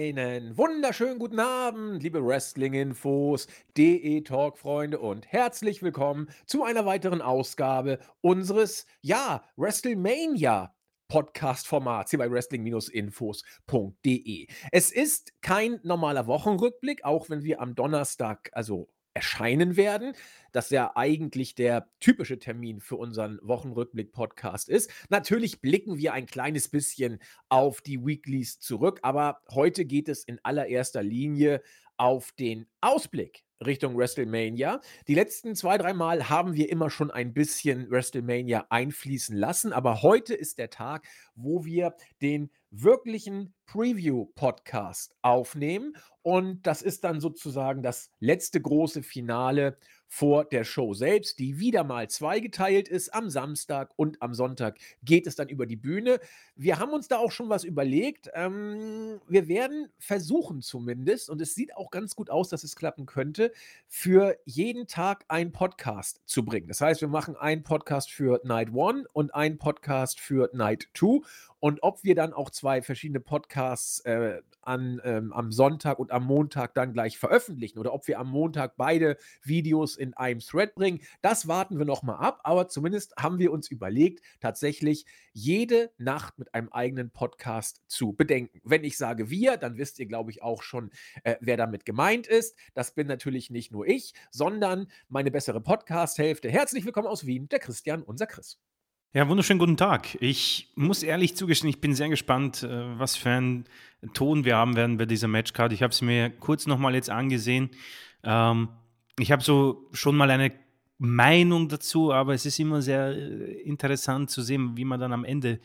Einen wunderschönen guten Abend, liebe Wrestling-Infos, DE-Talk-Freunde und herzlich willkommen zu einer weiteren Ausgabe unseres, ja, WrestleMania Podcast-Formats hier bei wrestling-infos.de. Es ist kein normaler Wochenrückblick, auch wenn wir am Donnerstag, also erscheinen werden, das ja eigentlich der typische Termin für unseren Wochenrückblick-Podcast ist. Natürlich blicken wir ein kleines bisschen auf die Weeklies zurück, aber heute geht es in allererster Linie auf den Ausblick Richtung WrestleMania. Die letzten zwei, drei Mal haben wir immer schon ein bisschen WrestleMania einfließen lassen, aber heute ist der Tag, wo wir den wirklichen Preview-Podcast aufnehmen. Und das ist dann sozusagen das letzte große Finale vor der Show selbst, die wieder mal zweigeteilt ist. Am Samstag und am Sonntag geht es dann über die Bühne. Wir haben uns da auch schon was überlegt. Ähm, wir werden versuchen zumindest, und es sieht auch ganz gut aus, dass es klappen könnte, für jeden Tag einen Podcast zu bringen. Das heißt, wir machen einen Podcast für Night One und einen Podcast für Night Two. Und ob wir dann auch zwei verschiedene Podcasts äh, an, ähm, am Sonntag und am Montag dann gleich veröffentlichen oder ob wir am Montag beide Videos in einem Thread bringen, das warten wir nochmal ab. Aber zumindest haben wir uns überlegt, tatsächlich jede Nacht mit einem eigenen Podcast zu bedenken. Wenn ich sage wir, dann wisst ihr, glaube ich, auch schon, äh, wer damit gemeint ist. Das bin natürlich nicht nur ich, sondern meine bessere Podcast-Hälfte. Herzlich willkommen aus Wien, der Christian, unser Chris. Ja, wunderschönen guten Tag. Ich muss ehrlich zugestehen, ich bin sehr gespannt, äh, was für einen Ton wir haben werden bei dieser Matchcard. Ich habe es mir kurz nochmal jetzt angesehen. Ähm, ich habe so schon mal eine Meinung dazu, aber es ist immer sehr äh, interessant zu sehen, wie man dann am Ende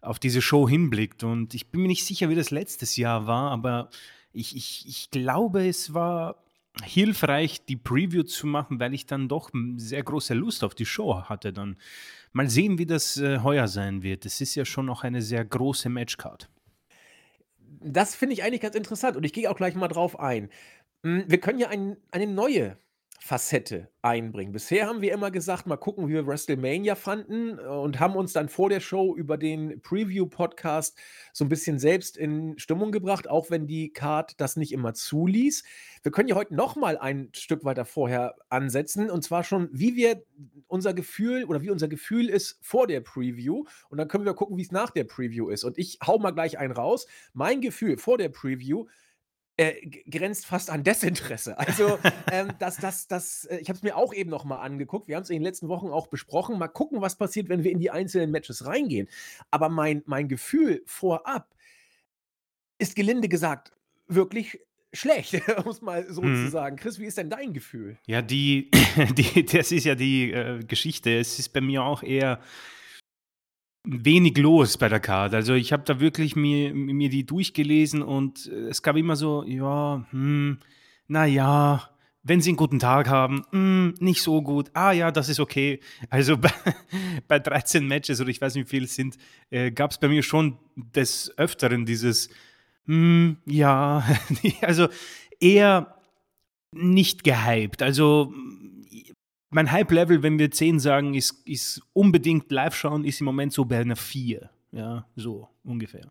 auf diese Show hinblickt. Und ich bin mir nicht sicher, wie das letztes Jahr war, aber ich, ich, ich glaube, es war hilfreich, die Preview zu machen, weil ich dann doch sehr große Lust auf die Show hatte. Dann mal sehen, wie das äh, heuer sein wird. Es ist ja schon noch eine sehr große Matchcard. Das finde ich eigentlich ganz interessant und ich gehe auch gleich mal drauf ein. Hm, wir können ja ein, eine neue Facette einbringen. Bisher haben wir immer gesagt, mal gucken, wie wir WrestleMania fanden äh, und haben uns dann vor der Show über den Preview-Podcast so ein bisschen selbst in Stimmung gebracht, auch wenn die Card das nicht immer zuließ. Wir können ja heute noch mal ein Stück weiter vorher ansetzen und zwar schon, wie wir unser Gefühl oder wie unser Gefühl ist vor der Preview und dann können wir gucken, wie es nach der Preview ist. Und ich hau mal gleich einen raus. Mein Gefühl vor der Preview äh, grenzt fast an Desinteresse. Also, ähm, das, das, das, äh, ich habe es mir auch eben noch mal angeguckt. Wir haben es in den letzten Wochen auch besprochen. Mal gucken, was passiert, wenn wir in die einzelnen Matches reingehen. Aber mein, mein Gefühl vorab ist gelinde gesagt wirklich schlecht, um es mal so mhm. zu sagen. Chris, wie ist denn dein Gefühl? Ja, die, die das ist ja die äh, Geschichte. Es ist bei mir auch eher wenig los bei der Karte. Also ich habe da wirklich mir, mir die durchgelesen und äh, es gab immer so, ja, hm, naja, wenn sie einen guten Tag haben, hm, nicht so gut, ah ja, das ist okay. Also bei, bei 13 Matches oder ich weiß nicht wie viel es sind, äh, gab es bei mir schon des Öfteren dieses, hm, ja, also eher nicht gehypt. Also mein Hype-Level, wenn wir 10 sagen, ist, ist unbedingt live schauen, ist im Moment so bei einer 4. Ja, so ungefähr.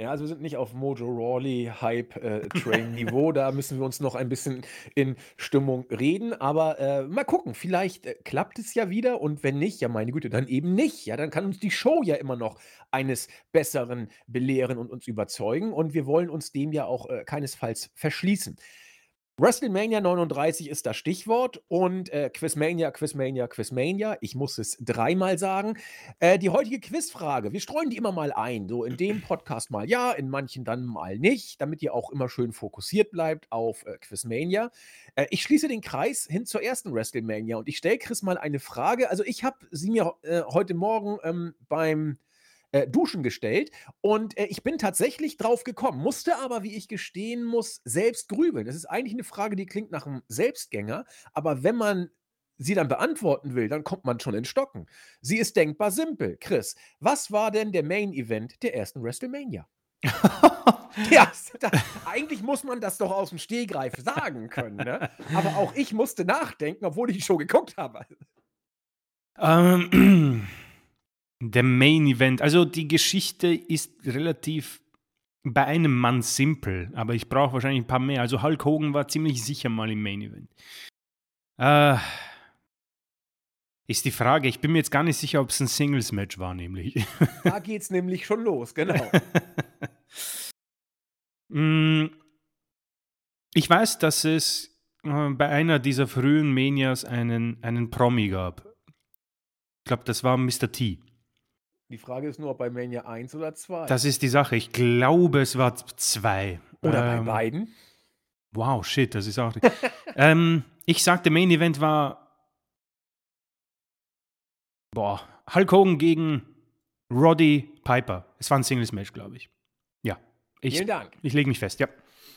Ja, also wir sind nicht auf Mojo Rawley Hype äh, Train Niveau, da müssen wir uns noch ein bisschen in Stimmung reden, aber äh, mal gucken, vielleicht äh, klappt es ja wieder und wenn nicht, ja meine Güte, dann eben nicht. Ja, dann kann uns die Show ja immer noch eines Besseren belehren und uns überzeugen und wir wollen uns dem ja auch äh, keinesfalls verschließen. WrestleMania 39 ist das Stichwort und äh, Quizmania, Quizmania, Quizmania. Ich muss es dreimal sagen. Äh, die heutige Quizfrage, wir streuen die immer mal ein. So in dem Podcast mal ja, in manchen dann mal nicht, damit ihr auch immer schön fokussiert bleibt auf äh, Quizmania. Äh, ich schließe den Kreis hin zur ersten WrestleMania und ich stelle Chris mal eine Frage. Also, ich habe sie mir äh, heute Morgen ähm, beim äh, Duschen gestellt und äh, ich bin tatsächlich drauf gekommen, musste aber, wie ich gestehen muss, selbst grübeln. Das ist eigentlich eine Frage, die klingt nach einem Selbstgänger, aber wenn man sie dann beantworten will, dann kommt man schon in Stocken. Sie ist denkbar simpel. Chris, was war denn der Main Event der ersten WrestleMania? ja, da, eigentlich muss man das doch aus dem Stehgreif sagen können, ne? Aber auch ich musste nachdenken, obwohl ich die Show geguckt habe. Ähm, der Main Event. Also die Geschichte ist relativ bei einem Mann simpel, aber ich brauche wahrscheinlich ein paar mehr. Also Hulk Hogan war ziemlich sicher mal im Main Event. Äh, ist die Frage, ich bin mir jetzt gar nicht sicher, ob es ein Singles-Match war, nämlich. Da geht es nämlich schon los, genau. Mm, ich weiß, dass es äh, bei einer dieser frühen Manias einen, einen Promi gab. Ich glaube, das war Mr. T. Die Frage ist nur, ob bei Mania 1 oder 2. Das ist die Sache. Ich glaube, es war 2. Oder ähm, bei beiden. Wow, shit, das ist auch. ähm, ich sagte, Main Event war. Boah, Hulk Hogan gegen Roddy Piper. Es war ein Singles-Match, glaube ich. Ja. Ich, Vielen Dank. Ich lege mich fest, ja.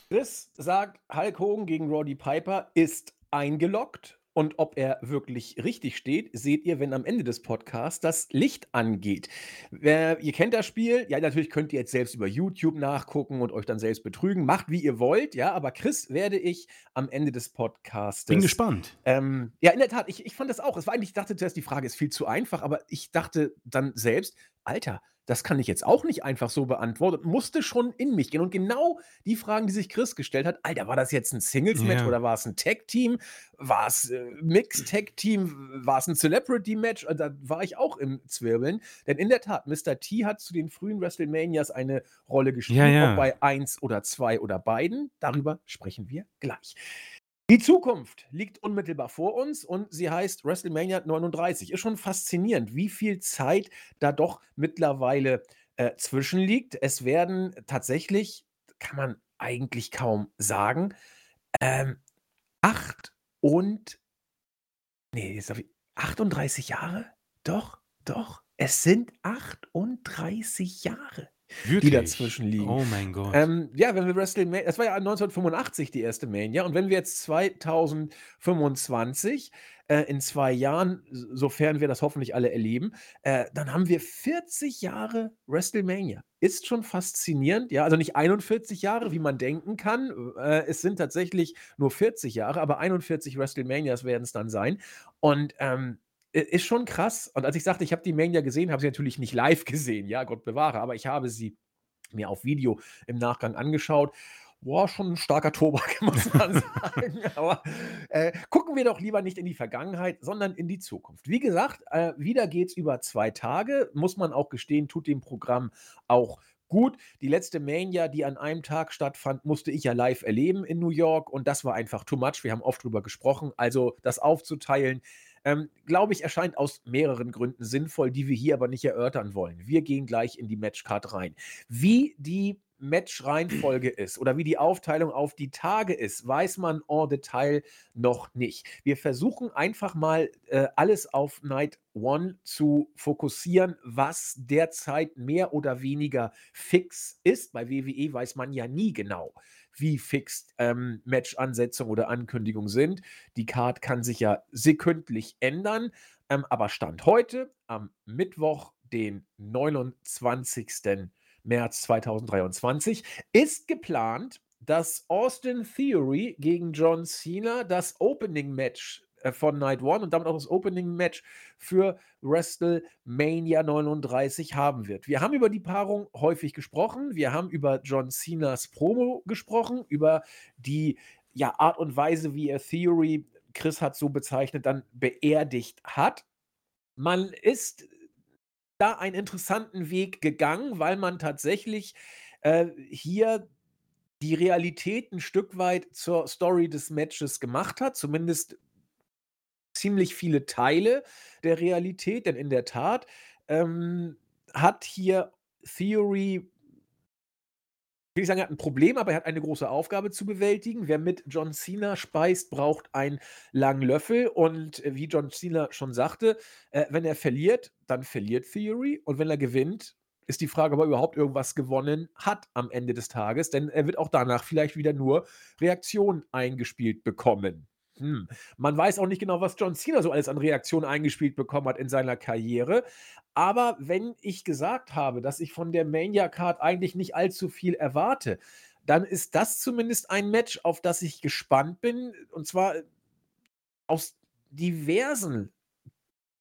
Chris sagt, Hulk Hogan gegen Roddy Piper ist eingeloggt. Und ob er wirklich richtig steht, seht ihr, wenn am Ende des Podcasts das Licht angeht. Wer, ihr kennt das Spiel. Ja, natürlich könnt ihr jetzt selbst über YouTube nachgucken und euch dann selbst betrügen. Macht, wie ihr wollt. Ja, aber Chris werde ich am Ende des Podcasts. Bin gespannt. Ähm, ja, in der Tat, ich, ich fand das auch. Es war eigentlich, ich dachte zuerst, die Frage ist viel zu einfach, aber ich dachte dann selbst, Alter, das kann ich jetzt auch nicht einfach so beantworten. Musste schon in mich gehen. Und genau die Fragen, die sich Chris gestellt hat, Alter, war das jetzt ein Singles-Match Ja. oder war es ein Tag-Team? War es äh, Mixed-Tag-Team? War es ein Celebrity-Match? Da war ich auch im Zwirbeln. Denn in der Tat, Mr. T hat zu den frühen WrestleManias eine Rolle gespielt, Ja, ja. ob bei eins oder zwei oder beiden. Darüber sprechen wir gleich. Die Zukunft liegt unmittelbar vor uns und sie heißt WrestleMania 39. Ist schon faszinierend, wie viel Zeit da doch mittlerweile äh, zwischenliegt. Es werden tatsächlich, kann man eigentlich kaum sagen, ähm, acht und nee, jetzt ich, 38 Jahre? Doch, doch. Es sind 38 Jahre. Wirklich? dazwischen liegen. Oh mein Gott. Ähm, ja, wenn wir WrestleMania, das war ja 1985 die erste Mania, und wenn wir jetzt 2025 äh, in zwei Jahren, sofern wir das hoffentlich alle erleben, äh, dann haben wir 40 Jahre WrestleMania. Ist schon faszinierend, ja, also nicht 41 Jahre, wie man denken kann. Äh, es sind tatsächlich nur 40 Jahre, aber 41 WrestleManias werden es dann sein. Und ähm, ist schon krass. Und als ich sagte, ich habe die Mania gesehen, habe sie natürlich nicht live gesehen, ja, Gott bewahre, aber ich habe sie mir auf Video im Nachgang angeschaut. Boah, schon ein starker Tobak, muss man sagen. Aber äh, gucken wir doch lieber nicht in die Vergangenheit, sondern in die Zukunft. Wie gesagt, äh, wieder geht es über zwei Tage. Muss man auch gestehen, tut dem Programm auch gut. Die letzte Mania, die an einem Tag stattfand, musste ich ja live erleben in New York und das war einfach too much. Wir haben oft drüber gesprochen. Also das aufzuteilen, ähm, glaube ich, erscheint aus mehreren Gründen sinnvoll, die wir hier aber nicht erörtern wollen. Wir gehen gleich in die Matchcard rein. Wie die Matchreihenfolge ist oder wie die Aufteilung auf die Tage ist, weiß man en Detail noch nicht. Wir versuchen einfach mal äh, alles auf Night One zu fokussieren, was derzeit mehr oder weniger fix ist. Bei WWE weiß man ja nie genau, wie fix ähm, Match-Ansetzung oder Ankündigung sind. Die Card kann sich ja sekündlich ändern, ähm, aber Stand heute, am Mittwoch, den 29. März 2023, ist geplant, dass Austin Theory gegen John Cena das Opening-Match von Night One und damit auch das Opening-Match für WrestleMania 39 haben wird. Wir haben über die Paarung häufig gesprochen. Wir haben über John Cenas Promo gesprochen, über die ja, Art und Weise, wie er Theory, Chris hat so bezeichnet, dann beerdigt hat. Man ist da einen interessanten Weg gegangen, weil man tatsächlich äh, hier die Realität ein Stück weit zur Story des Matches gemacht hat, zumindest ziemlich viele Teile der Realität, denn in der Tat ähm, hat hier Theory ich will nicht sagen, er hat ein Problem, aber er hat eine große Aufgabe zu bewältigen. Wer mit John Cena speist, braucht einen langen Löffel. Und äh, wie John Cena schon sagte, äh, wenn er verliert, dann verliert Theory. Und wenn er gewinnt, ist die Frage, ob er überhaupt irgendwas gewonnen hat am Ende des Tages. Denn er wird auch danach vielleicht wieder nur Reaktionen eingespielt bekommen. Hm. Man weiß auch nicht genau, was John Cena so alles an Reaktionen eingespielt bekommen hat in seiner Karriere. Aber wenn ich gesagt habe, dass ich von der Mania-Card eigentlich nicht allzu viel erwarte, dann ist das zumindest ein Match, auf das ich gespannt bin. Und zwar aus diversen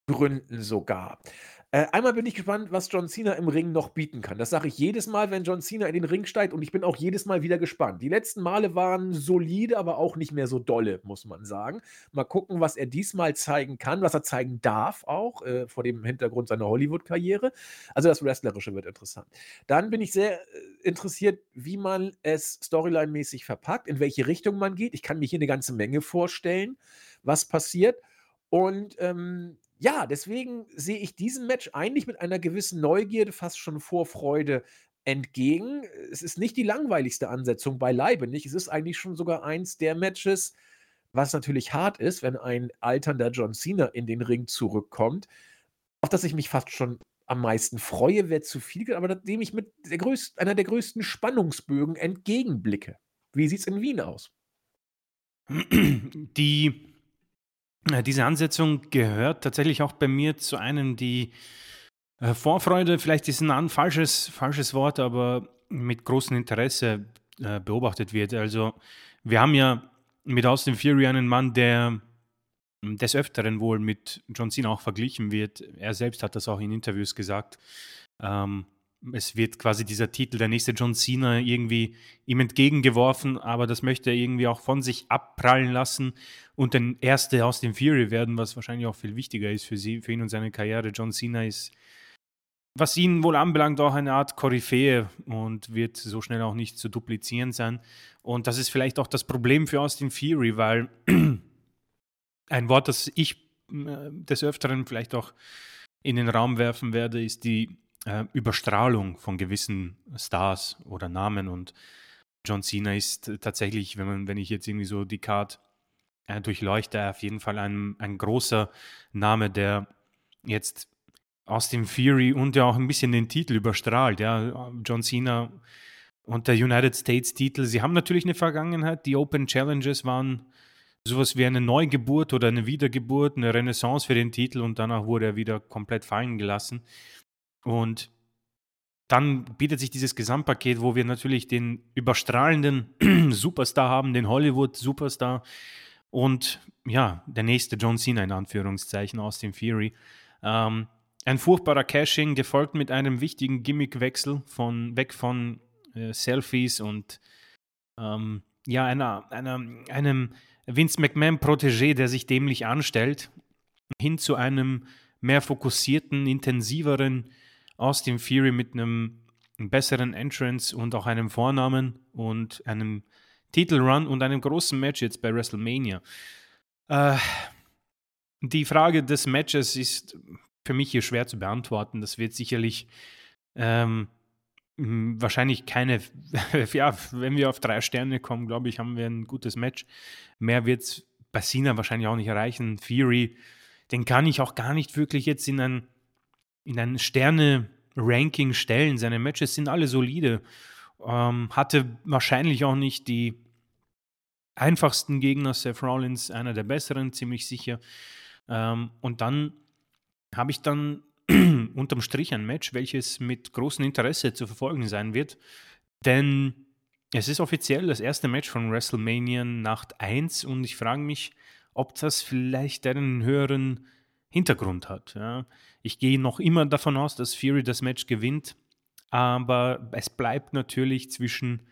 Gründen sogar. Äh, einmal bin ich gespannt, was John Cena im Ring noch bieten kann. Das sage ich jedes Mal, wenn John Cena in den Ring steigt und ich bin auch jedes Mal wieder gespannt. Die letzten Male waren solide, aber auch nicht mehr so dolle, muss man sagen. Mal gucken, was er diesmal zeigen kann, was er zeigen darf auch, äh, vor dem Hintergrund seiner Hollywood-Karriere. Also das Wrestlerische wird interessant. Dann bin ich sehr äh, interessiert, wie man es storyline-mäßig verpackt, in welche Richtung man geht. Ich kann mir hier eine ganze Menge vorstellen, was passiert. Und ähm, ja, deswegen sehe ich diesem Match eigentlich mit einer gewissen Neugierde, fast schon Vorfreude entgegen. Es ist nicht die langweiligste Ansetzung, beileibe nicht. Es ist eigentlich schon sogar eins der Matches, was natürlich hart ist, wenn ein alternder John Cena in den Ring zurückkommt, auf das ich mich fast schon am meisten freue, wäre zu viel, aber dem ich mit der größten, einer der größten Spannungsbögen entgegenblicke. Wie sieht es in Wien aus? Die diese Ansetzung gehört tatsächlich auch bei mir zu einem, die äh, Vorfreude, vielleicht ist ein falsches, falsches Wort, aber mit großem Interesse äh, beobachtet wird. Also wir haben ja mit Austin Fury einen Mann, der des Öfteren wohl mit John Cena auch verglichen wird. Er selbst hat das auch in Interviews gesagt. Ähm, es wird quasi dieser Titel, der nächste John Cena, irgendwie ihm entgegengeworfen, aber das möchte er irgendwie auch von sich abprallen lassen und der erste aus dem Fury werden, was wahrscheinlich auch viel wichtiger ist für, sie, für ihn und seine Karriere. John Cena ist, was ihn wohl anbelangt, auch eine Art Koryphäe und wird so schnell auch nicht zu duplizieren sein. Und das ist vielleicht auch das Problem für Austin Fury, weil ein Wort, das ich äh, des Öfteren vielleicht auch in den Raum werfen werde, ist die äh, Überstrahlung von gewissen Stars oder Namen. Und John Cena ist tatsächlich, wenn, man, wenn ich jetzt irgendwie so die Card äh, durchleuchte, auf jeden Fall ein, ein großer Name, der jetzt aus dem Fury und ja auch ein bisschen den Titel überstrahlt. Ja, John Cena und der United States Titel, sie haben natürlich eine Vergangenheit. Die Open Challenges waren sowas wie eine Neugeburt oder eine Wiedergeburt, eine Renaissance für den Titel und danach wurde er wieder komplett fallen gelassen. Und dann bietet sich dieses Gesamtpaket, wo wir natürlich den überstrahlenden Superstar haben, den Hollywood-Superstar und ja, der nächste John Cena in Anführungszeichen aus dem Fury. Ähm, ein furchtbarer Caching, gefolgt mit einem wichtigen Gimmickwechsel von weg von äh, Selfies und ähm, ja, einer, einer, einem Vince McMahon-Protégé, der sich dämlich anstellt, hin zu einem mehr fokussierten, intensiveren Austin Fury mit einem besseren Entrance und auch einem Vornamen und einem Titelrun und einem großen Match jetzt bei WrestleMania. Äh, die Frage des Matches ist für mich hier schwer zu beantworten. Das wird sicherlich ähm, wahrscheinlich keine, ja, wenn wir auf drei Sterne kommen, glaube ich, haben wir ein gutes Match. Mehr wird es bei Cena wahrscheinlich auch nicht erreichen. Fury, den kann ich auch gar nicht wirklich jetzt in ein in ein Sterne-Ranking stellen. Seine Matches sind alle solide. Ähm, hatte wahrscheinlich auch nicht die einfachsten Gegner. Seth Rollins, einer der besseren, ziemlich sicher. Ähm, und dann habe ich dann unterm Strich ein Match, welches mit großem Interesse zu verfolgen sein wird. Denn es ist offiziell das erste Match von WrestleMania Nacht 1 und ich frage mich, ob das vielleicht einen höheren Hintergrund hat. Ja. Ich gehe noch immer davon aus, dass Fury das Match gewinnt, aber es bleibt natürlich zwischen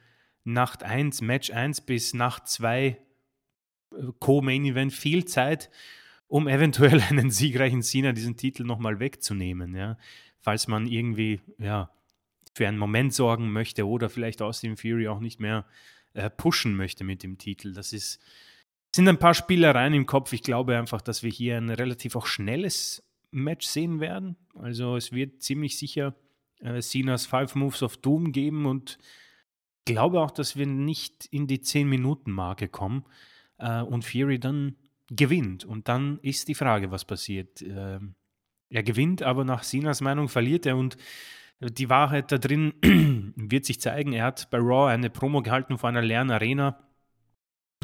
Nacht 1, Match 1 bis Nacht 2 äh, Co-Main Event viel Zeit, um eventuell einen siegreichen Cena diesen Titel nochmal wegzunehmen. Ja. Falls man irgendwie ja, für einen Moment sorgen möchte oder vielleicht aus dem Fury auch nicht mehr äh, pushen möchte mit dem Titel. Das ist sind ein paar Spielereien im Kopf. Ich glaube einfach, dass wir hier ein relativ auch schnelles Match sehen werden. Also es wird ziemlich sicher äh, Sinas Five Moves of Doom geben und glaube auch, dass wir nicht in die 10-Minuten-Marke kommen äh, und Fury dann gewinnt. Und dann ist die Frage, was passiert. Äh, er gewinnt, aber nach Sinas Meinung verliert er und die Wahrheit da drin wird sich zeigen. Er hat bei Raw eine Promo gehalten vor einer leeren Arena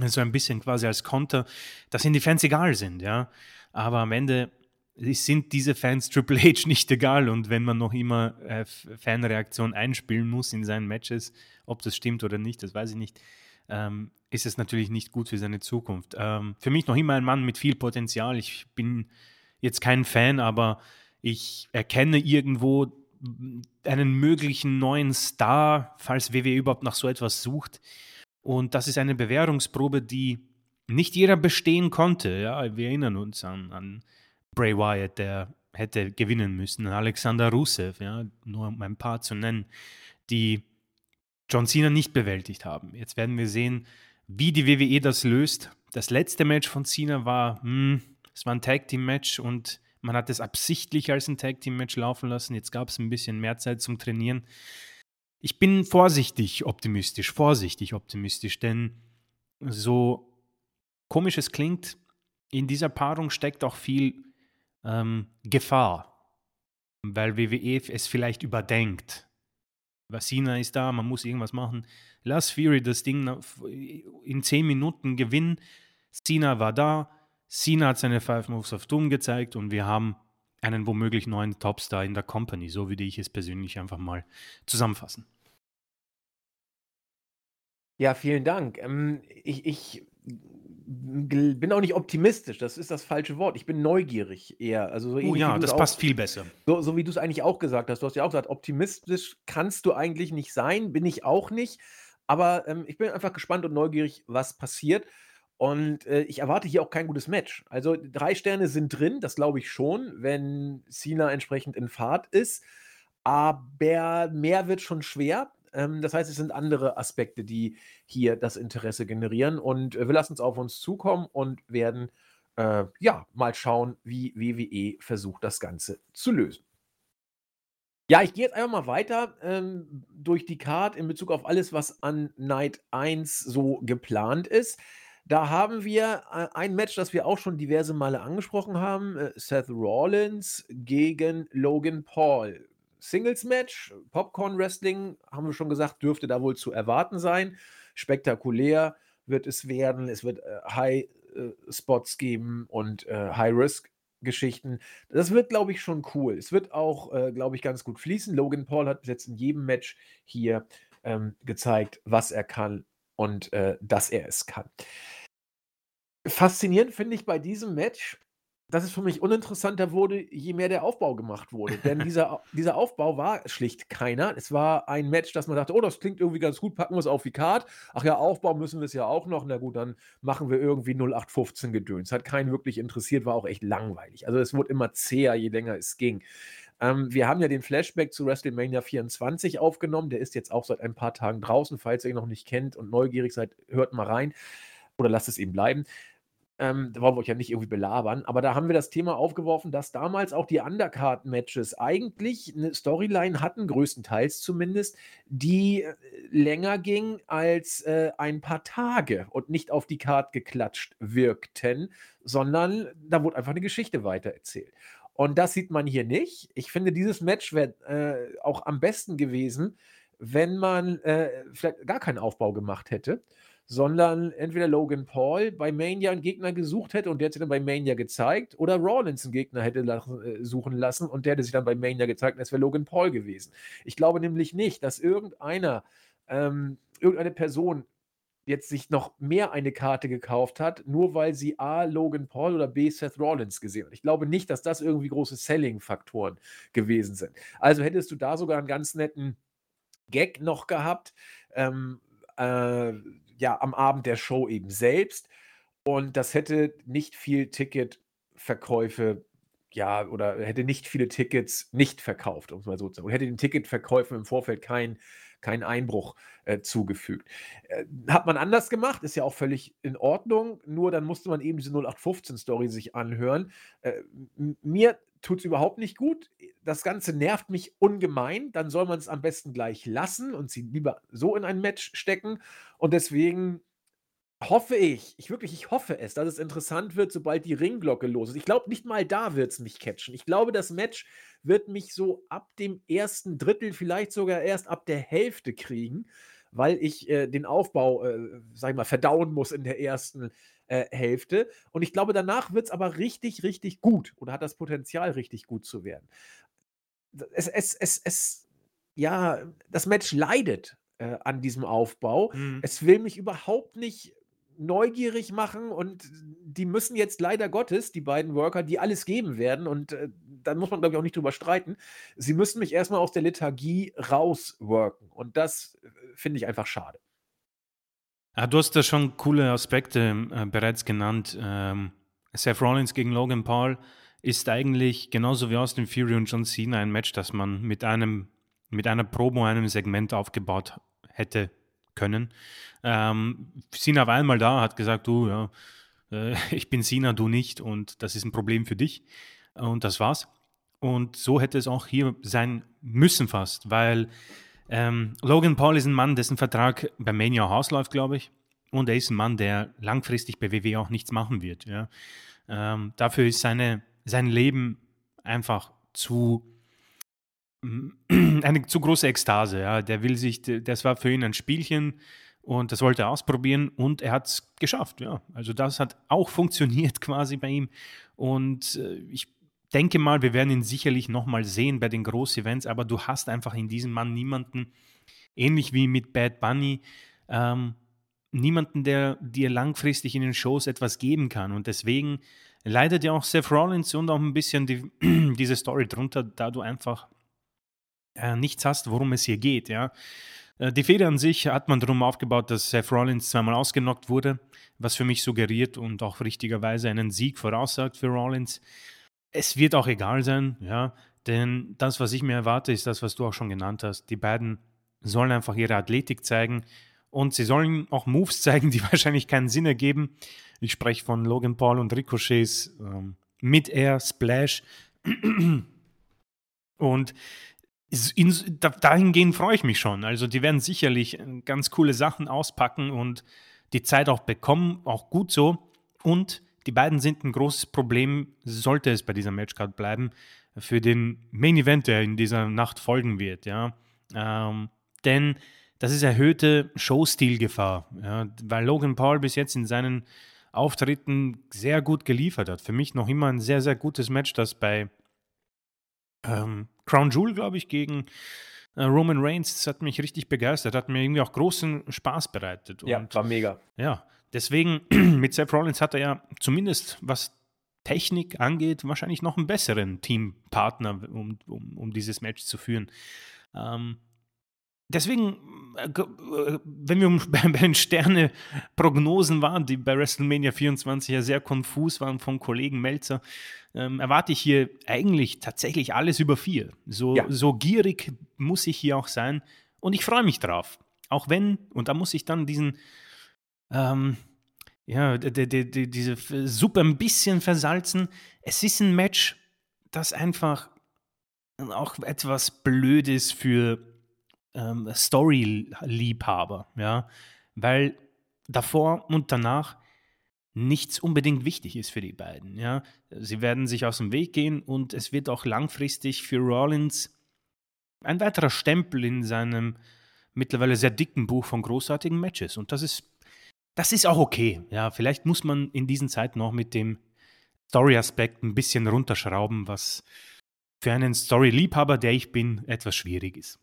so ein bisschen quasi als Konter, dass ihnen die Fans egal sind, ja. Aber am Ende sind diese Fans Triple H nicht egal und wenn man noch immer äh, Fanreaktion einspielen muss in seinen Matches, ob das stimmt oder nicht, das weiß ich nicht, ähm, ist es natürlich nicht gut für seine Zukunft. Ähm, für mich noch immer ein Mann mit viel Potenzial. Ich bin jetzt kein Fan, aber Ich erkenne irgendwo einen möglichen neuen Star, falls WWE überhaupt nach so etwas sucht. Und das ist eine Bewährungsprobe, die nicht jeder bestehen konnte. Ja, wir erinnern uns an, an Bray Wyatt, der hätte gewinnen müssen, Alexander Rusev, ja, nur um ein paar zu nennen, die John Cena nicht bewältigt haben. Jetzt werden wir sehen, wie die WWE das löst. Das letzte Match von Cena war, hm, es war ein Tag Team Match und man hat es absichtlich als ein Tag Team Match laufen lassen. Jetzt gab es ein bisschen mehr Zeit zum Trainieren. Ich bin vorsichtig optimistisch, vorsichtig optimistisch, denn so komisch es klingt, in dieser Paarung steckt auch viel ähm, Gefahr, weil WWE es vielleicht überdenkt. Vasina ist da, man muss irgendwas machen. Lass Fury das Ding in 10 Minuten gewinnen. Cena war da, Cena hat seine Five Moves of Doom gezeigt und wir haben einen womöglich neuen Topstar in der Company. So würde ich es persönlich einfach mal zusammenfassen. Ja, vielen Dank. Ähm, ich, ich bin auch nicht optimistisch, das ist das falsche Wort. Ich bin neugierig eher. Also so oh ja, das passt viel besser. So, so wie du es eigentlich auch gesagt hast. Du hast ja auch gesagt, optimistisch kannst du eigentlich nicht sein, bin ich auch nicht. Aber ähm, ich bin einfach gespannt und neugierig, was passiert. Und äh, ich erwarte hier auch kein gutes Match. Also drei Sterne sind drin, das glaube ich schon, wenn Cena entsprechend in Fahrt ist. Aber mehr wird schon schwer. Ähm, das heißt, es sind andere Aspekte, die hier das Interesse generieren. Und äh, wir lassen es auf uns zukommen und werden äh, ja mal schauen, wie WWE versucht, das Ganze zu lösen. Ja, ich gehe jetzt einfach mal weiter ähm, durch die Card in Bezug auf alles, was an Night 1 so geplant ist. Da haben wir äh, ein Match, das wir auch schon diverse Male angesprochen haben. Äh, Seth Rollins gegen Logan Paul. Singles-Match, Popcorn-Wrestling, haben wir schon gesagt, dürfte da wohl zu erwarten sein. Spektakulär wird es werden. Es wird äh, High-Spots äh, geben und äh, High-Risk-Geschichten. Das wird, glaube ich, schon cool. Es wird auch, äh, glaube ich, ganz gut fließen. Logan Paul hat jetzt in jedem Match hier ähm, gezeigt, was er kann und äh, dass er es kann. Faszinierend finde ich bei diesem Match, dass es für mich uninteressanter wurde, je mehr der Aufbau gemacht wurde. Denn dieser, dieser Aufbau war schlicht keiner. Es war ein Match, dass man dachte, oh, das klingt irgendwie ganz gut, packen wir es auf die Card. Ach ja, Aufbau müssen wir es ja auch noch. Na gut, dann machen wir irgendwie 0815 Gedöns. Hat keinen wirklich interessiert, war auch echt langweilig. Also es wurde immer zäher, je länger es ging. Ähm, wir haben ja den Flashback zu WrestleMania 24 aufgenommen. Der ist jetzt auch seit ein paar Tagen draußen. Falls ihr ihn noch nicht kennt und neugierig seid, hört mal rein oder lasst es eben bleiben. Ähm, da wollen wir euch ja nicht irgendwie belabern, aber da haben wir das Thema aufgeworfen, dass damals auch die Undercard-Matches eigentlich eine Storyline hatten, größtenteils zumindest, die äh, länger ging als äh, ein paar Tage und nicht auf die Card geklatscht wirkten, sondern da wurde einfach eine Geschichte weitererzählt. Und das sieht man hier nicht. Ich finde, dieses Match wäre äh, auch am besten gewesen, wenn man äh, vielleicht gar keinen Aufbau gemacht hätte sondern entweder Logan Paul bei Mania einen Gegner gesucht hätte und der sich dann bei Mania gezeigt, oder Rollins einen Gegner hätte äh, suchen lassen und der hätte sich dann bei Mania gezeigt und es wäre Logan Paul gewesen. Ich glaube nämlich nicht, dass irgendeiner, ähm, irgendeine Person jetzt sich noch mehr eine Karte gekauft hat, nur weil sie A. Logan Paul oder B. Seth Rollins gesehen hat. Ich glaube nicht, dass das irgendwie große Selling-Faktoren gewesen sind. Also hättest du da sogar einen ganz netten Gag noch gehabt. Ähm, äh, ja, am Abend der Show eben selbst. Und das hätte nicht viel Ticketverkäufe, ja, oder hätte nicht viele Tickets nicht verkauft, um es mal so zu sagen. Hätte den Ticketverkäufen im Vorfeld keinen kein Einbruch äh, zugefügt. Äh, hat man anders gemacht, ist ja auch völlig in Ordnung, nur dann musste man eben diese 0815-Story sich anhören. Äh, mir tut es überhaupt nicht gut. Das Ganze nervt mich ungemein. Dann soll man es am besten gleich lassen und sie lieber so in ein Match stecken. Und deswegen hoffe ich, ich wirklich, ich hoffe es, dass es interessant wird, sobald die Ringglocke los ist. Ich glaube, nicht mal da wird es mich catchen. Ich glaube, das Match wird mich so ab dem ersten Drittel, vielleicht sogar erst ab der Hälfte kriegen, weil ich äh, den Aufbau, äh, sag ich mal, verdauen muss in der ersten äh, Hälfte. Und ich glaube, danach wird es aber richtig, richtig gut oder hat das Potenzial, richtig gut zu werden. Es, es, es, es, ja, das Match leidet äh, an diesem Aufbau. Mhm. Es will mich überhaupt nicht neugierig machen und die müssen jetzt leider Gottes, die beiden Worker, die alles geben werden und äh, da muss man, glaube ich, auch nicht drüber streiten. Sie müssen mich erstmal aus der Lethargie rausworken. Und das äh, finde ich einfach schade. Ja, du hast da schon coole Aspekte äh, bereits genannt. Ähm, Seth Rollins gegen Logan Paul ist eigentlich genauso wie Austin Fury und John Cena ein Match, das man mit einem mit einer Promo, einem Segment aufgebaut hätte können. Ähm, Cena war einmal da, hat gesagt, du, ja, äh, ich bin Cena, du nicht und das ist ein Problem für dich. Und das war's. Und so hätte es auch hier sein müssen fast, weil ähm, Logan Paul ist ein Mann, dessen Vertrag bei Mania ausläuft, glaube ich. Und er ist ein Mann, der langfristig bei WWE auch nichts machen wird. Ja. Ähm, dafür ist seine, sein Leben einfach zu eine zu große Ekstase. Ja. Der will sich, das war für ihn ein Spielchen und das wollte er ausprobieren und er hat es geschafft. Ja. Also das hat auch funktioniert quasi bei ihm. Und äh, ich denke mal, wir werden ihn sicherlich nochmal sehen bei den Groß-Events, aber du hast einfach in diesem Mann niemanden, ähnlich wie mit Bad Bunny, ähm, niemanden, der dir langfristig in den Shows etwas geben kann. Und deswegen leidet ja auch Seth Rollins und auch ein bisschen die, diese Story drunter, da du einfach äh, nichts hast, worum es hier geht. Ja? Äh, die Feder an sich hat man darum aufgebaut, dass Seth Rollins zweimal ausgenockt wurde, was für mich suggeriert und auch richtigerweise einen Sieg voraussagt für Rollins. Es wird auch egal sein, ja, denn das, was ich mir erwarte, ist das, was du auch schon genannt hast. Die beiden sollen einfach ihre Athletik zeigen und sie sollen auch Moves zeigen, die wahrscheinlich keinen Sinn ergeben. Ich spreche von Logan Paul und Ricochets ähm, Mid-Air Splash. Und in, dahingehend freue ich mich schon. Also die werden sicherlich äh, ganz coole Sachen auspacken und die Zeit auch bekommen, auch gut so. Und die beiden sind ein großes Problem, sollte es bei dieser Matchcard bleiben, für den Main Event, der in dieser Nacht folgen wird. Ja. Ähm, denn das ist erhöhte Showstilgefahr, ja, weil Logan Paul bis jetzt in seinen Auftritten sehr gut geliefert hat. Für mich noch immer ein sehr, sehr gutes Match, das bei ähm, Crown Jewel, glaube ich, gegen äh, Roman Reigns, das hat mich richtig begeistert, hat mir irgendwie auch großen Spaß bereitet. Und, ja, war mega. Ja, deswegen mit Seth Rollins hat er ja zumindest, was Technik angeht, wahrscheinlich noch einen besseren Teampartner, um, um, um dieses Match zu führen. Ähm, Deswegen, äh, äh, wenn wir bei den Sterne-Prognosen waren, die bei WrestleMania 24 ja sehr konfus waren vom Kollegen Melzer, ähm, erwarte ich hier eigentlich tatsächlich alles über vier. So, ja. so gierig muss ich hier auch sein und ich freue mich drauf. Auch wenn, und da muss ich dann diesen, ähm, ja, die, die, die, diese Suppe ein bisschen versalzen. Es ist ein Match, das einfach auch etwas blöd ist für ähm, Story-Liebhaber, ja, weil davor und danach nichts unbedingt wichtig ist für die beiden, ja. Sie werden sich aus dem Weg gehen und es wird auch langfristig für Rollins ein weiterer Stempel in seinem mittlerweile sehr dicken Buch von großartigen Matches und das ist das ist auch okay, ja. Vielleicht muss man in diesen Zeiten auch mit dem Story-Aspekt ein bisschen runterschrauben, was für einen Story-Liebhaber, der ich bin, etwas schwierig ist.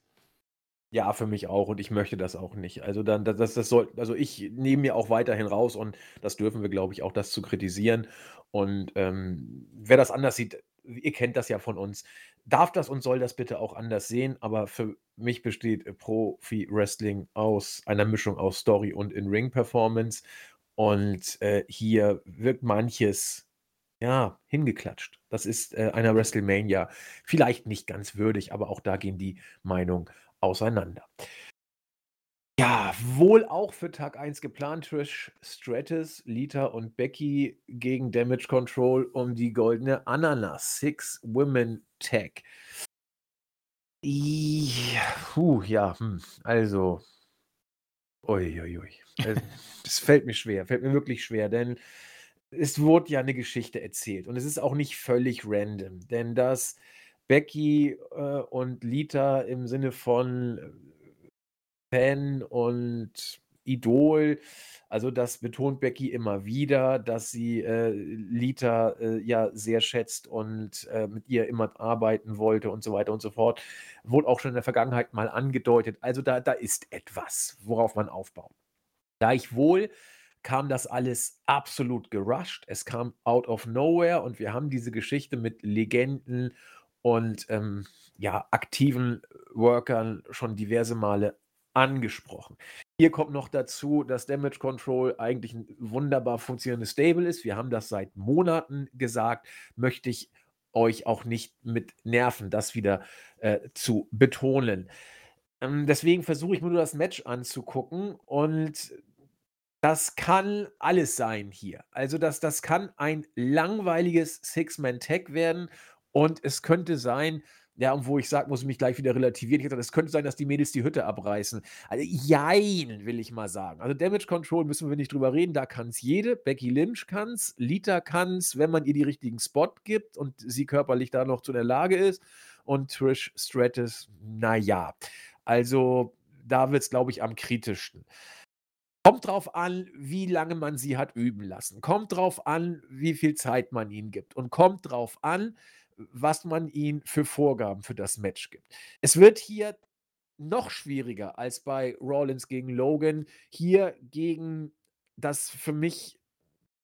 Ja, für mich auch und ich möchte das auch nicht. Also dann, das, das soll, also ich nehme mir auch weiterhin raus und das dürfen wir, glaube ich, auch das zu kritisieren. Und ähm, wer das anders sieht, ihr kennt das ja von uns, darf das und soll das bitte auch anders sehen. Aber für mich besteht Profi-Wrestling aus einer Mischung aus Story und In-Ring-Performance. Und äh, hier wirkt manches ja, hingeklatscht. Das ist äh, einer WrestleMania vielleicht nicht ganz würdig, aber auch da gehen die Meinungen auseinander. Ja, wohl auch für Tag 1 geplant. Trish Stratus, Lita und Becky gegen Damage Control um die goldene Ananas. Six Women Tag. Puh, ja, hm, also. Uiuiui. Ui. Also, das fällt mir schwer, fällt mir wirklich schwer, denn es wurde ja eine Geschichte erzählt und es ist auch nicht völlig random, denn das Becky, äh, und Lita im Sinne von, äh, Fan und Idol. Also, das betont Becky immer wieder, dass sie, äh, Lita, äh, ja sehr schätzt und, äh, mit ihr immer arbeiten wollte und so weiter und so fort. Wurde auch schon in der Vergangenheit mal angedeutet. Also, da da ist etwas, worauf man aufbaut. Da ich wohl kam das alles absolut gerusht. Es kam out of nowhere und wir haben diese Geschichte mit Legenden und ähm, ja, aktiven Workern schon diverse Male angesprochen. Hier kommt noch dazu, dass Damage Control eigentlich ein wunderbar funktionierendes Stable ist. Wir haben das seit Monaten gesagt, möchte ich euch auch nicht mit nerven, das wieder äh, zu betonen. Ähm, deswegen versuche ich mir nur das Match anzugucken und das kann alles sein hier. Also das, das kann ein langweiliges Six-Man-Tag werden und es könnte sein, ja, und wo ich sagen muss, mich gleich wieder relativieren. Ich gesagt, es könnte sein, dass die Mädels die Hütte abreißen. Also, jein, will ich mal sagen. Also, Damage Control müssen wir nicht drüber reden. Da kann es jede. Becky Lynch kann es. Lita kann es, wenn man ihr die richtigen Spot gibt und sie körperlich da noch zu der Lage ist. Und Trish Stratus, naja. Also, da wird es, glaube ich, am kritischsten. Kommt drauf an, wie lange man sie hat üben lassen. Kommt drauf an, wie viel Zeit man ihnen gibt. Und kommt drauf an, was man ihnen für Vorgaben für das Match gibt. Es wird hier noch schwieriger als bei Rollins gegen Logan, hier gegen das für mich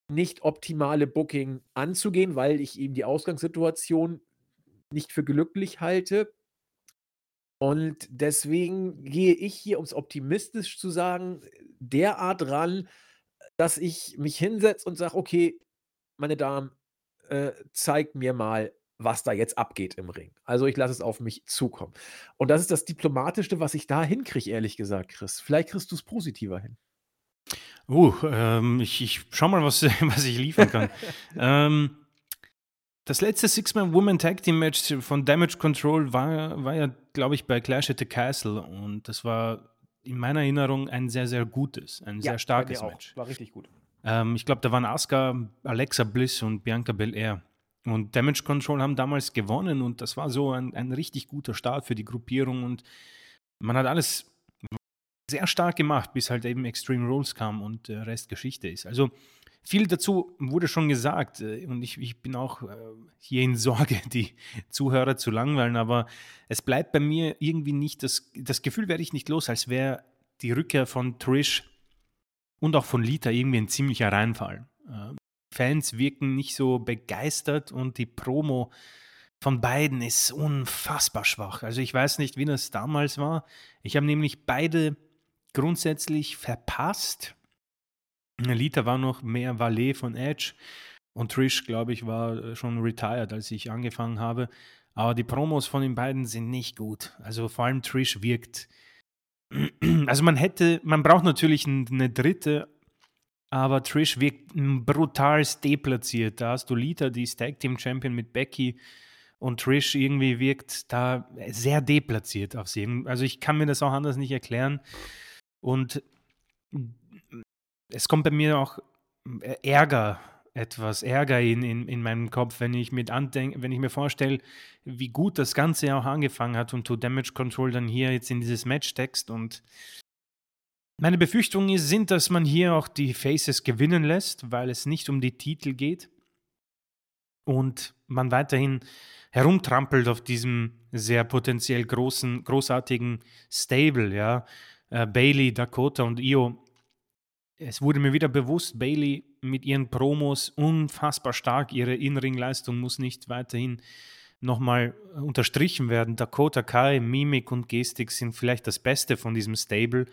nicht optimale Booking anzugehen, weil ich eben die Ausgangssituation nicht für glücklich halte. Und deswegen gehe ich hier, um es optimistisch zu sagen, derart ran, dass ich mich hinsetze und sage, okay, meine Damen, äh, zeigt mir mal, was da jetzt abgeht im Ring. Also ich lasse es auf mich zukommen. Und das ist das Diplomatischste, was ich da hinkriege, ehrlich gesagt, Chris. Vielleicht kriegst du es positiver hin. Uh, ähm, ich, ich schau mal, was, was ich liefern kann. ähm, das letzte Six-Man-Woman-Tag-Team-Match von Damage Control war, war ja, glaube ich, bei Clash at the Castle. Und das war in meiner Erinnerung ein sehr, sehr gutes, ein ja, sehr starkes Match. War richtig gut. Ähm, ich glaube, da waren Asuka, Alexa Bliss und Bianca Belair. Und Damage Control haben damals gewonnen und das war so ein, ein richtig guter Start für die Gruppierung und man hat alles sehr stark gemacht, bis halt eben Extreme Rules kam und der Rest Geschichte ist. Also viel dazu wurde schon gesagt äh, und ich, ich bin auch äh, hier in Sorge, die Zuhörer zu langweilen, aber es bleibt bei mir irgendwie nicht, das, das Gefühl werde ich nicht los, als wäre die Rückkehr von Trish und auch von Lita irgendwie ein ziemlicher Reinfall. Äh, Fans wirken nicht so begeistert und die Promo von beiden ist unfassbar schwach. Also ich weiß nicht, wie das damals war. Ich habe nämlich beide grundsätzlich verpasst. Lita war noch mehr Valet von Edge und Trish, glaube ich, war schon retired, als ich angefangen habe. Aber die Promos von den beiden sind nicht gut. Also vor allem Trish wirkt. Also man hätte, man braucht natürlich eine dritte aber Trish wirkt brutal deplatziert. Da hast du Lita, die Tag Team Champion mit Becky und Trish irgendwie wirkt da sehr deplatziert auf sie. Also ich kann mir das auch anders nicht erklären. Und es kommt bei mir auch Ärger, etwas Ärger in, in, in meinem Kopf, wenn ich, mit andenk, wenn ich mir vorstelle, wie gut das Ganze auch angefangen hat und To Damage Control dann hier jetzt in dieses Match text und meine Befürchtungen sind, dass man hier auch die Faces gewinnen lässt, weil es nicht um die Titel geht und man weiterhin herumtrampelt auf diesem sehr potenziell großen, großartigen Stable, ja. Äh, Bailey, Dakota und Io. Es wurde mir wieder bewusst, Bailey mit ihren Promos unfassbar stark. Ihre In-Ring-Leistung muss nicht weiterhin nochmal unterstrichen werden. Dakota Kai, Mimik und Gestik sind vielleicht das Beste von diesem Stable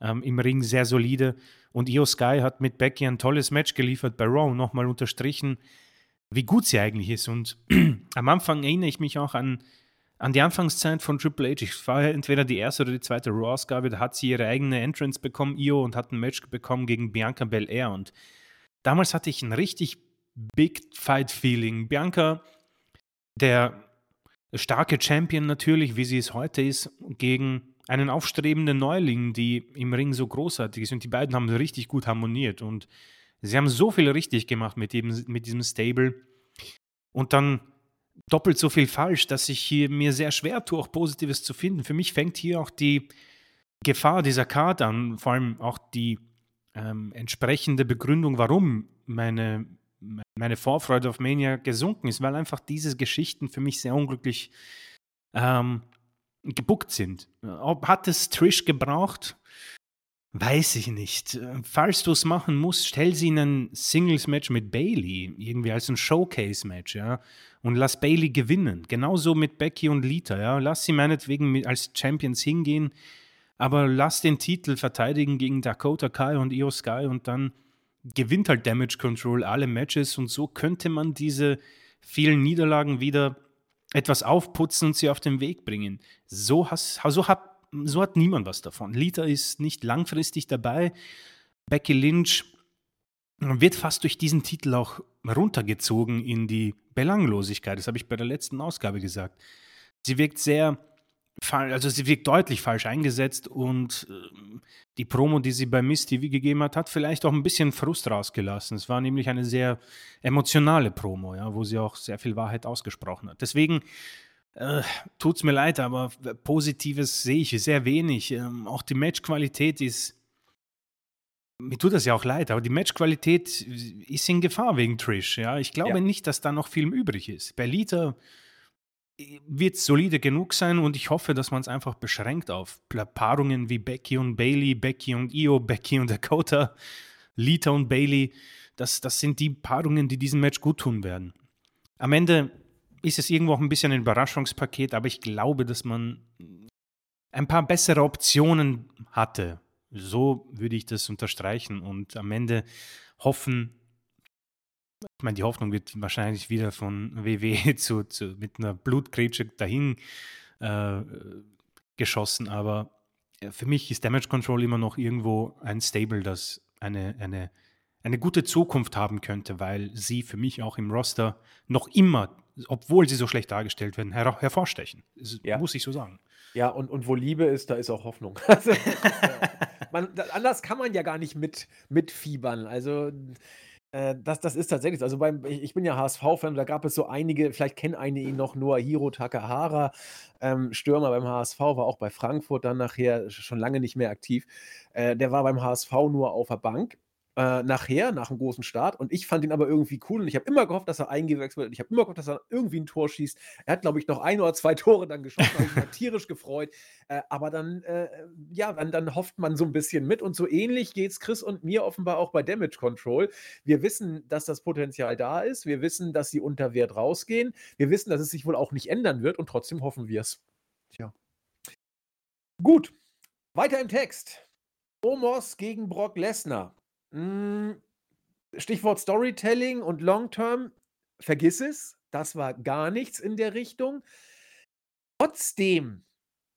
ähm, im Ring sehr solide. Und Io Sky hat mit Becky ein tolles Match geliefert bei Raw, nochmal unterstrichen, wie gut sie eigentlich ist. Und am Anfang erinnere ich mich auch an, an die Anfangszeit von Triple H. Ich war entweder die erste oder die zweite Raw-Ausgabe, da hat sie ihre eigene Entrance bekommen, Io, und hat ein Match bekommen gegen Bianca Belair. Und damals hatte ich ein richtig Big Fight-Feeling. Bianca, der starke Champion natürlich, wie sie es heute ist, gegen einen aufstrebenden Neuling, die im Ring so großartig ist. Und die beiden haben richtig gut harmoniert. Und sie haben so viel richtig gemacht mit, dem, mit diesem Stable. Und dann doppelt so viel falsch, dass ich hier mir sehr schwer tue, auch Positives zu finden. Für mich fängt hier auch die Gefahr dieser Karte an, vor allem auch die ähm, entsprechende Begründung, warum meine, meine Vorfreude auf Mania gesunken ist, weil einfach diese Geschichten für mich sehr unglücklich ähm, gebuckt sind. Hat es Trish gebraucht? Weiß ich nicht. Äh, falls du es machen musst, stell sie in ein Singles-Match mit Bailey, irgendwie als ein Showcase-Match, ja. Und lass Bailey gewinnen. Genauso mit Becky und Lita, ja. Lass sie meinetwegen als Champions hingehen, aber lass den Titel verteidigen gegen Dakota Kai und Io Sky und dann gewinnt halt Damage Control alle Matches und so könnte man diese vielen Niederlagen wieder etwas aufputzen und sie auf den Weg bringen. So, has, so hat so hat niemand was davon. Lita ist nicht langfristig dabei. Becky Lynch wird fast durch diesen Titel auch runtergezogen in die Belanglosigkeit. Das habe ich bei der letzten Ausgabe gesagt. Sie wirkt sehr, also sie wirkt deutlich falsch eingesetzt und äh, die Promo, die sie bei Miss TV gegeben hat, hat vielleicht auch ein bisschen Frust rausgelassen. Es war nämlich eine sehr emotionale Promo, ja, wo sie auch sehr viel Wahrheit ausgesprochen hat. Deswegen äh, es mir leid, aber Positives sehe ich sehr wenig. Ähm, auch die Matchqualität ist. Mir tut das ja auch leid, aber die Matchqualität ist in Gefahr wegen Trish. Ja? Ich glaube ja. nicht, dass da noch viel übrig ist. Bei Lita äh, wird solide genug sein und ich hoffe, dass man es einfach beschränkt auf Paarungen wie Becky und Bailey, Becky und Io, Becky und Dakota, Lita und Bailey. Das, das sind die Paarungen, die diesem Match gut tun werden. Am Ende ist es irgendwo auch ein bisschen ein Überraschungspaket, aber ich glaube, dass man ein paar bessere Optionen hatte. So würde ich das unterstreichen und am Ende hoffen, ich meine, die Hoffnung wird wahrscheinlich wieder von WWE zu, zu mit einer Blutgrätsche dahin äh, geschossen, aber für mich ist Damage Control immer noch irgendwo ein Stable, das eine, eine, eine gute Zukunft haben könnte, weil sie für mich auch im Roster noch immer obwohl sie so schlecht dargestellt werden, her hervorstechen. Das ja. Muss ich so sagen. Ja, und, und wo Liebe ist, da ist auch Hoffnung. Also, man, anders kann man ja gar nicht mit, mitfiebern. Also, äh, das, das ist tatsächlich. Also, beim, ich bin ja HSV-Fan, da gab es so einige, vielleicht kennen einige ihn noch nur, Hiro Takahara, ähm, Stürmer beim HSV, war auch bei Frankfurt dann nachher schon lange nicht mehr aktiv. Äh, der war beim HSV nur auf der Bank äh, nachher, nach dem großen Start. Und ich fand ihn aber irgendwie cool und ich habe immer gehofft, dass er eingewechselt wird. Ich habe immer gehofft, dass er irgendwie ein Tor schießt. Er hat, glaube ich, noch ein oder zwei Tore dann geschossen, habe ich mich tierisch gefreut. Äh, aber dann, äh, ja, dann, dann hofft man so ein bisschen mit. Und so ähnlich geht es Chris und mir offenbar auch bei Damage Control. Wir wissen, dass das Potenzial da ist. Wir wissen, dass sie unter Wert rausgehen. Wir wissen, dass es sich wohl auch nicht ändern wird und trotzdem hoffen wir es. Tja. Gut. Weiter im Text. Omos gegen Brock Lesnar. Hm, Stichwort Storytelling und Long Term, vergiss es. Das war gar nichts in der Richtung. Trotzdem,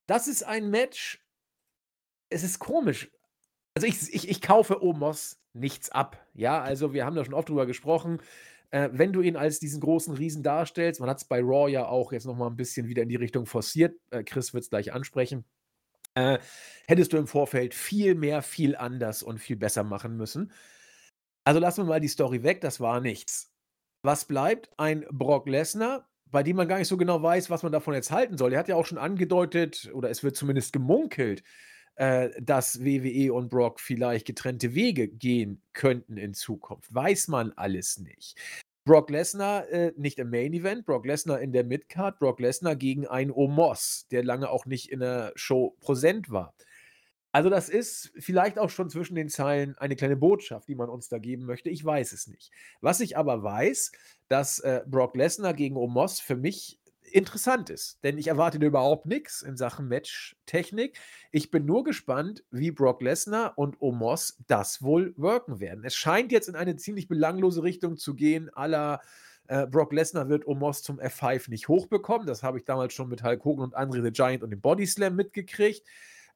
das ist ein Match es ist komisch. Also, ich ich ich kaufe Omos nichts ab, ja? Also, wir haben da schon oft drüber gesprochen. Äh, wenn du ihn als diesen großen Riesen darstellst man hat es bei Raw ja auch jetzt noch mal 'n bisschen wieder in die Richtung forciert. Äh, Chris es gleich ansprechen. Äh, hättest du im Vorfeld viel mehr, viel anders und viel besser machen müssen. Also lassen wir mal die Story weg, das war nichts. Was bleibt? Ein Brock Lesnar, bei dem man gar nicht so genau weiß, was man davon jetzt halten soll. Er hat ja auch schon angedeutet, oder es wird zumindest gemunkelt, äh, dass WWE und Brock vielleicht getrennte Wege gehen könnten in Zukunft. Weiß man alles nicht. Brock Lesnar äh, nicht im Main Event, Brock Lesnar in der Midcard, Brock Lesnar gegen einen Omos, der lange auch nicht in der Show präsent war. Also das ist vielleicht auch schon zwischen den Zeilen eine kleine Botschaft, die man uns da geben möchte. Ich weiß es nicht. Was ich aber weiß, dass äh, Brock Lesnar gegen Omos für mich interessant ist. Denn ich erwarte da überhaupt nichts in Sachen Matchtechnik. Ich bin nur gespannt, wie Brock Lesnar und Omos das wohl worken werden. Es scheint jetzt in eine ziemlich belanglose Richtung zu gehen, aller äh, Brock Lesnar wird Omos zum F5 nicht hochbekommen. Das habe ich damals schon mit Hulk Hogan und Andre the Giant und dem Body Slam mitgekriegt.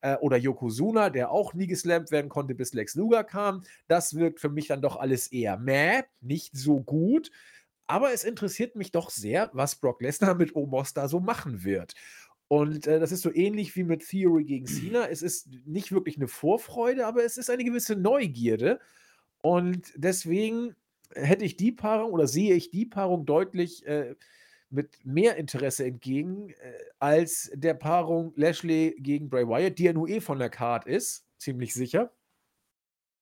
Äh, oder Yokozuna, der auch nie geslampt werden konnte, bis Lex Luger kam. Das wirkt für mich dann doch alles eher meh, nicht so gut. Aber es interessiert mich doch sehr, was Brock Lesnar mit Omos da so machen wird. Und äh, das ist so ähnlich wie mit Theory gegen Cena. Es ist nicht wirklich eine Vorfreude, aber es ist eine gewisse Neugierde. Und deswegen hätte ich die Paarung oder sehe ich die Paarung deutlich äh, mit mehr Interesse entgegen äh, als der Paarung Lashley gegen Bray Wyatt, die ja nur eh von der Card ist, ziemlich sicher.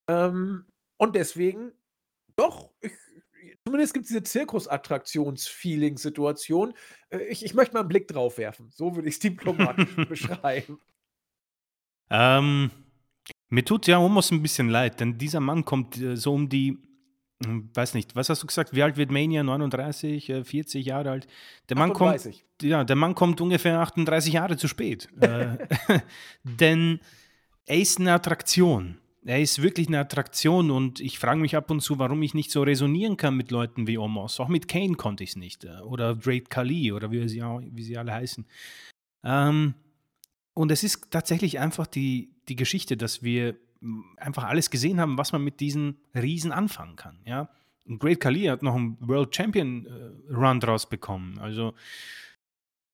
Ähm, und deswegen, doch, ich Zumindest gibt es diese Zirkusattraktions-Feeling-Situation. Äh, ich ich möchte mal einen Blick drauf werfen. So würde ich es diplomatisch beschreiben. Ähm, Mir tut ja Omos ein bisschen leid, denn dieser Mann kommt äh, so um die, hm, weiß nicht, was hast du gesagt? Wie alt wird Mania? 39, äh, 40 Jahre alt? Der Mann 38. kommt, ja, der Mann kommt ungefähr 38 Jahre zu spät. äh, denn er ist eine Attraktion. Er ist wirklich eine Attraktion und ich frage mich ab und zu, warum ich nicht so resonieren kann mit Leuten wie Omos. Auch mit Kane konnte ich es nicht. äh, Oder Great Khali oder wie sie, auch, wie sie alle heißen. Ähm, und es ist tatsächlich einfach die, die Geschichte, dass wir einfach alles gesehen haben, was man mit diesen Riesen anfangen kann. Ja? Und Great Khali hat noch einen World Champion äh, Run draus bekommen. Also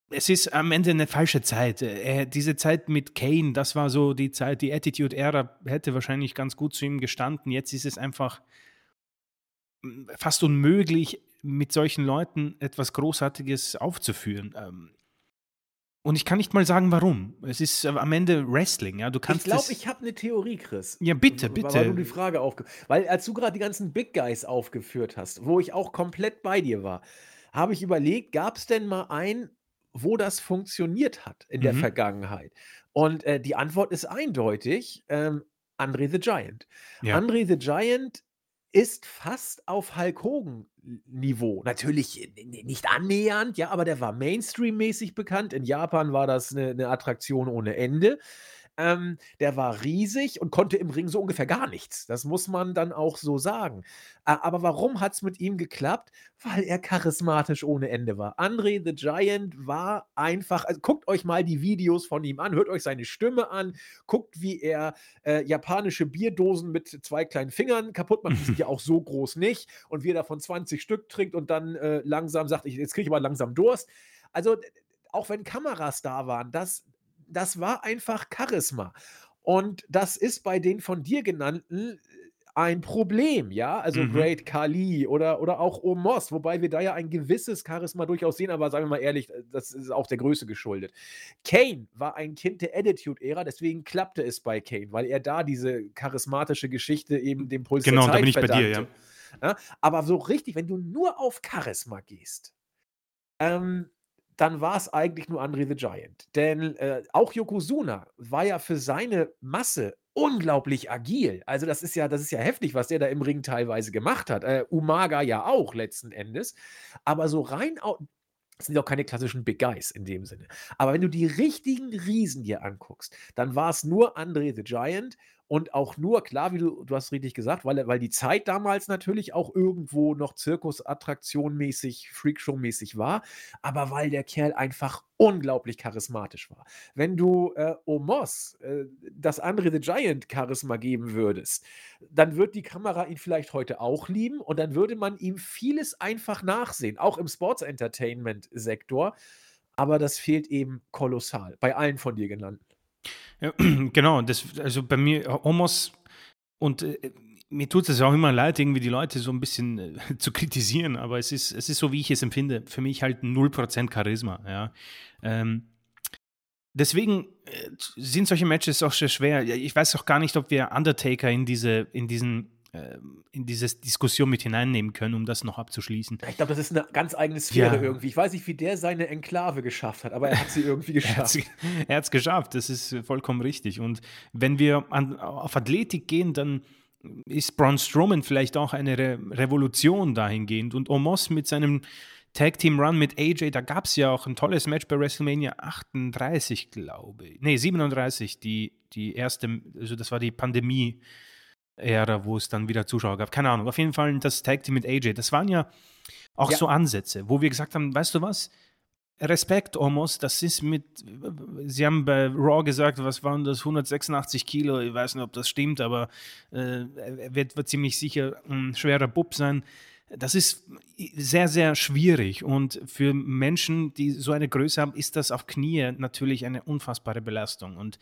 es ist am Ende eine falsche Zeit. Äh, diese Zeit mit Kane, das war so die Zeit, die Attitude-Ära hätte wahrscheinlich ganz gut zu ihm gestanden. Jetzt ist es einfach mm, fast unmöglich, mit solchen Leuten etwas Großartiges aufzuführen. Ähm, und ich kann nicht mal sagen, warum. Es ist äh, am Ende Wrestling, ja. Du kannst Ich glaube, ich habe eine Theorie, Chris. Ja, bitte, W- Weil du die bitte. Frage aufge... Weil als du gerade die ganzen Big Guys aufgeführt hast, wo ich auch komplett bei dir war, habe ich überlegt, gab es denn mal einen, wo das funktioniert hat in der Mhm. Vergangenheit? Und äh, die Antwort ist eindeutig, ähm, Andre the Giant. Ja. Andre the Giant ist fast auf Hulk Hogan Niveau. Natürlich n- nicht annähernd, ja, aber der war Mainstream-mäßig bekannt. In Japan war das eine, eine Attraktion ohne Ende. Ähm, der war riesig und konnte im Ring so ungefähr gar nichts. Das muss man dann auch so sagen. Aber warum hat es mit ihm geklappt? Weil er charismatisch ohne Ende war. Andre the Giant war einfach, also guckt euch mal die Videos von ihm an, hört euch seine Stimme an, guckt, wie er äh, japanische Bierdosen mit zwei kleinen Fingern kaputt macht. Die sind ja auch so groß nicht. Und wie er davon 20 Stück trinkt und dann äh, langsam sagt, ich, jetzt kriege ich aber langsam Durst. Also, auch wenn Kameras da waren, das, das war einfach Charisma. Und das ist bei den von dir genannten ein Problem, ja. Also Mhm. Great Kali oder, oder auch Omos, wobei wir da ja ein gewisses Charisma durchaus sehen, aber sagen wir mal ehrlich, das ist auch der Größe geschuldet. Kane war ein Kind der Attitude-Ära, deswegen klappte es bei Kane, weil er da diese charismatische Geschichte eben dem Puls Genau, der da Zeit bin ich bei dir, ja. verdankte. Ja, aber so richtig, wenn du nur auf Charisma gehst, ähm, dann war es eigentlich nur Andre the Giant. Denn äh, auch Yokozuna war ja für seine Masse unglaublich agil. Also das ist ja, das ist ja heftig, was der da im Ring teilweise gemacht hat. Äh, Umaga ja auch letzten Endes. Aber so rein, das sind auch keine klassischen Big Guys in dem Sinne. Aber wenn du die richtigen Riesen dir anguckst, dann war es nur Andre the Giant und auch nur, klar, wie du, du hast richtig gesagt, weil, weil die Zeit damals natürlich auch irgendwo noch Zirkusattraktion-mäßig, Freakshow-mäßig war, aber weil der Kerl einfach unglaublich charismatisch war. Wenn du äh, Omos äh, das Andre the Giant Charisma geben würdest, dann wird die Kamera ihn vielleicht heute auch lieben und dann würde man ihm vieles einfach nachsehen, auch im Sports Entertainment Sektor. Aber das fehlt eben kolossal bei allen von dir genannten. Ja, genau, das, also bei mir, Homos und äh, mir tut es auch immer leid, irgendwie die Leute so ein bisschen äh, zu kritisieren, aber es ist, es ist so, wie ich es empfinde. Für mich halt 0% Charisma, ja. Ähm, deswegen äh, sind solche Matches auch sehr schwer. Ich weiß auch gar nicht, ob wir Undertaker in diese, in diesen, in diese Diskussion mit hineinnehmen können, um das noch abzuschließen. Ich glaube, das ist eine ganz eigene Sphäre Ja. irgendwie. Ich weiß nicht, wie der seine Enklave geschafft hat, aber er hat sie irgendwie Er hat geschafft. es geschafft, das ist vollkommen richtig. Und wenn wir an, auf Athletik gehen, dann ist Braun Strowman vielleicht auch eine Re Revolution dahingehend. Und Omos mit seinem Tag Team Run mit AJ, da gab es ja auch ein tolles Match bei WrestleMania 38, glaube ich. Nee, 37, die, die erste, also das war die Pandemie. Ära, wo es dann wieder Zuschauer gab. Keine Ahnung. Auf jeden Fall das Tag Team mit AJ. Das waren ja auch Ja. so Ansätze, wo wir gesagt haben, weißt du was? Respekt, Omos, das ist mit, sie haben bei Raw gesagt, was waren das, 186 Kilo, ich weiß nicht, ob das stimmt, aber äh, er wird, wird ziemlich sicher ein schwerer Bub sein. Das ist sehr, sehr schwierig und für Menschen, die so eine Größe haben, ist das auf Knie natürlich eine unfassbare Belastung und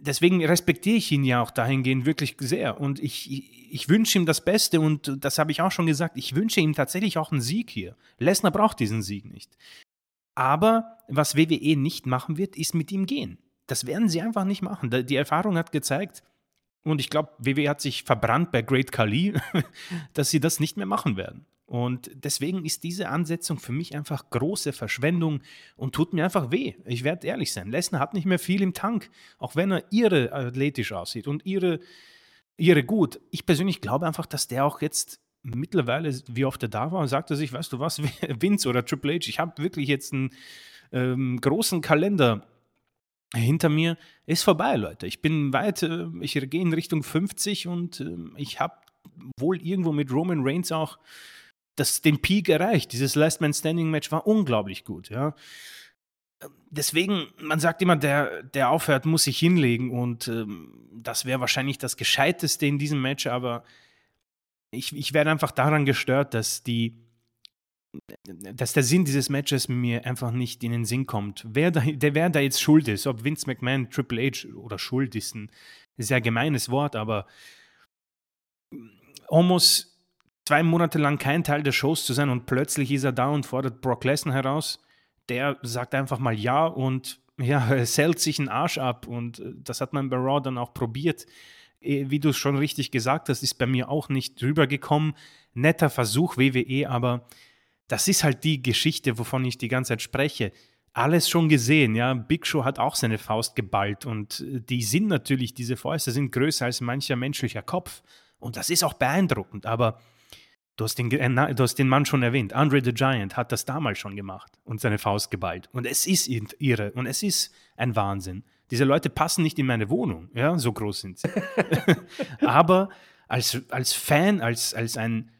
deswegen respektiere ich ihn ja auch dahingehend wirklich sehr und ich, ich, wünsche ihm das Beste und das habe ich auch schon gesagt, ich wünsche ihm tatsächlich auch einen Sieg hier. Lesnar braucht diesen Sieg nicht. Aber was WWE nicht machen wird, ist mit ihm gehen. Das werden sie einfach nicht machen. Die Erfahrung hat gezeigt, und ich glaube, WWE hat sich verbrannt bei Great Khali, dass sie das nicht mehr machen werden. Und deswegen ist diese Ansetzung für mich einfach große Verschwendung und tut mir einfach weh. Ich werde ehrlich sein. Lesnar hat nicht mehr viel im Tank, auch wenn er irre athletisch aussieht und ihre, ihre gut. Ich persönlich glaube einfach, dass der auch jetzt mittlerweile, wie oft er da war, sagte sich, weißt du was, Vince oder Triple H, ich habe wirklich jetzt einen ähm, großen Kalender hinter mir. Ist vorbei, Leute. Ich bin weit, äh, ich gehe in Richtung 50 und äh, ich habe wohl irgendwo mit Roman Reigns auch das, den Peak erreicht. Dieses Last Man Standing Match war unglaublich gut, ja. Deswegen, man sagt immer, der, der aufhört, muss sich hinlegen und ähm, das wäre wahrscheinlich das Gescheiteste in diesem Match, aber ich, ich werde einfach daran gestört, dass die, dass der Sinn dieses Matches mir einfach nicht in den Sinn kommt. Wer da, der, wer da jetzt schuld ist, ob Vince McMahon, Triple H oder schuld ist ein sehr gemeines Wort, aber Omos zwei Monate lang kein Teil der Shows zu sein und plötzlich ist er da und fordert Brock Lesnar heraus. Der sagt einfach mal ja und ja, zählt sich einen Arsch ab und äh, das hat man bei Raw dann auch probiert. Eh, wie du es schon richtig gesagt hast, ist bei mir auch nicht drüber gekommen. Netter Versuch WWE, aber das ist halt die Geschichte, wovon ich die ganze Zeit spreche. Alles schon gesehen, ja. Big Show hat auch seine Faust geballt und äh, die sind natürlich, diese Fäuste sind größer als mancher menschlicher Kopf. Und das ist auch beeindruckend, aber Du hast, den, äh, du hast den Mann schon erwähnt. Andre the Giant hat das damals schon gemacht und seine Faust geballt. Und es ist irre und es ist ein Wahnsinn. Diese Leute passen nicht in meine Wohnung, ja, so groß sind sie. Aber als, als Fan, als, als ein,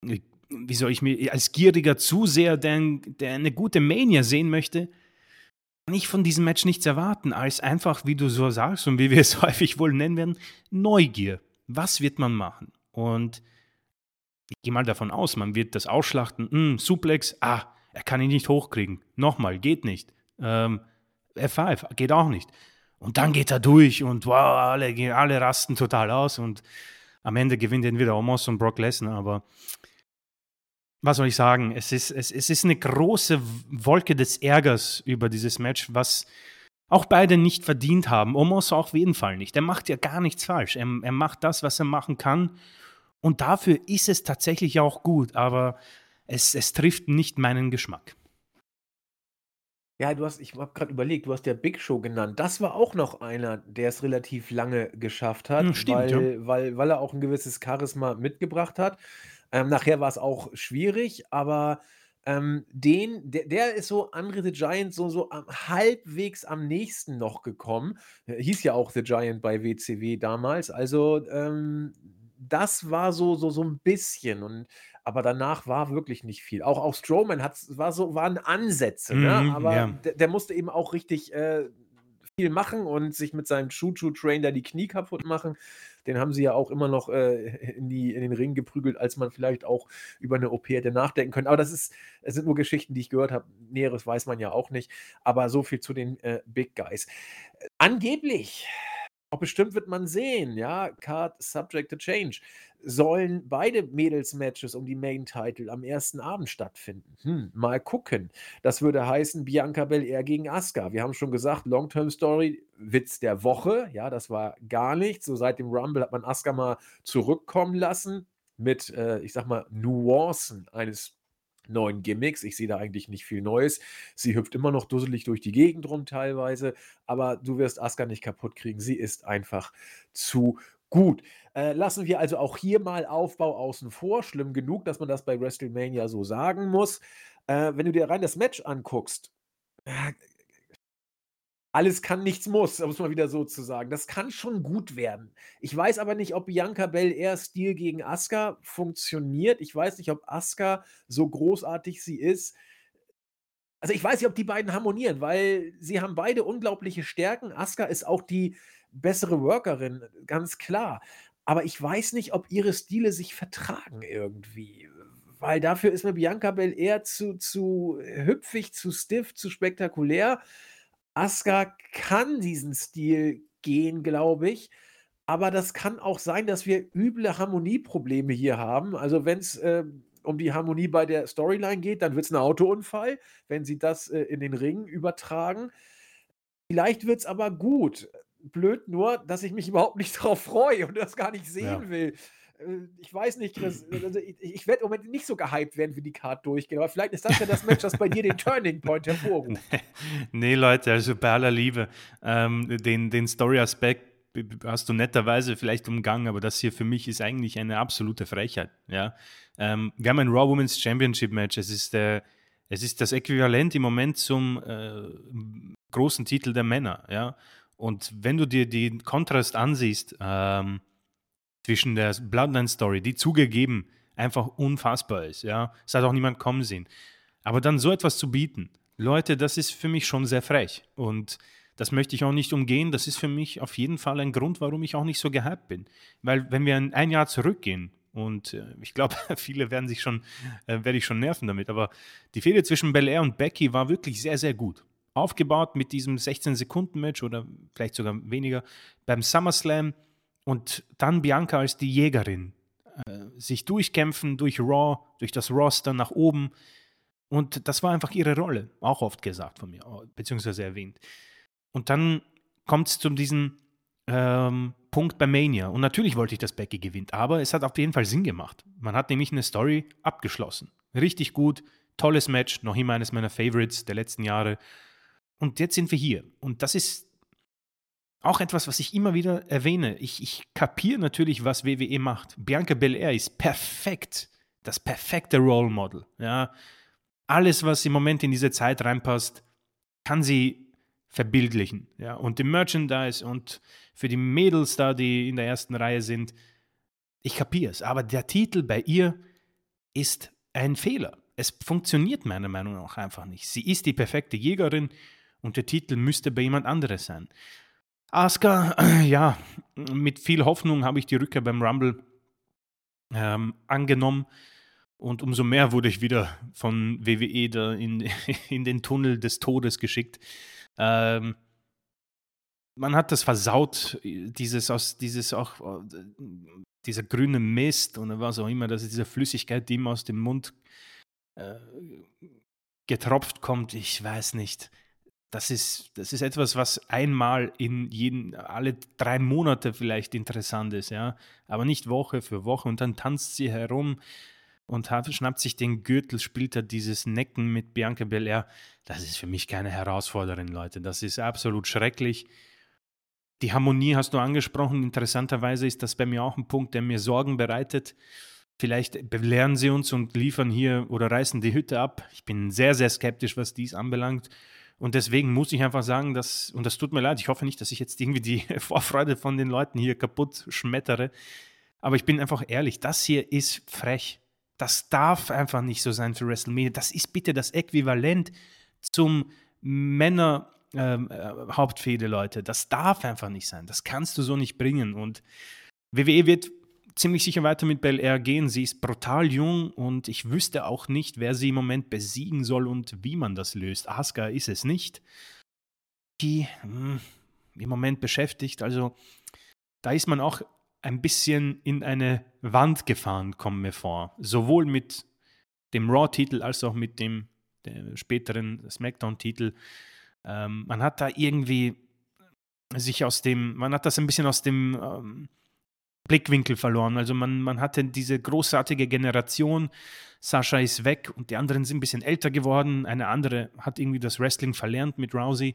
wie soll ich mir, als gieriger Zuseher, der, der eine gute Mania sehen möchte, kann ich von diesem Match nichts erwarten, als einfach, wie du so sagst und wie wir es häufig wohl nennen werden, Neugier. Was wird man machen? Und ich gehe mal davon aus, man wird das ausschlachten. Hm, Suplex, ah, er kann ihn nicht hochkriegen. Nochmal, geht nicht. Ähm, F5, geht auch nicht. Und dann geht er durch und wow, alle, alle rasten total aus und am Ende gewinnt entweder Omos und Brock Lesnar, aber was soll ich sagen? Es ist, es, es ist eine große Wolke des Ärgers über dieses Match, was auch beide nicht verdient haben. Omos auf jeden Fall nicht. Er macht ja gar nichts falsch. Er, er macht das, was er machen kann und dafür ist es tatsächlich auch gut, aber es, es trifft nicht meinen Geschmack. Ja, du hast, ich habe gerade überlegt, du hast ja Big Show genannt. Das war auch noch einer, der es relativ lange geschafft hat, hm, Stimmt, weil, ja. weil, weil er auch ein gewisses Charisma mitgebracht hat. Ähm, nachher war es auch schwierig, aber ähm, den, der, der ist so Andre the Giant so, so am, halbwegs am nächsten noch gekommen. Hieß ja auch The Giant bei WCW damals. Also ähm, das war so so so ein bisschen und aber danach war wirklich nicht viel. Auch auch Strowman hat war so waren Ansätze, ne? Mhm, Aber ja. der der musste eben auch richtig, äh, viel machen und sich mit seinem Choo-Choo-Train da die Knie kaputt machen. Den haben sie ja auch immer noch, äh, in die in den Ring geprügelt, als man vielleicht auch über eine OP hätte nachdenken können. Aber das ist es sind nur Geschichten, die ich gehört habe. Näheres weiß man ja auch nicht. Aber so viel zu den, äh, Big Guys. Angeblich auch bestimmt wird man sehen, ja, Card Subject to Change. Sollen beide Mädels-Matches um die Main-Title am ersten Abend stattfinden? Hm, mal gucken. Das würde heißen, Bianca Belair gegen Asuka. Wir haben schon gesagt, Long-Term-Story, Witz der Woche. Ja, das war gar nichts. So seit dem Rumble hat man Asuka mal zurückkommen lassen mit, äh, ich sag mal, Nuancen eines neuen Gimmicks. Ich sehe da eigentlich nicht viel Neues. Sie hüpft immer noch dusselig durch die Gegend rum teilweise, aber du wirst Asuka nicht kaputt kriegen. Sie ist einfach zu gut. Äh, lassen wir also auch hier mal Aufbau außen vor. Schlimm genug, dass man das bei WrestleMania so sagen muss. Äh, wenn du dir rein das Match anguckst, äh, alles kann, nichts muss, um es mal wieder so zu sagen. Das kann schon gut werden. Ich weiß aber nicht, ob Bianca Belair Stil gegen Asuka funktioniert. Ich weiß nicht, ob Asuka so großartig sie ist. Also ich weiß nicht, ob die beiden harmonieren, weil sie haben beide unglaubliche Stärken. Asuka ist auch die bessere Workerin, ganz klar. Aber ich weiß nicht, ob ihre Stile sich vertragen irgendwie. Weil dafür ist mir Bianca Belair zu, zu hüpfig, zu stiff, zu spektakulär. Asuka kann diesen Stil gehen, glaube ich. Aber das kann auch sein, dass wir üble Harmonieprobleme hier haben. Also, wenn's, ähm, um die Harmonie bei der Storyline geht, dann wird es ein Autounfall, wenn sie das, äh, in den Ring übertragen. Vielleicht wird es aber gut. Blöd nur, dass ich mich überhaupt nicht drauf freue und das gar nicht sehen Ja. will. Äh, ich weiß nicht, Chris, also ich, ich werde im Moment nicht so gehypt werden, wie die Card durchgeht, aber vielleicht ist das ja das Match, das bei dir den Turning Point hervorruft. nee, Leute, also bei aller Liebe, ähm, den, den Story-Aspekt hast du netterweise vielleicht umgangen, aber das hier für mich ist eigentlich eine absolute Frechheit. Ja? Ähm, wir haben ein Raw Women's Championship Match. Es ist, äh, es ist das Äquivalent im Moment zum äh, großen Titel der Männer. Ja? Und wenn du dir den Kontrast ansiehst ähm, zwischen der Bloodline Story, die zugegeben einfach unfassbar ist, ja, es hat auch niemand kommen sehen, aber dann so etwas zu bieten, Leute, das ist für mich schon sehr frech. Und das möchte ich auch nicht umgehen. Das ist für mich auf jeden Fall ein Grund, warum ich auch nicht so gehypt bin. Weil wenn wir ein Jahr zurückgehen, und äh, ich glaube, viele werden sich schon, äh, werde ich schon nerven damit, aber die Fehde zwischen Belair und Becky war wirklich sehr, sehr gut. Aufgebaut mit diesem 16-Sekunden-Match oder vielleicht sogar weniger beim SummerSlam und dann Bianca als die Jägerin. Äh, sich durchkämpfen durch Raw, durch das Roster nach oben. Und das war einfach ihre Rolle, auch oft gesagt von mir, beziehungsweise erwähnt. Und dann kommt es zu diesem ähm, Punkt bei Mania. Und natürlich wollte ich, dass Becky gewinnt, aber es hat auf jeden Fall Sinn gemacht. Man hat nämlich eine Story abgeschlossen. Richtig gut, tolles Match, noch immer eines meiner Favorites der letzten Jahre. Und jetzt sind wir hier. Und das ist auch etwas, was ich immer wieder erwähne. Ich, ich kapiere natürlich, was WWE macht. Bianca Belair ist perfekt, das perfekte Role Model. Ja. Alles, was im Moment in diese Zeit reinpasst, kann sie verbildlichen. Ja? Und im Merchandise und für die Mädels da, die in der ersten Reihe sind, ich kapiere es. Aber der Titel bei ihr ist ein Fehler. Es funktioniert meiner Meinung nach einfach nicht. Sie ist die perfekte Jägerin und der Titel müsste bei jemand anderes sein. Asuka, ja, mit viel Hoffnung habe ich die Rückkehr beim Rumble ähm, angenommen. Und umso mehr wurde ich wieder von WWE da in, in den Tunnel des Todes geschickt. Ähm, man hat das versaut, dieses aus dieses auch dieser grüne Mist und was auch immer, dass diese Flüssigkeit, die ihm aus dem Mund äh, getropft kommt, ich weiß nicht. Das ist, das ist etwas, was einmal in jeden, alle drei Monate vielleicht interessant ist, ja. Aber nicht Woche für Woche. Und dann tanzt sie herum und hat, schnappt sich den Gürtel, spielt er dieses Necken mit Bianca Belair. Das ist für mich keine Herausforderin, Leute. Das ist absolut schrecklich. Die Harmonie hast du angesprochen. Interessanterweise ist das bei mir auch ein Punkt, der mir Sorgen bereitet. Vielleicht belehren sie uns und liefern hier oder reißen die Hütte ab. Ich bin sehr, sehr skeptisch, was dies anbelangt. Und deswegen muss ich einfach sagen, dass, und das tut mir leid, ich hoffe nicht, dass ich jetzt irgendwie die Vorfreude von den Leuten hier kaputt schmettere. Aber ich bin einfach ehrlich, das hier ist frech. Das darf einfach nicht so sein für WrestleMania. Das ist bitte das Äquivalent zum Männer ähm, äh, Hauptfehde, Leute. Das darf einfach nicht sein. Das kannst du so nicht bringen. Und WWE wird ziemlich sicher weiter mit Bel Air gehen. Sie ist brutal jung und ich wüsste auch nicht, wer sie im Moment besiegen soll und wie man das löst. Asuka ist es nicht. Die mh, hm, im Moment beschäftigt. Also da ist man auch ein bisschen in eine Wand gefahren, kommen mir vor. Sowohl mit dem Raw-Titel als auch mit dem späteren SmackDown-Titel. Ähm, man hat da irgendwie sich aus dem, man hat das ein bisschen aus dem ähm, Blickwinkel verloren. Also man, man hatte diese großartige Generation, Sascha ist weg und die anderen sind ein bisschen älter geworden. Eine andere hat irgendwie das Wrestling verlernt mit Rousey.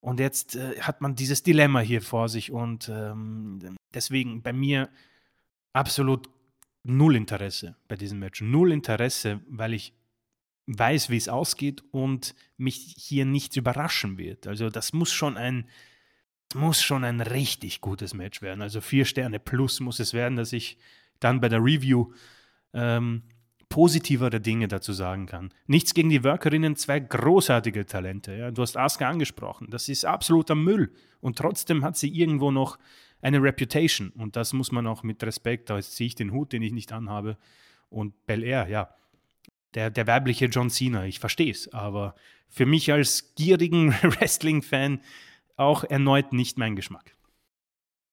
Und jetzt äh, hat man dieses Dilemma hier vor sich und ähm, deswegen bei mir absolut null Interesse bei diesem Match. Null Interesse, weil ich weiß, wie es ausgeht und mich hier nichts überraschen wird. Also das muss schon ein, muss schon ein richtig gutes Match werden. Also vier Sterne plus muss es werden, dass ich dann bei der Review ähm, positivere Dinge dazu sagen kann. Nichts gegen die Workerinnen, zwei großartige Talente. Ja. Du hast Asuka angesprochen. Das ist absoluter Müll. Und trotzdem hat sie irgendwo noch eine Reputation. Und das muss man auch mit Respekt, da ziehe ich den Hut, den ich nicht anhabe. Und Bel Air, ja, der, der weibliche John Cena, ich verstehe es. Aber für mich als gierigen Wrestling-Fan auch erneut nicht mein Geschmack.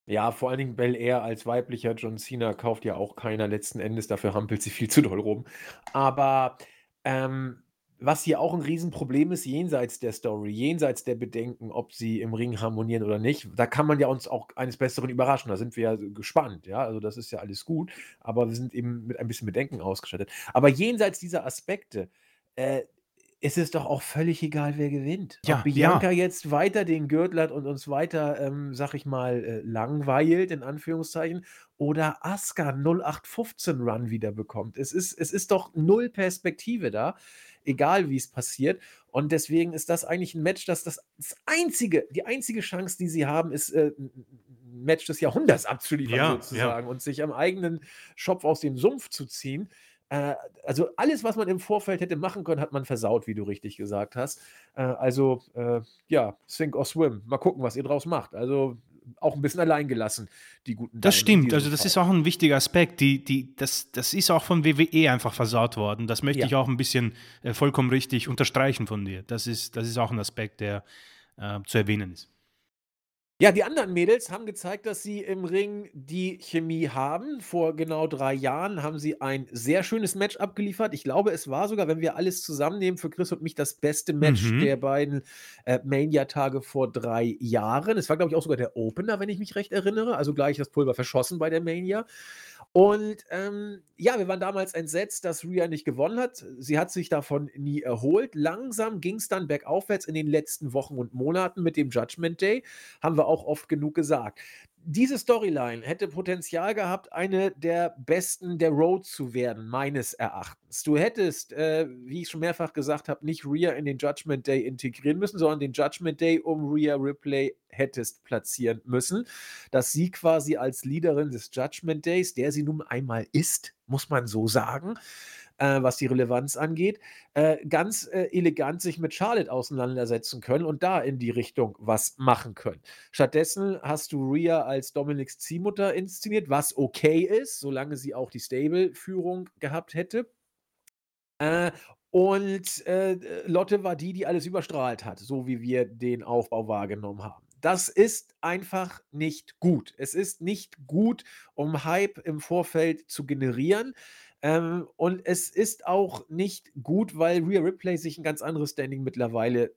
Ja, vor allen Dingen Bel Air als weiblicher John Cena kauft ja auch keiner letzten Endes, dafür hampelt sie viel zu doll rum. Aber ähm, was hier auch ein Riesenproblem ist, jenseits der Story, jenseits der Bedenken, ob sie im Ring harmonieren oder nicht, da kann man ja uns auch eines Besseren überraschen. Da sind wir ja gespannt, ja. Also, das ist ja alles gut, aber wir sind eben mit ein bisschen Bedenken ausgestattet. Aber jenseits dieser Aspekte, äh, ist es doch auch völlig egal, wer gewinnt. Ob Ja, Bianca ja. jetzt weiter den Gürtel hat und uns weiter, ähm, sage ich mal, äh, langweilt in Anführungszeichen oder Asuka 0815 Run wieder bekommt. Es ist es ist doch null Perspektive da, egal wie es passiert. Und deswegen ist das eigentlich ein Match, das das das einzige die einzige Chance, die sie haben, ist, äh, 'n 'n Match des Jahrhunderts abzuliefern ja. sozusagen und sich am eigenen Schopf aus dem Sumpf zu ziehen. Äh, also alles, was man im Vorfeld hätte machen können, hat man versaut, wie du richtig gesagt hast. Äh, also, äh, ja, sink or swim. Mal gucken, was ihr draus macht. Also, auch ein bisschen allein gelassen, die guten Das in stimmt. Also, das ist Fall. auch ein wichtiger Aspekt. Die die das das ist auch von WWE einfach versaut worden. Das möchte Ja. ich auch ein bisschen, äh, vollkommen richtig unterstreichen von dir. Das ist das ist auch ein Aspekt, der, äh, zu erwähnen ist. Ja, die anderen Mädels haben gezeigt, dass sie im Ring die Chemie haben. Vor genau 3 Jahren haben sie ein sehr schönes Match abgeliefert. Ich glaube, es war sogar, wenn wir alles zusammennehmen, für Chris und mich das beste Match Mhm. der beiden, äh, Mania-Tage vor 3 Jahren. Es war, glaube ich, auch sogar der Opener, wenn ich mich recht erinnere, also gleich das Pulver verschossen bei der Mania. Und, ähm, ja, wir waren damals entsetzt, dass Rhea nicht gewonnen hat. Sie hat sich davon nie erholt. Langsam ging's dann bergaufwärts in den letzten Wochen und Monaten mit dem Judgment Day, haben wir auch oft genug gesagt. Diese Storyline hätte Potenzial gehabt, eine der besten der Road zu werden, meines Erachtens. Du hättest, äh, wie ich schon mehrfach gesagt habe, nicht Rhea in den Judgment Day integrieren müssen, sondern den Judgment Day um Rhea Ripley hättest platzieren müssen, dass sie quasi als Leaderin des Judgment Days, der sie nun einmal ist, muss man so sagen, äh, was die Relevanz angeht, äh, ganz, äh, elegant sich mit Charlotte auseinandersetzen können und da in die Richtung was machen können. Stattdessen hast du Rhea als Dominics Ziehmutter inszeniert, was okay ist, solange sie auch die Stable-Führung gehabt hätte. Äh, und, äh, äh, Lotte war die, die alles überstrahlt hat, so wie wir den Aufbau wahrgenommen haben. Das ist einfach nicht gut. Es ist nicht gut, um Hype im Vorfeld zu generieren. Ähm, und es ist auch nicht gut, weil Rhea Ripley sich ein ganz anderes Standing mittlerweile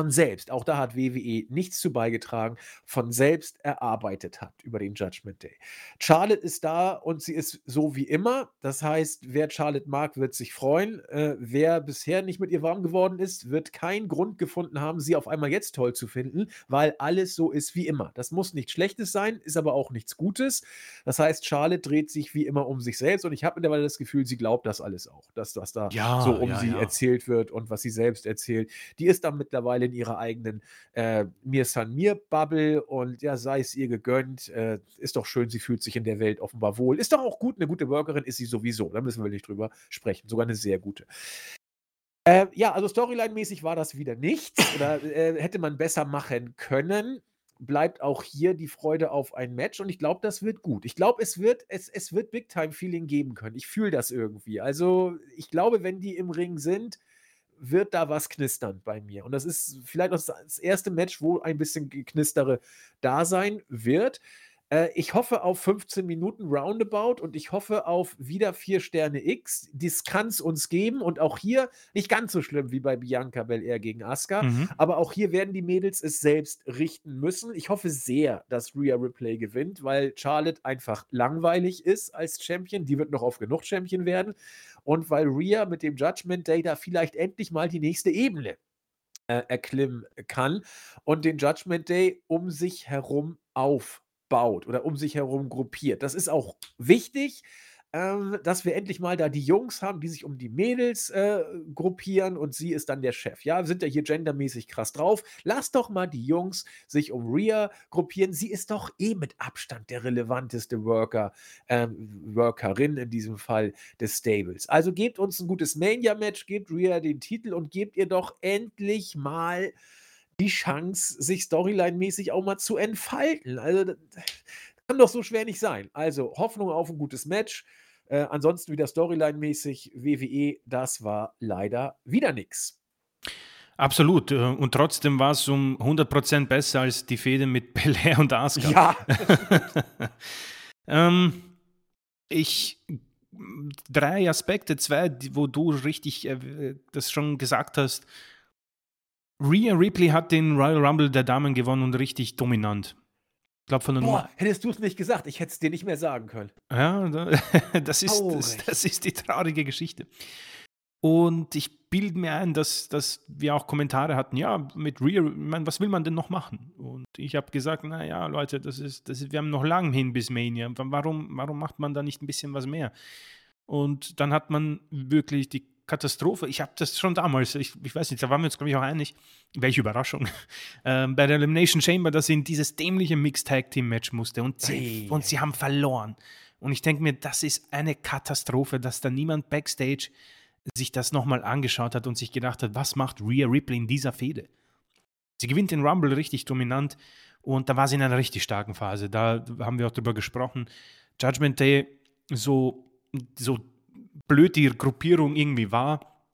von selbst, auch da hat WWE nichts zu beigetragen, von selbst erarbeitet hat über den Judgment Day. Charlotte ist da und sie ist so wie immer. Das heißt, wer Charlotte mag, wird sich freuen. Äh, wer bisher nicht mit ihr warm geworden ist, wird keinen Grund gefunden haben, sie auf einmal jetzt toll zu finden, weil alles so ist wie immer. Das muss nichts Schlechtes sein, ist aber auch nichts Gutes. Das heißt, Charlotte dreht sich wie immer um sich selbst und ich habe mittlerweile das Gefühl, sie glaubt das alles auch, dass was da so Ja, um ja, sie ja. erzählt wird und was sie selbst erzählt. Die ist dann mittlerweile in ihrer eigenen äh, Mir San Mir Bubble und ja, sei es ihr gegönnt. Äh, ist doch schön, sie fühlt sich in der Welt offenbar wohl. Ist doch auch gut, eine gute Workerin ist sie sowieso. Da müssen wir nicht drüber sprechen. Sogar eine sehr gute. Äh, ja, also Storyline-mäßig war das wieder nichts oder äh, hätte man besser machen können. Bleibt auch hier die Freude auf ein Match und ich glaube, das wird gut. Ich glaube, es wird, es, es wird Big-Time-Feeling geben können. Ich fühle das irgendwie. Also, ich glaube, wenn die im Ring sind, wird da was knistern bei mir. Und das ist vielleicht auch das erste Match, wo ein bisschen Geknistere da sein wird. Äh, ich hoffe auf 15 Minuten Roundabout und ich hoffe auf wieder 4 Sterne X. Das kann es uns geben und auch hier nicht ganz so schlimm wie bei Bianca Belair gegen Asuka. Mhm. Aber auch hier werden die Mädels es selbst richten müssen. Ich hoffe sehr, dass Rhea Ripley gewinnt, weil Charlotte einfach langweilig ist als Champion. Die wird noch auf genug Champion werden. Und weil Rhea mit dem Judgment Day da vielleicht endlich mal die nächste Ebene äh, erklimmen kann und den Judgment Day um sich herum aufbaut oder um sich herum gruppiert. Das ist auch wichtig, ähm, dass wir endlich mal da die Jungs haben, die sich um die Mädels äh, gruppieren und sie ist dann der Chef. Ja, sind ja hier gendermäßig krass drauf. Lass doch mal die Jungs sich um Rhea gruppieren. Sie ist doch eh mit Abstand der relevanteste Worker, ähm, Workerin in diesem Fall des Stables. Also gebt uns ein gutes Mania-Match, gebt Rhea den Titel und gebt ihr doch endlich mal die Chance, sich storyline-mäßig auch mal zu entfalten. Also, das kann doch so schwer nicht sein. Also, Hoffnung auf ein gutes Match. Äh, ansonsten wieder storyline-mäßig WWE, das war leider wieder nix. Absolut. äh, Und trotzdem war es um 100% besser als die Fehde mit Belair und Asuka. Ja. ähm, ich drei Aspekte, zwei, wo du richtig äh, das schon gesagt hast. Rhea Ripley hat den Royal Rumble der Damen gewonnen und richtig dominant. Ich glaube von der Boah, Nummer. hättest du es nicht gesagt, ich hätte es dir nicht mehr sagen können. Ja, das ist, das, das ist die traurige Geschichte. Und ich bilde mir ein, dass, dass wir auch Kommentare hatten, ja, mit Rear, man, was will man denn noch machen? Und ich habe gesagt, naja, Leute, das ist, das ist, wir haben noch lange hin bis Mania. Warum, warum macht man da nicht ein bisschen was mehr? Und dann hat man wirklich die Katastrophe. Ich habe das schon damals, ich, ich, weiß nicht, da waren wir uns, glaube ich, auch einig, welche Überraschung, ähm, bei der Elimination Chamber, dass sie in dieses dämliche Mixed Tag Team Match musste und sie, und sie haben verloren. Und ich denke mir, das ist eine Katastrophe, dass da niemand backstage sich das nochmal angeschaut hat und sich gedacht hat, was macht Rhea Ripley in dieser Fehde? Sie gewinnt den Rumble richtig dominant und da war sie in einer richtig starken Phase. Da haben wir auch drüber gesprochen. Judgment Day, so, so blöd die Gruppierung irgendwie war,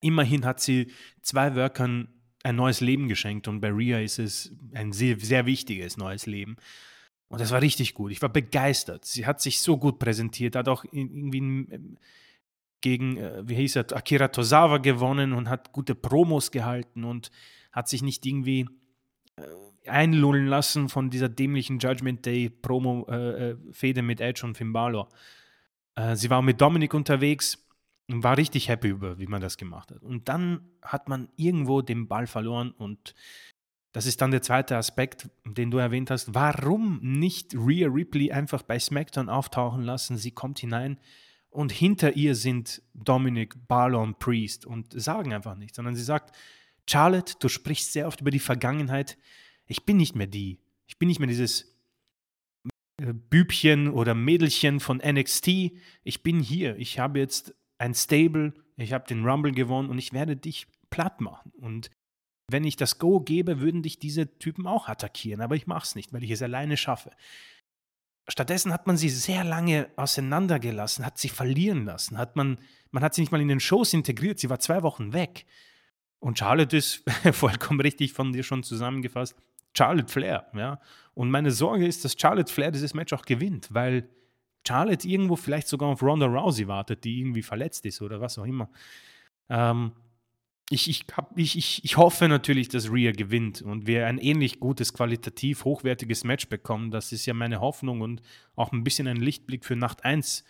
immerhin hat sie zwei Workern ein neues Leben geschenkt und bei Rhea ist es ein sehr, sehr wichtiges neues Leben. Und das war richtig gut. Ich war begeistert. Sie hat sich so gut präsentiert, hat auch irgendwie gegen, äh, wie hieß er, Akira Tozawa gewonnen und hat gute Promos gehalten und hat sich nicht irgendwie äh, einlullen lassen von dieser dämlichen Judgment Day Promo-Fehde äh, mit Edge und Finn. Sie war mit Dominik unterwegs und war richtig happy über, wie man das gemacht hat. Und dann hat man irgendwo den Ball verloren und das ist dann der zweite Aspekt, den du erwähnt hast. Warum nicht Rhea Ripley einfach bei SmackDown auftauchen lassen? Sie kommt hinein, und hinter ihr sind Dominic, Barlow Priest und sagen einfach nichts, sondern sie sagt, Charlotte, du sprichst sehr oft über die Vergangenheit. Ich bin nicht mehr die. Ich bin nicht mehr dieses äh, Bübchen oder Mädelchen von NXT. Ich bin hier. Ich habe jetzt ein Stable. Ich habe den Rumble gewonnen und ich werde dich platt machen. Und wenn ich das Go gebe, würden dich diese Typen auch attackieren. Aber ich mache es nicht, weil ich es alleine schaffe. Stattdessen hat man sie sehr lange auseinandergelassen, hat sie verlieren lassen, hat man, man hat sie nicht mal in den Shows integriert, sie war zwei Wochen weg. Und Charlotte ist vollkommen richtig von dir schon zusammengefasst. Charlotte Flair, ja. Und meine Sorge ist, dass Charlotte Flair dieses Match auch gewinnt, weil Charlotte irgendwo vielleicht sogar auf Ronda Rousey wartet, die irgendwie verletzt ist oder was auch immer. Ähm, ich, ich, hab, ich, ich, ich hoffe natürlich, dass Rhea gewinnt und wir ein ähnlich gutes, qualitativ hochwertiges Match bekommen. Das ist ja meine Hoffnung und auch ein bisschen ein Lichtblick für Nacht 1.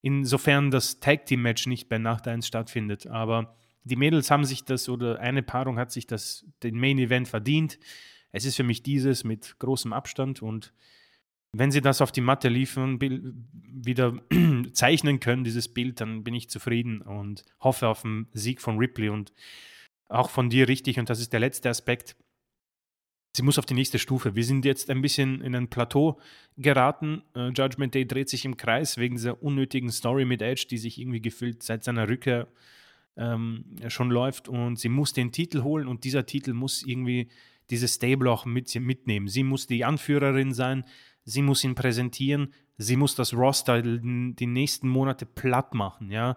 Insofern das Tag Team Match nicht bei Nacht 1 stattfindet. Aber die Mädels haben sich das oder eine Paarung hat sich das, den Main Event verdient. Es ist für mich dieses mit großem Abstand und wenn sie das auf die Matte liefern, wieder zeichnen können, dieses Bild, dann bin ich zufrieden und hoffe auf einen Sieg von Ripley und auch von dir richtig. Und das ist der letzte Aspekt. Sie muss auf die nächste Stufe. Wir sind jetzt ein bisschen in ein Plateau geraten. Uh, Judgment Day dreht sich im Kreis wegen dieser unnötigen Story mit Edge, die sich irgendwie gefühlt seit seiner Rückkehr ähm, schon läuft. Und sie muss den Titel holen und dieser Titel muss irgendwie dieses Stable auch mit, mitnehmen. Sie muss die Anführerin sein sie muss ihn präsentieren, sie muss das Roster die nächsten Monate platt machen, ja.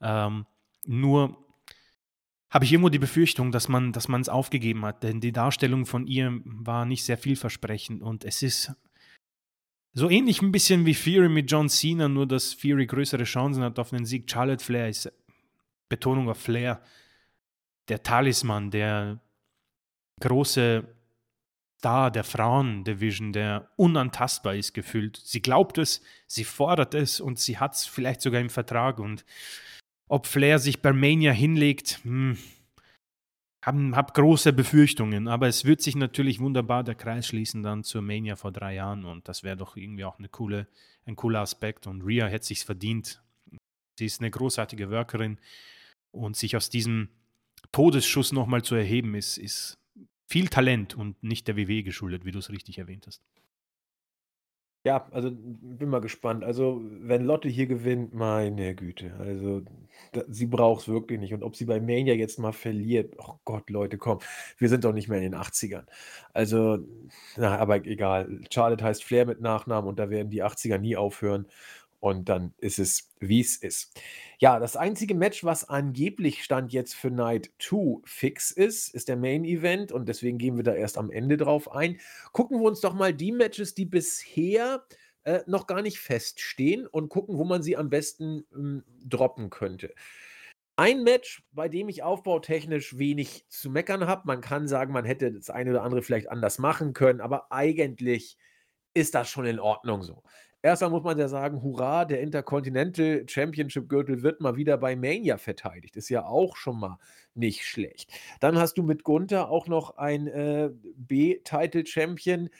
Ähm, nur habe ich irgendwo die Befürchtung, dass man es aufgegeben hat, denn die Darstellung von ihr war nicht sehr vielversprechend und es ist so ähnlich ein bisschen wie Fury mit John Cena, nur dass Fury größere Chancen hat auf einen Sieg. Charlotte Flair ist Betonung auf Flair, der Talisman, der große Star der Frauen-Division, der unantastbar ist gefühlt. Sie glaubt es, sie fordert es und sie hat es vielleicht sogar im Vertrag. Und ob Flair sich bei Mania hinlegt, hm, habe hab große Befürchtungen. Aber es wird sich natürlich wunderbar der Kreis schließen dann zur Mania vor drei Jahren und das wäre doch irgendwie auch eine coole, ein cooler Aspekt. Und Rhea hätte sich verdient. Sie ist eine großartige Workerin und sich aus diesem Todesschuss nochmal zu erheben, ist, ist viel Talent und nicht der WWE geschuldet, wie du es richtig erwähnt hast. Ja, also bin mal gespannt. Also, wenn Lotte hier gewinnt, meine Güte, also da, sie braucht es wirklich nicht. Und ob sie bei Mania jetzt mal verliert, oh Gott, Leute, komm, wir sind doch nicht mehr in den 80ern. Also, na, aber egal. Charlotte heißt Flair mit Nachnamen und da werden die 80er nie aufhören. Und dann ist es, wie es ist. Ja, das einzige Match, was angeblich Stand jetzt für Night 2 fix ist, ist der Main Event und deswegen gehen wir da erst am Ende drauf ein. Gucken wir uns doch mal die Matches, die bisher äh, noch gar nicht feststehen und gucken, wo man sie am besten hm, droppen könnte. Ein Match, bei dem ich aufbautechnisch wenig zu meckern habe. Man kann sagen, man hätte das eine oder andere vielleicht anders machen können, aber eigentlich ist das schon in Ordnung so. Erstmal muss man ja sagen, hurra, der Intercontinental Championship Gürtel wird mal wieder bei Mania verteidigt. Ist ja auch schon mal nicht schlecht. Dann hast du mit Gunther auch noch ein äh, B-Title Champion,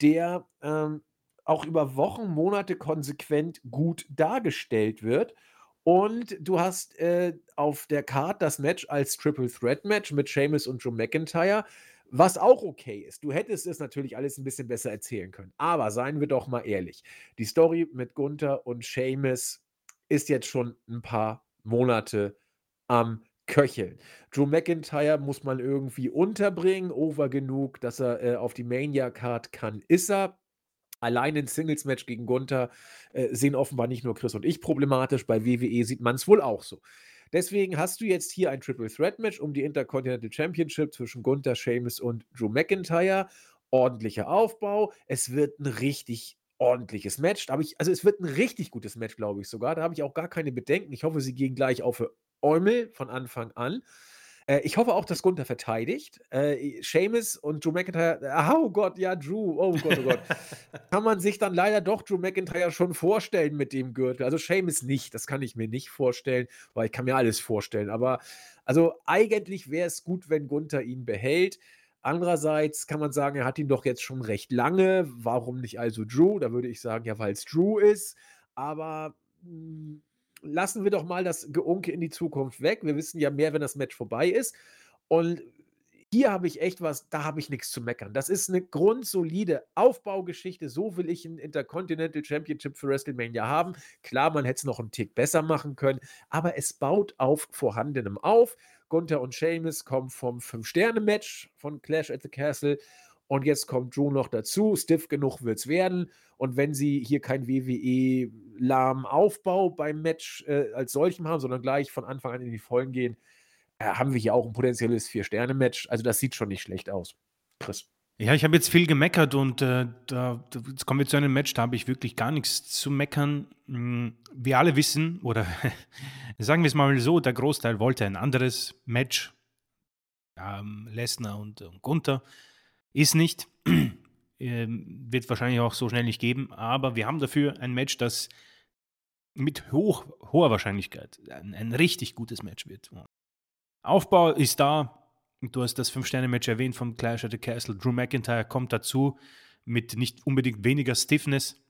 der ähm, auch über Wochen, Monate konsequent gut dargestellt wird. Und du hast äh, auf der Card das Match als Triple Threat Match mit Sheamus und Joe McIntyre, was auch okay ist. Du hättest es natürlich alles ein bisschen besser erzählen können. Aber seien wir doch mal ehrlich. Die Story mit Gunther und Sheamus ist jetzt schon ein paar Monate am Köcheln. Drew McIntyre muss man irgendwie unterbringen, over genug, dass er äh, auf die Mania-Card kann, ist er. Allein ein Singles-Match gegen Gunther äh, sehen offenbar nicht nur Chris und ich problematisch. Bei WWE sieht man es wohl auch so. Deswegen hast du jetzt hier ein Triple Threat Match um die Intercontinental Championship zwischen Gunther, Sheamus und Drew McIntyre. Ordentlicher Aufbau. Es wird ein richtig ordentliches Match. Da ich, also es wird ein richtig gutes Match, glaube ich sogar. Da habe ich auch gar keine Bedenken. Ich hoffe, sie gehen gleich auf Eumel von Anfang an. Äh, ich hoffe auch, dass Gunther verteidigt. Äh, Seamus und Drew McIntyre, oh Gott, ja, Drew, oh Gott, oh Gott. kann man sich dann leider doch Drew McIntyre schon vorstellen mit dem Gürtel. Also Seamus nicht, das kann ich mir nicht vorstellen, weil ich kann mir alles vorstellen. Aber also eigentlich wäre es gut, wenn Gunther ihn behält. Andererseits kann man sagen, er hat ihn doch jetzt schon recht lange. Warum nicht also Drew? Da würde ich sagen, ja, weil es Drew ist. Aber mh, hm, lassen wir doch mal das Geunke in die Zukunft weg. Wir wissen ja mehr, wenn das Match vorbei ist. Und hier habe ich echt was, da habe ich nichts zu meckern. Das ist eine grundsolide Aufbaugeschichte. So will ich ein Intercontinental Championship für WrestleMania haben. Klar, man hätte es noch einen Tick besser machen können, aber es baut auf Vorhandenem auf. Gunther und Sheamus kommen vom Fünf-Sterne-Match von Clash at the Castle und jetzt kommt Drew noch dazu. Stiff genug wird es werden. Und wenn sie hier kein WWE-lahmen Aufbau beim Match äh, als solchem haben, sondern gleich von Anfang an in die Vollen gehen, äh, haben wir hier auch ein potenzielles Vier-Sterne-Match. Also das sieht schon nicht schlecht aus. Chris. Ja, ich habe jetzt viel gemeckert und äh, da, jetzt kommen wir zu einem Match, da habe ich wirklich gar nichts zu meckern. Hm, wir alle wissen, oder sagen wir es mal so, der Großteil wollte ein anderes Match. Ähm, Lesnar und, und Gunther. Ist nicht. Ähm, wird wahrscheinlich auch so schnell nicht geben. Aber wir haben dafür ein Match, das mit hoch, hoher Wahrscheinlichkeit ein, ein richtig gutes Match wird. Aufbau ist da. Du hast das Fünf-Sterne-Match erwähnt vom Clash at the Castle. Drew McIntyre kommt dazu mit nicht unbedingt weniger Stiffness.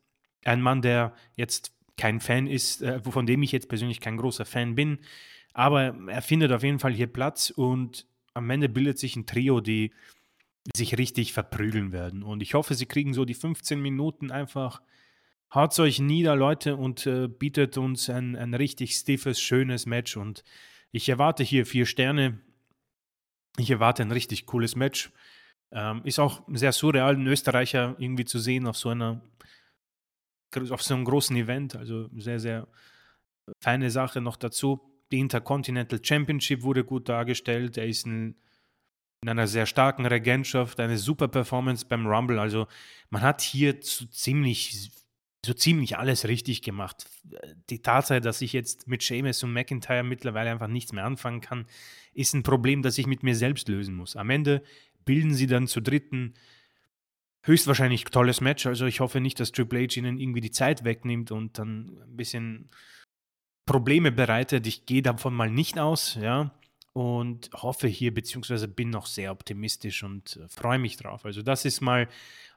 Ein Mann, der jetzt kein Fan ist, äh, von dem ich jetzt persönlich kein großer Fan bin. Aber er findet auf jeden Fall hier Platz und am Ende bildet sich ein Trio, die sich richtig verprügeln werden. Und ich hoffe, sie kriegen so die 15 Minuten einfach. Haut euch nieder, Leute, und äh, bietet uns ein, ein richtig stiffes, schönes Match. Und ich erwarte hier vier Sterne. Ich erwarte ein richtig cooles Match. Ähm, ist auch sehr surreal, einen Österreicher irgendwie zu sehen auf so einer auf so einem großen Event. Also sehr, sehr feine Sache noch dazu. Die Intercontinental Championship wurde gut dargestellt. Er ist ein in einer sehr starken Regentschaft, eine super Performance beim Rumble. Also man hat hier so ziemlich, so ziemlich alles richtig gemacht. Die Tatsache, dass ich jetzt mit Seamus und McIntyre mittlerweile einfach nichts mehr anfangen kann, ist ein Problem, das ich mit mir selbst lösen muss. Am Ende bilden sie dann zu dritten höchstwahrscheinlich tolles Match. Also ich hoffe nicht, dass Triple H ihnen irgendwie die Zeit wegnimmt und dann ein bisschen Probleme bereitet. Ich gehe davon mal nicht aus, ja und hoffe hier, beziehungsweise bin noch sehr optimistisch und äh, freue mich drauf. Also das ist mal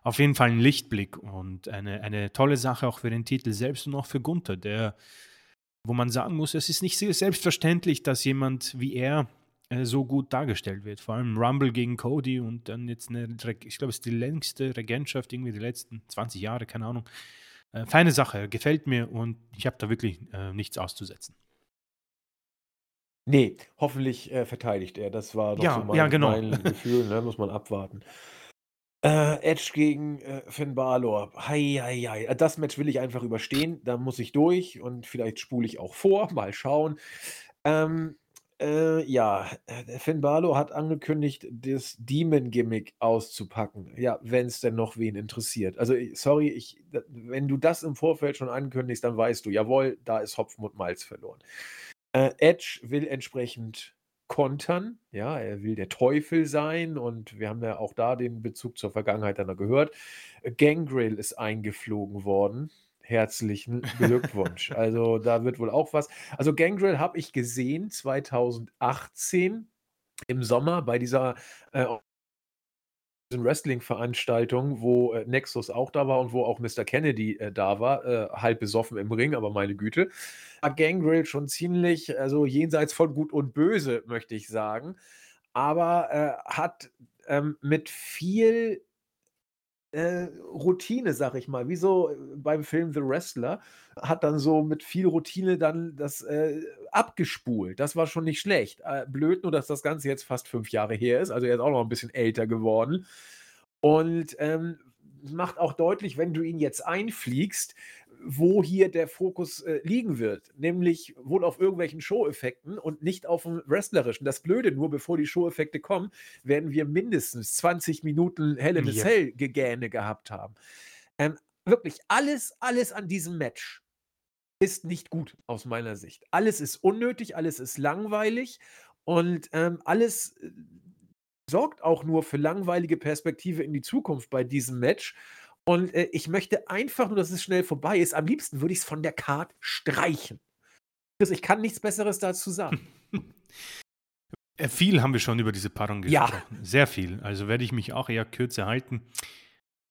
auf jeden Fall ein Lichtblick und eine, eine tolle Sache auch für den Titel selbst und auch für Gunther, der, wo man sagen muss, es ist nicht selbstverständlich, dass jemand wie er äh, so gut dargestellt wird. Vor allem Rumble gegen Cody und dann jetzt eine, ich glaube, es ist die längste Regentschaft irgendwie die letzten 20 Jahre, keine Ahnung. Äh, feine Sache, gefällt mir und ich habe da wirklich äh, nichts auszusetzen. Nee, hoffentlich, äh, verteidigt er. Das war doch so Ja, ja, genau. mein Gefühl, ne? Muss man abwarten. Äh, Edge gegen, äh, Finn Balor. Hei, hei, hei. Äh, das Match will ich einfach überstehen. Da muss ich durch und vielleicht spule ich auch vor. Mal schauen. Ähm, Äh, ja, äh, Finn Balor hat angekündigt, das Demon-Gimmick auszupacken. Ja, wenn es denn noch wen interessiert. Also, i sorry, ich wenn du das im Vorfeld schon ankündigst, dann weißt du: „Jawohl, da ist Hopfen und Malz verloren.“ Äh, Edge will entsprechend kontern. Ja, er will der Teufel sein und wir haben ja auch da den Bezug zur Vergangenheit dann gehört. Gangrel ist eingeflogen worden. Herzlichen Glückwunsch. Also, da wird wohl auch was also, Gangrel habe ich gesehen 2018 im Sommer bei dieser, äh Wrestling-Veranstaltung, wo, äh, Nexus auch da war und wo auch Mr. Kennedy, äh, da war, äh, halb besoffen im Ring, aber meine Güte. War Gangrel schon ziemlich also, jenseits von Gut und Böse, möchte ich sagen, aber, äh, hat, ähm, mit viel äh, Routine, sage ich mal, wie so äh, beim Film „The Wrestler“, hat dann so mit viel Routine dann das, äh, abgespult. Das war schon nicht schlecht. Äh, blöd nur, dass das Ganze jetzt fast 5 Jahre her ist. Also, er ist auch noch 'n bisschen älter geworden und, ähm, macht auch deutlich, wenn du ihn jetzt einfliegst, wo hier der Fokus, äh, liegen wird, nämlich wohl auf irgendwelchen Showeffekten und nicht aufm Wrestlerischen. Das Blöde nur, bevor die Showeffekte kommen, werden wir mindestens 20 Minuten Hell in a Ja. Cell Gegähne gehabt haben. Ähm, wirklich alles, alles an diesem Match ist nicht gut aus meiner Sicht. Alles ist unnötig, alles ist langweilig und, ähm, alles, äh, sorgt auch nur für langweilige Perspektive in die Zukunft bei diesem Match. Und, äh, ich möchte einfach nur, dass es schnell vorbei ist. Am liebsten würde ich's von der Card streichen. Chris, ich kann nichts Besseres dazu sagen. Äh, viel haben wir schon über diese Paarung Ja. gesprochen. Sehr viel. Also, werde ich mich auch eher kürzer halten.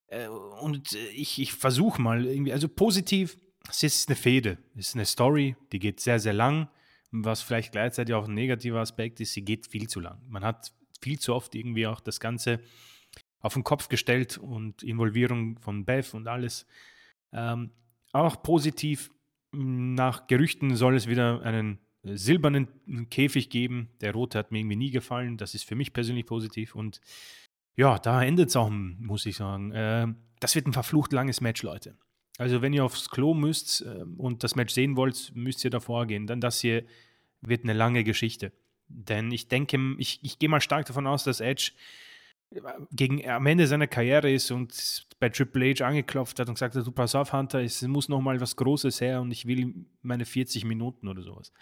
Äh, und, äh, ich ich versuche mal irgendwie also, positiv, es ist 'ne Fehde. Es ist 'ne Story, die geht sehr, sehr lang, was vielleicht gleichzeitig auch 'n negativer Aspekt ist, sie geht viel zu lang. Man hat viel zu oft irgendwie auch das Ganze auf 'n Kopf gestellt und Involvierung von Beth und alles. Ähm, auch positiv, hm, nach Gerüchten soll es wieder einen äh, silbernen Käfig geben. Der rote hat mir irgendwie nie gefallen. Das ist für mich persönlich positiv und ja, da endet's auch, hm, muss ich sagen. Ähm, das wird 'n verflucht langes Match, Leute. Also, wenn ihr aufs Klo müsst, ähm, und das Match sehen wollt, müsst ihr davor gehen. Denn das hier wird 'ne lange Geschichte. Denn ich denke, ich ich gehe mal stark davon aus, dass Edge gegen am Ende seiner Karriere ist und bei Triple H angeklopft hat und gesagt hat: „Du, pass auf, Hunter, es muss noch mal was Großes her und ich will meine 40 Minuten“ oder so was.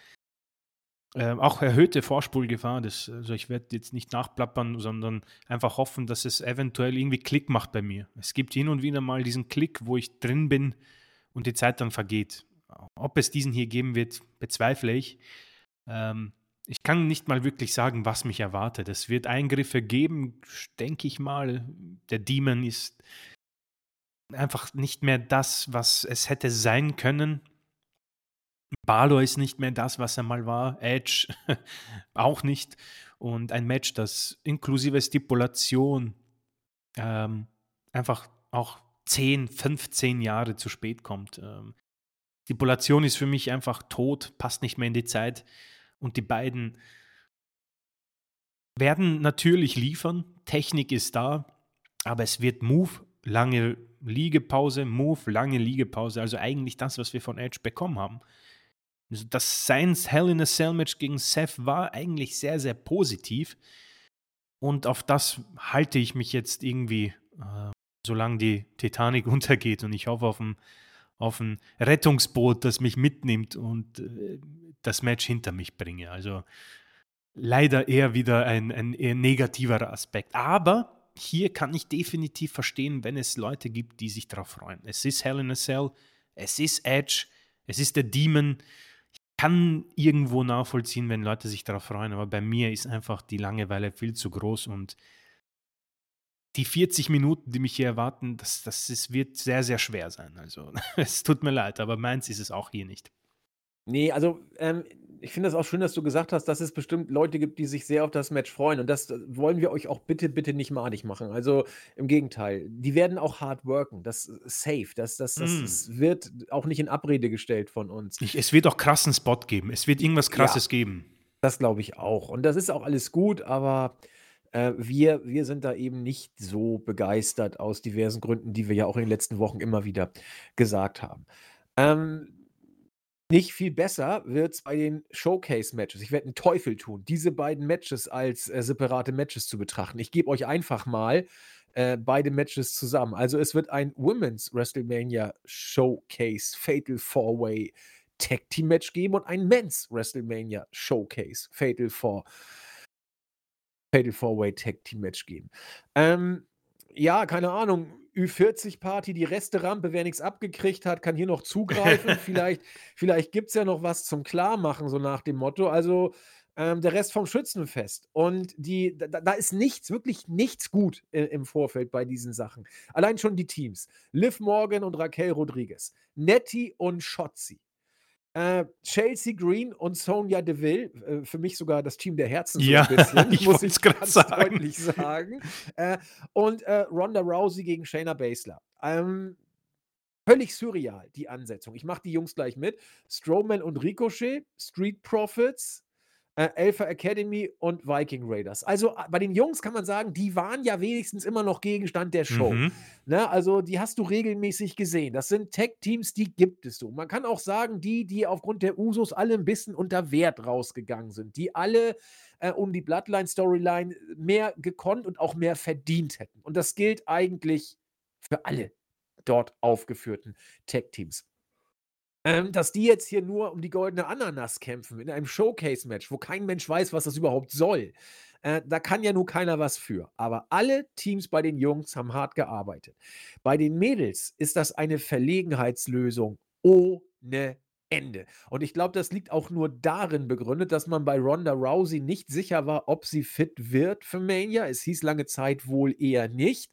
Ähm, auch erhöhte Vorspulgefahr, das also, ich werde jetzt nicht nachplappern, sondern einfach hoffen, dass es eventuell irgendwie Klick macht bei mir. Es gibt hin und wieder mal diesen Klick, wo ich drin bin und die Zeit dann vergeht. Ob es diesen hier geben wird, bezweifle ich. Ähm, ich kann nicht mal wirklich sagen, was mich erwartet. Es wird Eingriffe geben, denke ich mal. Der Demon ist einfach nicht mehr das, was es hätte sein können. Balor ist nicht mehr das, was er mal war. Edge auch nicht. Und ein Match, das inklusive Stipulation ähm, einfach auch 10, 15 Jahre zu spät kommt. Ähm, Stipulation ist für mich einfach tot, passt nicht mehr in die Zeit. Und die beiden werden natürlich liefern. Technik ist da, aber es wird Move, lange Liegepause, Move, lange Liegepause. Also eigentlich das, was wir von Edge bekommen haben. Also das seins Hell in a Cell Match gegen Seth war eigentlich sehr, sehr positiv. Und auf das halte ich mich jetzt irgendwie, äh, solange die Titanic untergeht. Und ich hoffe auf ein, auf ein Rettungsboot, das mich mitnimmt und äh, das Match hinter mich bringe. Also leider eher wieder ein, ein eher negativerer Aspekt. Aber hier kann ich definitiv verstehen, wenn es Leute gibt, die sich darauf freuen. Es ist Hell in a Cell, es ist Edge, es ist der Demon. Ich kann irgendwo nachvollziehen, wenn Leute sich darauf freuen, aber bei mir ist einfach die Langeweile viel zu groß und die 40 Minuten, die mich hier erwarten, das, das ist, wird sehr, sehr schwer sein. Also, es tut mir leid, aber meins ist es auch hier nicht. Ne, also, ähm, ich finde das auch schön, dass du gesagt hast, dass es bestimmt Leute gibt, die sich sehr auf das Match freuen. Und das äh, wollen wir euch auch bitte, bitte nicht madig machen. Also, im Gegenteil. Die werden auch hart worken. Das ist safe. Das das das Mm. das wird auch nicht in Abrede gestellt von uns. Ich, es wird auch krassen Spot geben. Es wird irgendwas Ja. Krasses geben. Das glaube ich auch. Und das ist auch alles gut, aber, äh, wir wir sind da eben nicht so begeistert aus diversen Gründen, die wir ja auch in den letzten Wochen immer wieder gesagt haben. Ähm Nicht viel besser wird es bei den Showcase-Matches. Ich werde einen Teufel tun, diese beiden Matches als äh, separate Matches zu betrachten. Ich gebe euch einfach mal äh, beide Matches zusammen. Also es wird ein Women's WrestleMania Showcase Fatal Four Way Tag Team Match geben und ein Men's WrestleMania Showcase Fatal Four Fatal Four Way Tag Team Match geben. Ähm, ja, keine Ahnung. Ü40-Party, die Resterampe, wer nichts abgekriegt hat, kann hier noch zugreifen. vielleicht vielleicht gibt es ja noch was zum Klarmachen, so nach dem Motto. Also ähm, der Rest vom Schützenfest. Und die, da, da ist nichts, wirklich nichts gut äh, im Vorfeld bei diesen Sachen. Allein schon die Teams. Liv Morgan und Raquel Rodriguez. Nettie und Shotzi. Äh, Chelsea Green und Sonja Deville, äh, für mich sogar das Team der Herzen so ja, ein bisschen, ich muss ich ganz sagen. deutlich sagen. Äh, und äh, Ronda Rousey gegen Shayna Baszler. Ähm, völlig surreal, die Ansetzung. Ich mache die Jungs gleich mit. Strowman und Ricochet, Street Profits, äh, Alpha Academy und Viking Raiders. Also bei den Jungs kann man sagen, die waren ja wenigstens immer noch Gegenstand der Show. Mhm. Ne? Also die hast du regelmäßig gesehen. Das sind Tech-Teams, die gibt es so. Man kann auch sagen, die, die aufgrund der Usos alle ein bisschen unter Wert rausgegangen sind, die alle äh, um die Bloodline-Storyline mehr gekonnt und auch mehr verdient hätten. Und das gilt eigentlich für alle dort aufgeführten Tech-Teams. Ähm, dass die jetzt hier nur um die goldene Ananas kämpfen in einem Showcase-Match, wo kein Mensch weiß, was das überhaupt soll. Äh, da kann ja nur keiner was für. Aber alle Teams bei den Jungs haben hart gearbeitet. Bei den Mädels ist das eine Verlegenheitslösung ohne Ende. Und ich glaube, das liegt auch nur darin begründet, dass man bei Ronda Rousey nicht sicher war, ob sie fit wird für Mania. Es hieß lange Zeit wohl eher nicht.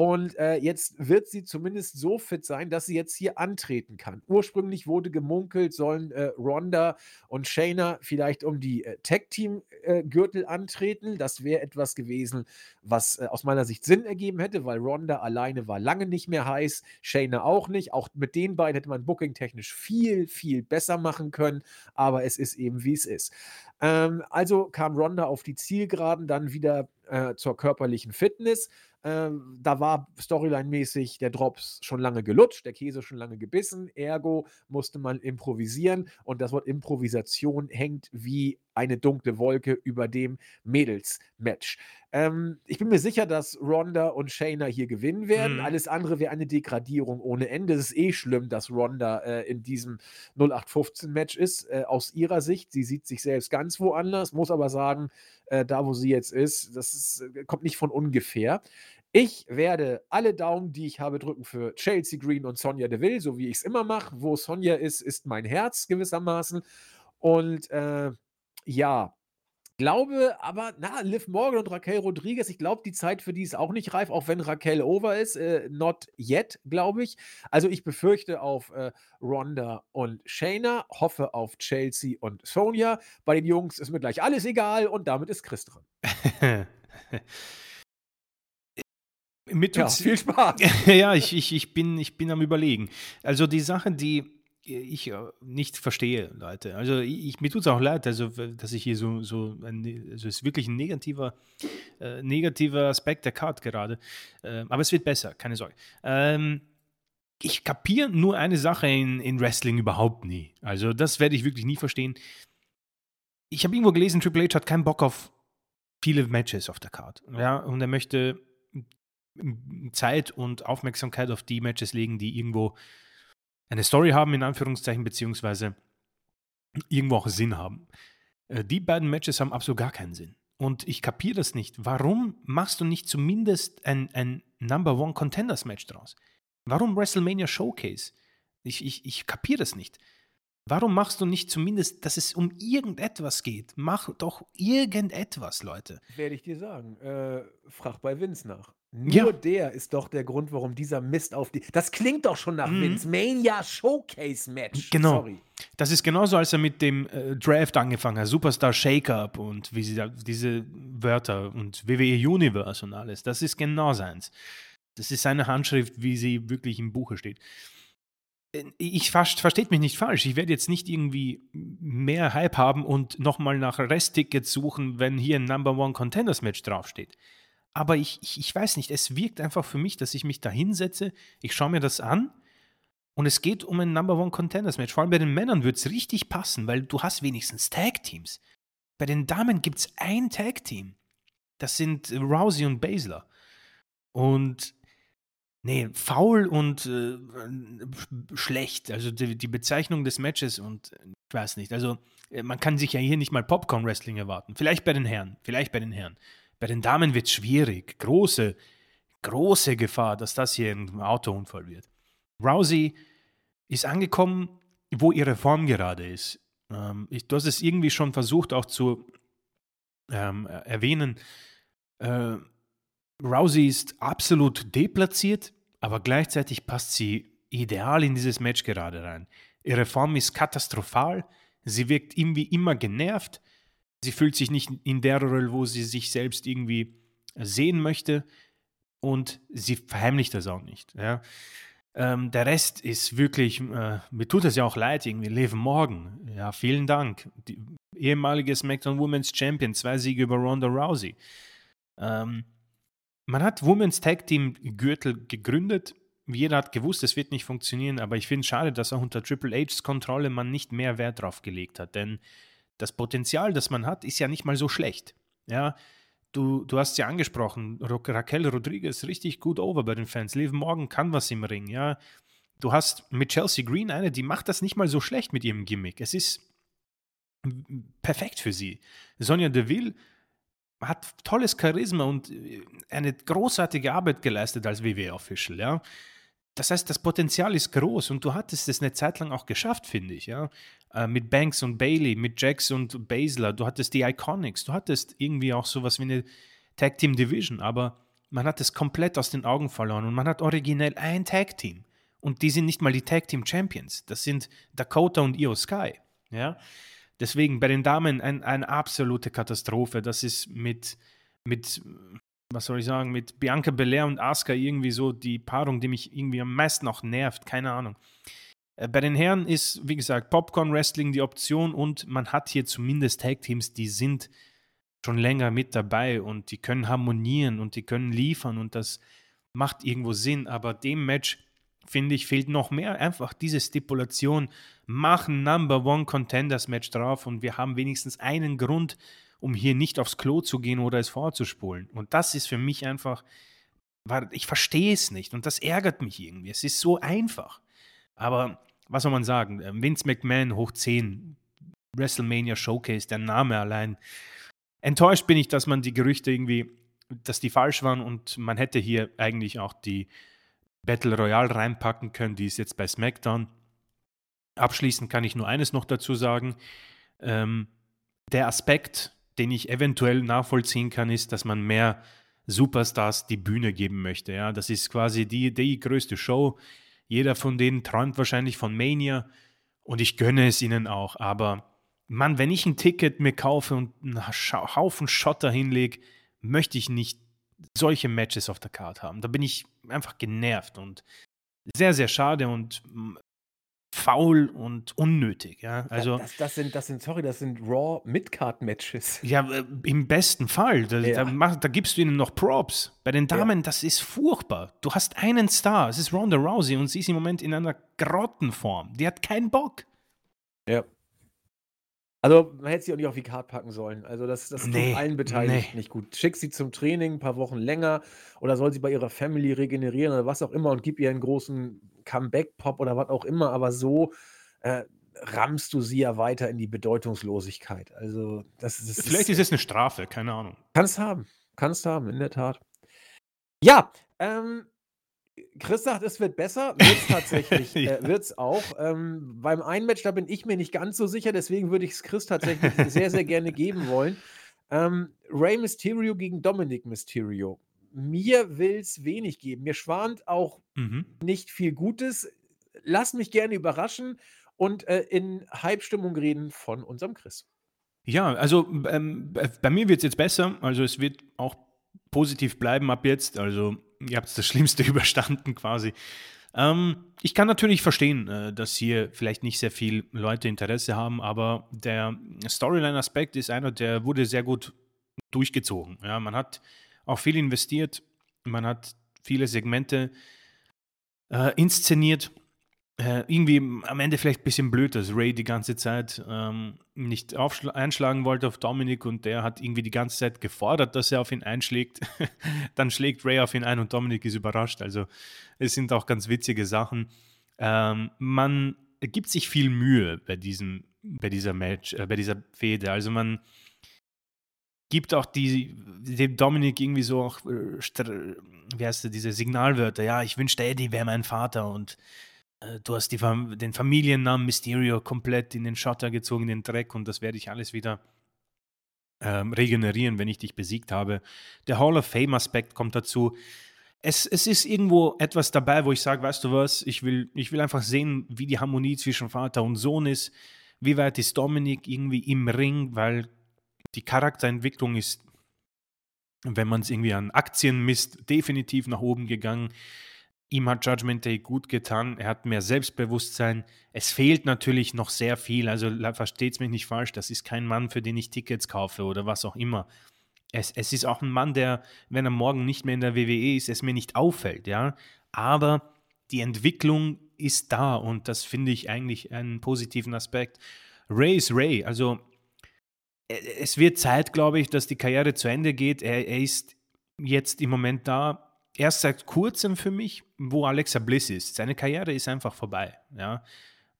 Und äh, jetzt wird sie zumindest so fit sein, dass sie jetzt hier antreten kann. Ursprünglich wurde gemunkelt, sollen äh, Ronda und Shayna vielleicht um die äh, Tag-Team-Gürtel äh, antreten. Das wäre etwas gewesen, was äh, aus meiner Sicht Sinn ergeben hätte, weil Ronda alleine war lange nicht mehr heiß, Shayna auch nicht. Auch mit den beiden hätte man booking-technisch viel, viel besser machen können, aber es ist eben, wie es ist. Ähm, also kam Ronda auf die Zielgeraden, dann wieder äh, zur körperlichen Fitness. Ähm, da war Storyline-mäßig der Drops schon lange gelutscht, der Käse schon lange gebissen, ergo musste man improvisieren und das Wort Improvisation hängt wie eine dunkle Wolke über dem Mädels-Match. Ähm, ich bin mir sicher, dass Ronda und Shayna hier gewinnen werden. Mhm. Alles andere wäre eine Degradierung ohne Ende. Es ist eh schlimm, dass Ronda äh, in diesem 0815-Match ist, äh, aus ihrer Sicht. Sie sieht sich selbst ganz woanders, muss aber sagen, äh, da wo sie jetzt ist, das ist, äh, kommt nicht von ungefähr. Ich werde alle Daumen, die ich habe, drücken für Chelsea Green und Sonja Deville, so wie ich es immer mache. Wo Sonja ist, ist mein Herz gewissermaßen. Und äh, ja, glaube aber, na, Liv Morgan und Raquel Rodriguez, ich glaube, die Zeit für die ist auch nicht reif, auch wenn Raquel over ist. Äh, not yet, glaube ich. Also ich befürchte auf äh, Ronda und Shayna, hoffe auf Chelsea und Sonja. Bei den Jungs ist mir gleich alles egal und damit ist Chris dran. Mit ja, viel Spaß. ja, ich, ich, ich, bin, ich bin am Überlegen. Also die Sache, die ich äh, nicht verstehe, Leute. Also ich, mir tut es auch leid, also, dass ich hier so, so ein, also es ist wirklich ein negativer, äh, negativer Aspekt der Card gerade. Äh, aber es wird besser, keine Sorge. Ähm, ich kapiere nur eine Sache in, in Wrestling überhaupt nie. Also das werde ich wirklich nie verstehen. Ich habe irgendwo gelesen, Triple H hat keinen Bock auf viele Matches auf der Card. Ja, und er möchte Zeit und Aufmerksamkeit auf die Matches legen, die irgendwo eine Story haben, in Anführungszeichen, beziehungsweise irgendwo auch Sinn haben. Äh, die beiden Matches haben absolut gar keinen Sinn. Und ich kapiere das nicht. Warum machst du nicht zumindest ein, ein Number One Contenders Match draus? Warum WrestleMania Showcase? Ich, ich, ich kapiere das nicht. Warum machst du nicht zumindest, dass es um irgendetwas geht? Mach doch irgendetwas, Leute. Werde ich dir sagen. Äh, frag bei Vince nach. Nur ja. der ist doch der Grund, warum dieser Mist auf die. Das klingt doch schon nach mhm. Vince Mania Showcase Match. Genau. Sorry. Das ist genauso, als er mit dem äh, Draft angefangen hat. Superstar Shake-Up und wie sie da, diese Wörter und WWE Universe und alles. Das ist genau seins. Das ist seine Handschrift, wie sie wirklich im Buche steht. Äh, ich versteht mich nicht falsch. Ich werde jetzt nicht irgendwie mehr Hype haben und nochmal nach Resttickets suchen, wenn hier ein Number One Contenders Match draufsteht. Aber ich, ich, ich weiß nicht, es wirkt einfach für mich, dass ich mich da hinsetze, ich schaue mir das an Und es geht um ein Number One Contenders Match. Vor allem bei den Männern wird es richtig passen, weil du hast wenigstens Tag Teams. Bei den Damen gibt es ein Tag Team. Das sind Rousey und Baszler. Und nee, faul und äh, schlecht. Also die, die, Bezeichnung des Matches und ich weiß nicht. Also äh, man kann sich ja hier nicht mal Popcorn Wrestling erwarten. Vielleicht bei den Herren, vielleicht bei den Herren. Bei den Damen wird es schwierig. Große, große Gefahr, dass das hier ein Autounfall wird. Rousey ist angekommen, wo ihre Form gerade ist. Ähm, ich, du hast es irgendwie schon versucht auch zu ähm, erwähnen. Äh, Rousey ist absolut deplatziert, aber gleichzeitig passt sie ideal in dieses Match gerade rein. Ihre Form ist katastrophal. Sie wirkt irgendwie immer genervt. Sie fühlt sich nicht in der Rolle, wo sie sich selbst irgendwie sehen möchte. Und sie verheimlicht das auch nicht. Ja. Ähm, der Rest ist wirklich, äh, mir tut es ja auch leid, irgendwie Liv Morgan. Ja, vielen Dank. Die ehemalige SmackDown Women's Champion, zwei Siege über Ronda Rousey. Ähm, man hat Women's Tag Team Gürtel gegründet. Jeder hat gewusst, es wird nicht funktionieren, aber ich finde es schade, dass auch unter Triple H's Kontrolle man nicht mehr Wert drauf gelegt hat, denn das Potenzial, das man hat, ist ja nicht mal so schlecht. Ja, du, du hast ja angesprochen, Raquel Rodriguez richtig gut over bei den Fans. Liv Morgan kann was im Ring, ja. Du hast mit Chelsea Green eine, die macht das nicht mal so schlecht mit ihrem Gimmick. Es ist perfekt für sie. Sonja Deville hat tolles Charisma und äh, eine großartige Arbeit geleistet als WWE-Official, ja. Das heißt, das Potenzial ist groß und du hattest es eine Zeit lang auch geschafft, finde ich, ja. Äh, mit Banks und Bailey, mit Jax und Baszler, du hattest die Iconics, du hattest irgendwie auch sowas wie eine Tag Team Division, aber man hat es komplett aus den Augen verloren und man hat originell ein Tag Team und die sind nicht mal die Tag Team Champions, das sind Dakota und Io Sky, ja. Deswegen bei den Damen ein, eine absolute Katastrophe. Das ist mit, mit, was soll ich sagen, mit Bianca Belair und Asuka irgendwie so die Paarung, die mich irgendwie am meisten auch nervt. Keine Ahnung. Äh, bei den Herren ist, wie gesagt, Popcorn Wrestling die Option und man hat hier zumindest Tag Teams, die sind schon länger mit dabei und die können harmonieren und die können liefern und das macht irgendwo Sinn. Aber dem Match finde ich, fehlt noch mehr einfach diese Stipulation, machen Number One Contenders Match drauf und wir haben wenigstens einen Grund, um hier nicht aufs Klo zu gehen oder es vorzuspulen. Und das ist für mich einfach, ich verstehe es nicht und das ärgert mich irgendwie. Es ist so einfach. Aber was soll man sagen? Ähm, Vince McMahon hoch 10, WrestleMania Showcase, der Name allein. Enttäuscht bin ich, dass man die Gerüchte irgendwie, dass die falsch waren und man hätte hier eigentlich auch die Battle Royale reinpacken können. Die ist jetzt bei SmackDown. Abschließend kann ich nur eines noch dazu sagen. Ähm, der Aspekt, den ich eventuell nachvollziehen kann, ist, dass man mehr Superstars die Bühne geben möchte. Ja, das ist quasi die, die größte Show. Jeder von denen träumt wahrscheinlich von Mania und ich gönne es ihnen auch. Aber Mann, wenn ich ein Ticket mir kaufe und einen Haufen Schotter hinlege, möchte ich nicht solche Matches auf der Card haben. Da bin ich einfach genervt und sehr, sehr schade und mm, faul und unnötig. Ja, also das, das, sind, das sind, sorry, das sind Raw Midcard Matches. Ja, äh, im besten Fall. Da, ja. da, da, gibst du ihnen noch Props. Bei den Damen, ja. das ist furchtbar. Du hast einen Star, es ist Ronda Rousey und sie ist im Moment in einer Grottenform. Die hat keinen Bock. Ja. Also, man hätte sie auch nicht auf die Card packen sollen. Also, das, das nee, tut allen Beteiligten nee. nicht gut. Schick sie zum Training ein paar Wochen länger oder soll sie bei ihrer Family regenerieren oder was auch immer und gib ihr einen großen Comeback-Pop oder was auch immer. Aber so äh, rammst du sie ja weiter in die Bedeutungslosigkeit. Also, das, das Vielleicht ist es eine Strafe, keine Ahnung. Kannst haben. Kannst haben, in der Tat. Ja, ähm, Chris sagt, es wird besser. Wird es tatsächlich. ja. äh, Wird es auch. Ähm, beim einen Match, da bin ich mir nicht ganz so sicher. Deswegen würde ich es Chris tatsächlich sehr, sehr gerne geben wollen. Ähm, Rey Mysterio gegen Dominic Mysterio. Mir will es wenig geben. Mir schwant auch mhm. nicht viel Gutes. Lass mich gerne überraschen und äh, in Hype-Stimmung reden von unserem Chris. Ja, also ähm, bei mir wird es jetzt besser. Also es wird auch positiv bleiben ab jetzt. Also ihr habt das Schlimmste überstanden quasi. Ähm, ich kann natürlich verstehen, äh, dass hier vielleicht nicht sehr viele Leute Interesse haben, aber der Storyline-Aspekt ist einer, der wurde sehr gut durchgezogen. Ja, man hat auch viel investiert, man hat viele Segmente äh, inszeniert äh, irgendwie am Ende vielleicht ein bisschen blöd, dass Ray die ganze Zeit ähm, nicht einschlagen wollte auf Dominik und der hat irgendwie die ganze Zeit gefordert, dass er auf ihn einschlägt. Dann schlägt Ray auf ihn ein und Dominik ist überrascht. Also es sind auch ganz witzige Sachen. Ähm, man gibt sich viel Mühe bei diesem, bei dieser Match, äh, bei dieser Fehde. Also man gibt auch die, dem Dominik irgendwie so auch, äh, wie heißt das, diese Signalwörter. Ja, ich wünschte, Eddie wäre mein Vater und äh, du hast die, den Familiennamen Mysterio komplett in den Schotter gezogen, in den Dreck und das werde ich alles wieder ähm, regenerieren, wenn ich dich besiegt habe. Der Hall of Fame-Aspekt kommt dazu. Es, es ist irgendwo etwas dabei, wo ich sage, weißt du was, ich will, ich will einfach sehen, wie die Harmonie zwischen Vater und Sohn ist. Wie weit ist Dominik irgendwie im Ring, weil die Charakterentwicklung ist, wenn man es irgendwie an Aktien misst, definitiv nach oben gegangen. Ihm hat Judgment Day gut getan. Er hat mehr Selbstbewusstsein. Es fehlt natürlich noch sehr viel. Also versteht es mich nicht falsch. Das ist kein Mann, für den ich Tickets kaufe oder was auch immer. Es, es ist auch ein Mann, der, wenn er morgen nicht mehr in der WWE ist, es mir nicht auffällt. Ja? Aber die Entwicklung ist da und das finde ich eigentlich einen positiven Aspekt. Ray ist Ray. Also es wird Zeit, glaube ich, dass die Karriere zu Ende geht. Er, er ist jetzt im Moment da erst seit kurzem für mich, wo Alexa Bliss ist. Seine Karriere ist einfach vorbei. Ja.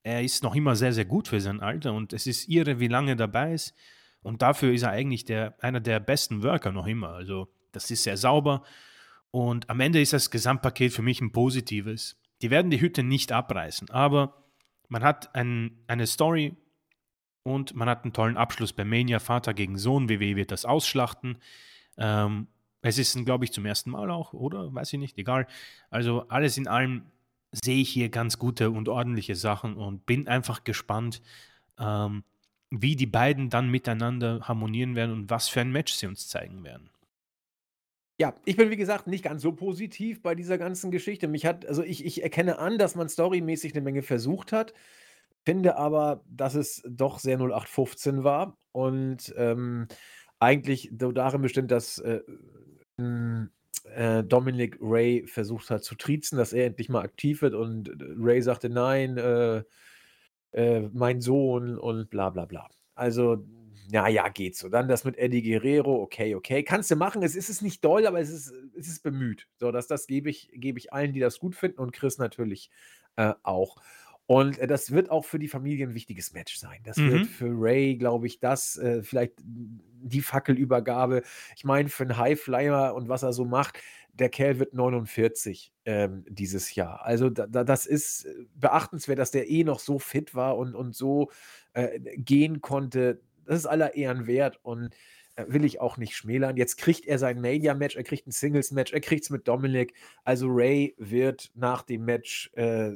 Er ist noch immer sehr, sehr gut für sein Alter und es ist irre, wie lange er dabei ist. Und dafür ist er eigentlich der, einer der besten Worker noch immer. Also, das ist sehr sauber. Und am Ende ist das Gesamtpaket für mich ein positives. Die werden die Hütte nicht abreißen, aber man hat ein, eine Story und man hat einen tollen Abschluss bei Mania. Vater gegen Sohn. WWE wird das ausschlachten. Ähm, es ist, glaube ich, zum ersten Mal auch, oder? Weiß ich nicht, egal. Also alles in allem sehe ich hier ganz gute und ordentliche Sachen und bin einfach gespannt, ähm, wie die beiden dann miteinander harmonieren werden und was für ein Match sie uns zeigen werden. Ja, ich bin wie gesagt nicht ganz so positiv bei dieser ganzen Geschichte. Mich hat, also ich, ich erkenne an, dass man storymäßig eine Menge versucht hat, finde aber, dass es doch sehr 0815 war und ähm, eigentlich darin bestimmt, dass äh, hm, äh, Dominic Ray versucht hat zu triezen, dass er endlich mal aktiv wird und äh, Ray sagte: „Nein, äh, äh, mein Sohn“ und bla bla bla. Also, ja, ja, geht so. Dann das mit Eddie Guerrero, okay, okay. Kannst du machen. Es ist es nicht doll, aber es ist es ist bemüht. So, das das gebe ich gebe ich allen, die das gut finden und Chris natürlich, äh, auch. Und, äh, das wird auch für die Familie ein wichtiges Match sein. Das wird Mhm. für Ray, glaube ich, das, äh, vielleicht die Fackelübergabe. Ich meine, für einen Highflyer und was er so macht, der Kerl wird 49, ähm, dieses Jahr. Also, da da das ist, äh, beachtenswert, dass der eh noch so fit war und und so, äh, gehen konnte. Das ist aller Ehren wert und, äh, will ich auch nicht schmälern. Jetzt kriegt er sein Mania-Match, er kriegt ein Singles-Match, er kriegt es mit Dominic. Also, Ray wird nach dem Match, äh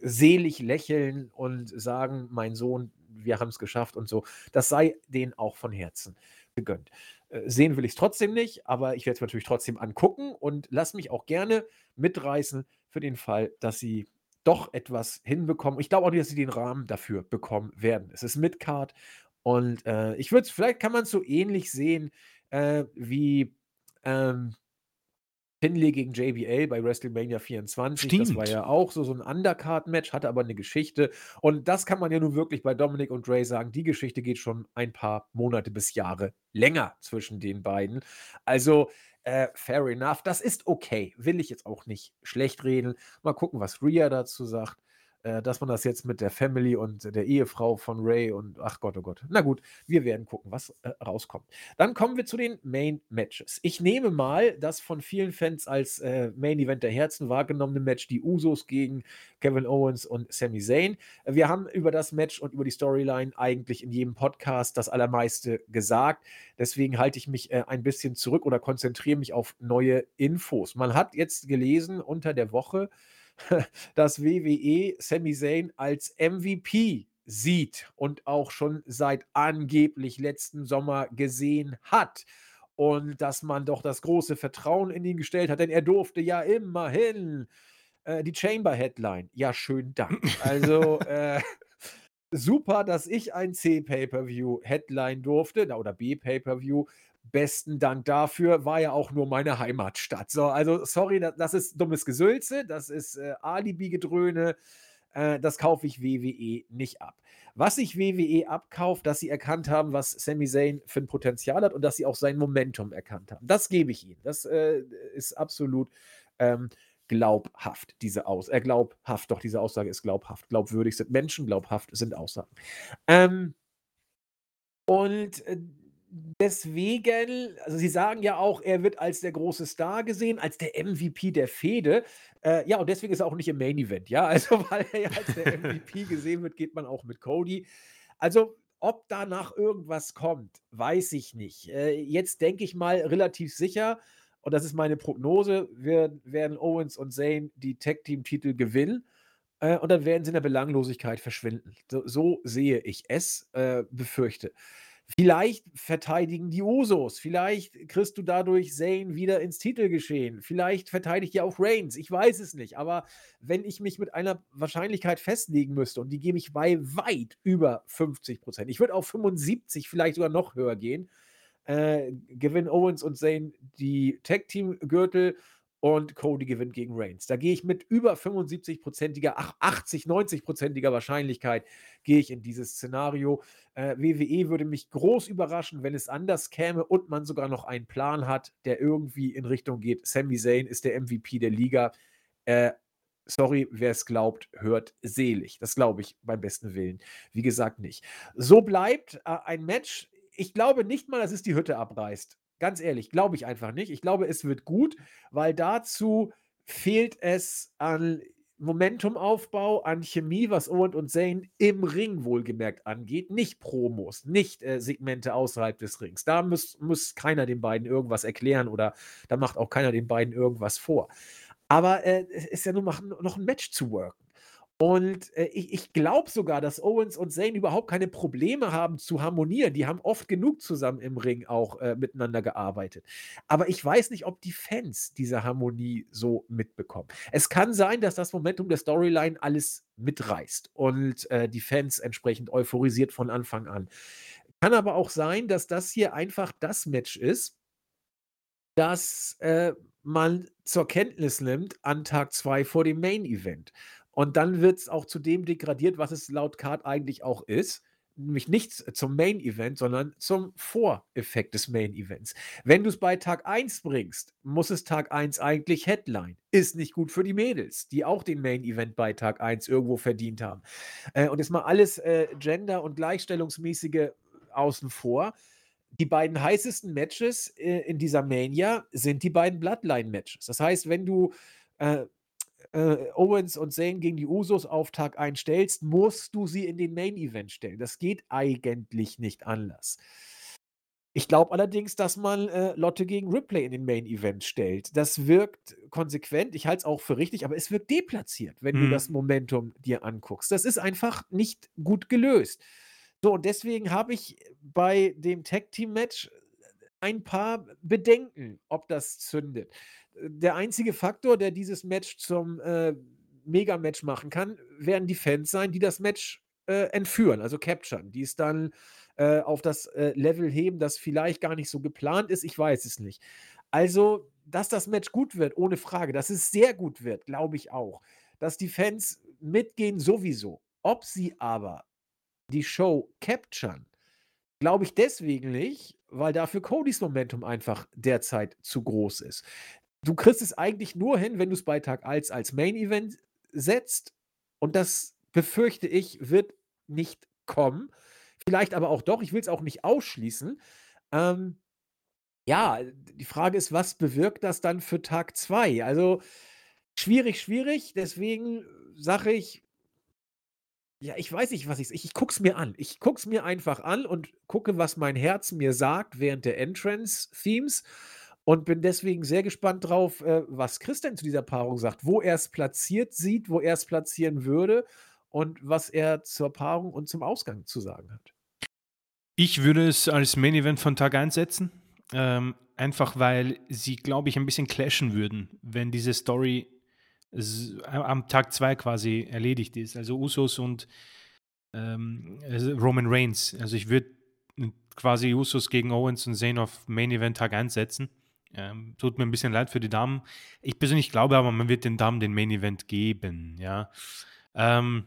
selig lächeln und sagen: „Mein Sohn, wir haben es geschafft“ und so. Das sei denen auch von Herzen gegönnt. Äh, sehen will ich es trotzdem nicht, aber ich werde es natürlich trotzdem angucken und lasse mich auch gerne mitreißen für den Fall, dass sie doch etwas hinbekommen. Ich glaube auch nicht, dass sie den Rahmen dafür bekommen werden. Es ist Midcard und, äh, ich würde vielleicht kann man es so ähnlich sehen, äh, wie, ähm Finlay gegen JBL bei WrestleMania 24, das war Stimmt. ja auch so so 'n Undercard-Match, hatte aber 'ne Geschichte. Und das kann man ja nun wirklich bei Dominic und Ray sagen, die Geschichte geht schon ein paar Monate bis Jahre länger zwischen den beiden. Also, äh, fair enough. Das ist okay, will ich jetzt auch nicht schlechtreden. Mal gucken, was Rhea dazu sagt äh, dass man das jetzt mit der Family und der Ehefrau von Ray und ach Gott, oh Gott. Na gut, wir werden gucken, was, äh, rauskommt. Dann kommen wir zu den Main Matches. Ich nehme mal das von vielen Fans als, äh, Main Event der Herzen wahrgenommene Match, die Usos gegen Kevin Owens und Sami Zayn. Wir haben über das Match und über die Storyline eigentlich in jedem Podcast das Allermeiste gesagt. Deswegen halte ich mich, äh, ein bisschen zurück oder konzentriere mich auf neue Infos. Man hat jetzt gelesen unter der Woche, dass WWE Sami Zayn als MVP sieht und auch schon seit angeblich letzten Sommer gesehen hat. Und dass man doch das große Vertrauen in ihn gestellt hat, denn er durfte ja immerhin, äh, die Chamber Headline. Ja, schönen Dank. Also, äh, super, dass ich ein C Pay-per-View Headline durfte, oder B Pay-per-View. Besten Dank dafür, war ja auch nur meine Heimatstadt. So, also sorry, da das ist dummes Gesülze, das ist, äh, Alibi-Gedröhne. Äh, das kaufe ich WWE nicht ab. Was sich WWE abkauft, dass sie erkannt haben, was Sami Zayn für ein Potenzial hat und dass sie auch sein Momentum erkannt haben. Das gebe ich ihnen. Das äh, ist absolut ähm, glaubhaft, diese Aussage. Äh, glaubhaft, doch, diese Aussage ist glaubhaft. Glaubwürdig sind Menschen, glaubhaft sind Aussagen. Ähm, und äh, deswegen, also sie sagen ja auch, er wird als der große Star gesehen, als der MVP der Fehde. Äh, ja, und deswegen ist er auch nicht im Main Event, ja. Also, weil er ja als der MVP gesehen wird, geht man auch mit Cody. Also, ob danach irgendwas kommt, weiß ich nicht. Äh, jetzt denke ich mal relativ sicher, und das ist meine Prognose, wir, werden Owens und Zane die Tag-Team-Titel gewinnen. Äh, und dann werden sie in der Belanglosigkeit verschwinden. So, so sehe ich es, äh, befürchte. Vielleicht verteidigen die Usos. Vielleicht kriegst du dadurch Zane wieder ins Titelgeschehen. Vielleicht verteidigt ja auch Reigns. Ich weiß es nicht. Aber wenn ich mich mit einer Wahrscheinlichkeit festlegen müsste, und die gebe ich bei weit über 50 Prozent, ich würde auf 75, vielleicht sogar noch höher gehen, äh, gewinnen Owens und Zane die Tag-Team-Gürtel und Cody gewinnt gegen Reigns. Da gehe ich mit über 75-prozentiger, 80, 90-prozentiger Wahrscheinlichkeit gehe ich in dieses Szenario. Äh, WWE würde mich groß überraschen, wenn es anders käme und man sogar noch einen Plan hat, der irgendwie in Richtung geht. Sami Zayn ist der MVP der Liga. Äh, sorry, wer es glaubt, hört selig. Das glaube ich beim besten Willen. Wie gesagt, nicht. So bleibt äh, ein Match. Ich glaube nicht mal, dass es die Hütte abreißt. Ganz ehrlich, glaube ich einfach nicht. Ich glaube, es wird gut, weil dazu fehlt es an Momentumaufbau, an Chemie, was Owen und Zane im Ring wohlgemerkt angeht. Nicht Promos, nicht äh, Segmente außerhalb des Rings. Da muss, muss keiner den beiden irgendwas erklären oder da macht auch keiner den beiden irgendwas vor. Aber äh, es ist ja nur noch ein Match zu worken. Und äh, ich, ich glaube sogar, dass Owens und Zayn überhaupt keine Probleme haben zu harmonieren. Die haben oft genug zusammen im Ring auch äh, miteinander gearbeitet. Aber ich weiß nicht, ob die Fans diese Harmonie so mitbekommen. Es kann sein, dass das Momentum der Storyline alles mitreißt und äh, die Fans entsprechend euphorisiert von Anfang an. Kann aber auch sein, dass das hier einfach das Match ist, das äh, man zur Kenntnis nimmt an Tag 2 vor dem Main Event. Und dann wird es auch zu dem degradiert, was es laut Card eigentlich auch ist. Nämlich nicht zum Main Event, sondern zum Voreffekt des Main Events. Wenn du es bei Tag 1 bringst, muss es Tag 1 eigentlich Headline. Ist nicht gut für die Mädels, die auch den Main Event bei Tag 1 irgendwo verdient haben. Äh, und jetzt mal alles äh, Gender- und Gleichstellungsmäßige außen vor. Die beiden heißesten Matches äh, in dieser Mania sind die beiden Bloodline-Matches. Das heißt, wenn du äh, Owens und Zayn gegen die Usos auf Tag 1 stellst, musst du sie in den Main Event stellen. Das geht eigentlich nicht anders. Ich glaube allerdings, dass man äh, Lotte gegen Ripley in den Main Event stellt. Das wirkt konsequent, ich halte es auch für richtig, aber es wirkt deplatziert, wenn mhm. du das Momentum dir anguckst. Das ist einfach nicht gut gelöst. So, und deswegen habe ich bei dem Tag Team Match ein paar Bedenken, ob das zündet der einzige Faktor, der dieses Match zum äh, Mega-Match machen kann, werden die Fans sein, die das Match äh, entführen, also capturen, die es dann äh, auf das äh, Level heben, das vielleicht gar nicht so geplant ist. Ich weiß es nicht. Also, dass das Match gut wird, ohne Frage, dass es sehr gut wird, glaube ich auch. Dass die Fans mitgehen, sowieso. Ob sie aber die Show capturen, glaube ich deswegen nicht, weil dafür Codys Momentum einfach derzeit zu groß ist du kriegst es eigentlich nur hin, wenn du es bei Tag 1 als Main Event setzt. Und das befürchte ich, wird nicht kommen. Vielleicht aber auch doch. Ich will es auch nicht ausschließen. Ähm, ja, die Frage ist, was bewirkt das dann für Tag 2? Also schwierig, schwierig. Deswegen sage ich, ja, ich weiß nicht, was ich. Ich, ich gucke es mir an. Ich gucke es mir einfach an und gucke, was mein Herz mir sagt während der Entrance-Themes. Und bin deswegen sehr gespannt drauf, äh, was Chris denn zu dieser Paarung sagt, wo er es platziert sieht, wo er es platzieren würde und was er zur Paarung und zum Ausgang zu sagen hat. Ich würde es als Main Event von Tag 1 setzen. Ähm, einfach weil sie, glaube ich, ein bisschen clashen würden, wenn diese Story am Tag 2 quasi erledigt ist. Also Usos und ähm, Roman Reigns. Also ich würde quasi Usos gegen Owens und Zane auf Main Event Tag 1 setzen. Ähm, tut mir ein bisschen leid für die Damen. Ich persönlich glaube aber, man wird den Damen den Main Event geben, ja. Ähm,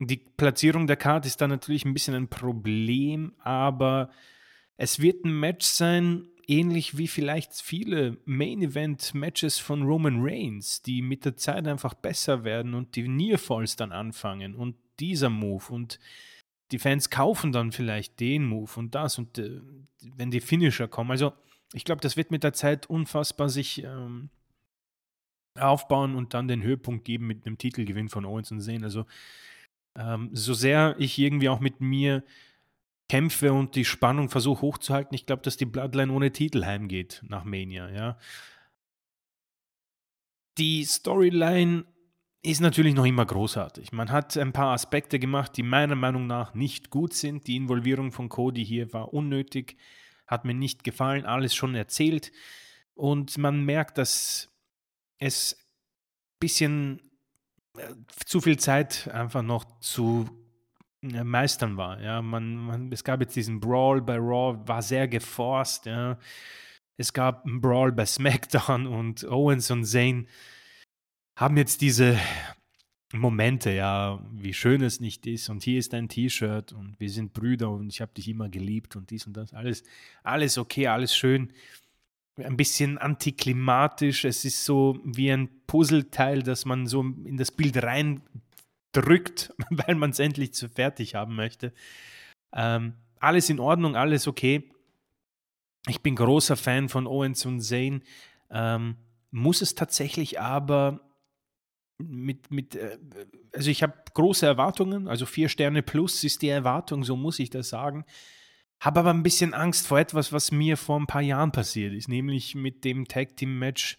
die Platzierung der Karte ist da natürlich ein bisschen ein Problem, aber es wird ein Match sein, ähnlich wie vielleicht viele Main-Event-Matches von Roman Reigns, die mit der Zeit einfach besser werden und die Nearfalls dann anfangen und dieser Move und die Fans kaufen dann vielleicht den Move und das und äh, wenn die Finisher kommen. Also ich glaube, das wird mit der Zeit unfassbar sich ähm, aufbauen und dann den Höhepunkt geben mit einem Titelgewinn von Owens und Sehen. Also ähm, so sehr ich irgendwie auch mit mir kämpfe und die Spannung versuche hochzuhalten, ich glaube, dass die Bloodline ohne Titel heimgeht nach Mania, ja. Die Storyline ist natürlich noch immer großartig. Man hat ein paar Aspekte gemacht, die meiner Meinung nach nicht gut sind. Die Involvierung von Cody hier war unnötig, hat mir nicht gefallen, alles schon erzählt. Und man merkt, dass es ein bisschen äh, zu viel Zeit einfach noch zu äh, meistern war. Ja, man, man, es gab jetzt diesen Brawl bei Raw, war sehr geforst. Ja. Es gab einen Brawl bei SmackDown und Owens und Zane haben jetzt diese Momente, ja, wie schön es nicht ist und hier ist dein T-Shirt und wir sind Brüder und ich habe dich immer geliebt und dies und das, alles, alles okay, alles schön ein bisschen antiklimatisch. Es ist so wie ein Puzzleteil, das man so in das Bild reindrückt, weil man es endlich zu fertig haben möchte. Ähm, alles in Ordnung, alles okay. Ich bin großer Fan von Owens und Zane. Ähm, muss es tatsächlich aber mit, mit äh, also ich habe große Erwartungen, also vier Sterne plus ist die Erwartung, so muss ich das sagen. Habe aber ein bisschen Angst vor etwas, was mir vor ein paar Jahren passiert ist, nämlich mit dem Tag Team Match,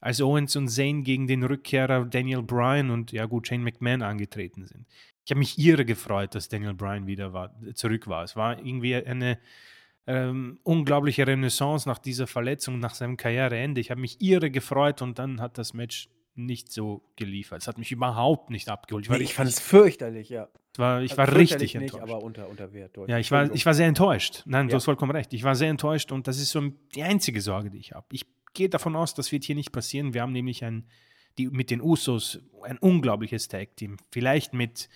als Owens und Zane gegen den Rückkehrer Daniel Bryan und ja gut, Shane McMahon angetreten sind. Ich habe mich irre gefreut, dass Daniel Bryan wieder war, zurück war. Es war irgendwie eine ähm, unglaubliche Renaissance nach dieser Verletzung, nach seinem Karriereende. Ich habe mich irre gefreut und dann hat das Match nicht so geliefert. Es hat mich überhaupt nicht abgeholt. Ich, nee, ich fand es fürchterlich, ja. War, ich also war richtig nicht, enttäuscht. aber unter, unter Wert. Ja, ich war, ich war sehr enttäuscht. Nein, ja. du hast vollkommen recht. Ich war sehr enttäuscht und das ist so die einzige Sorge, die ich habe. Ich gehe davon aus, das wird hier nicht passieren. Wir haben nämlich ein, die, mit den Usos ein unglaubliches Tag-Team. Vielleicht mit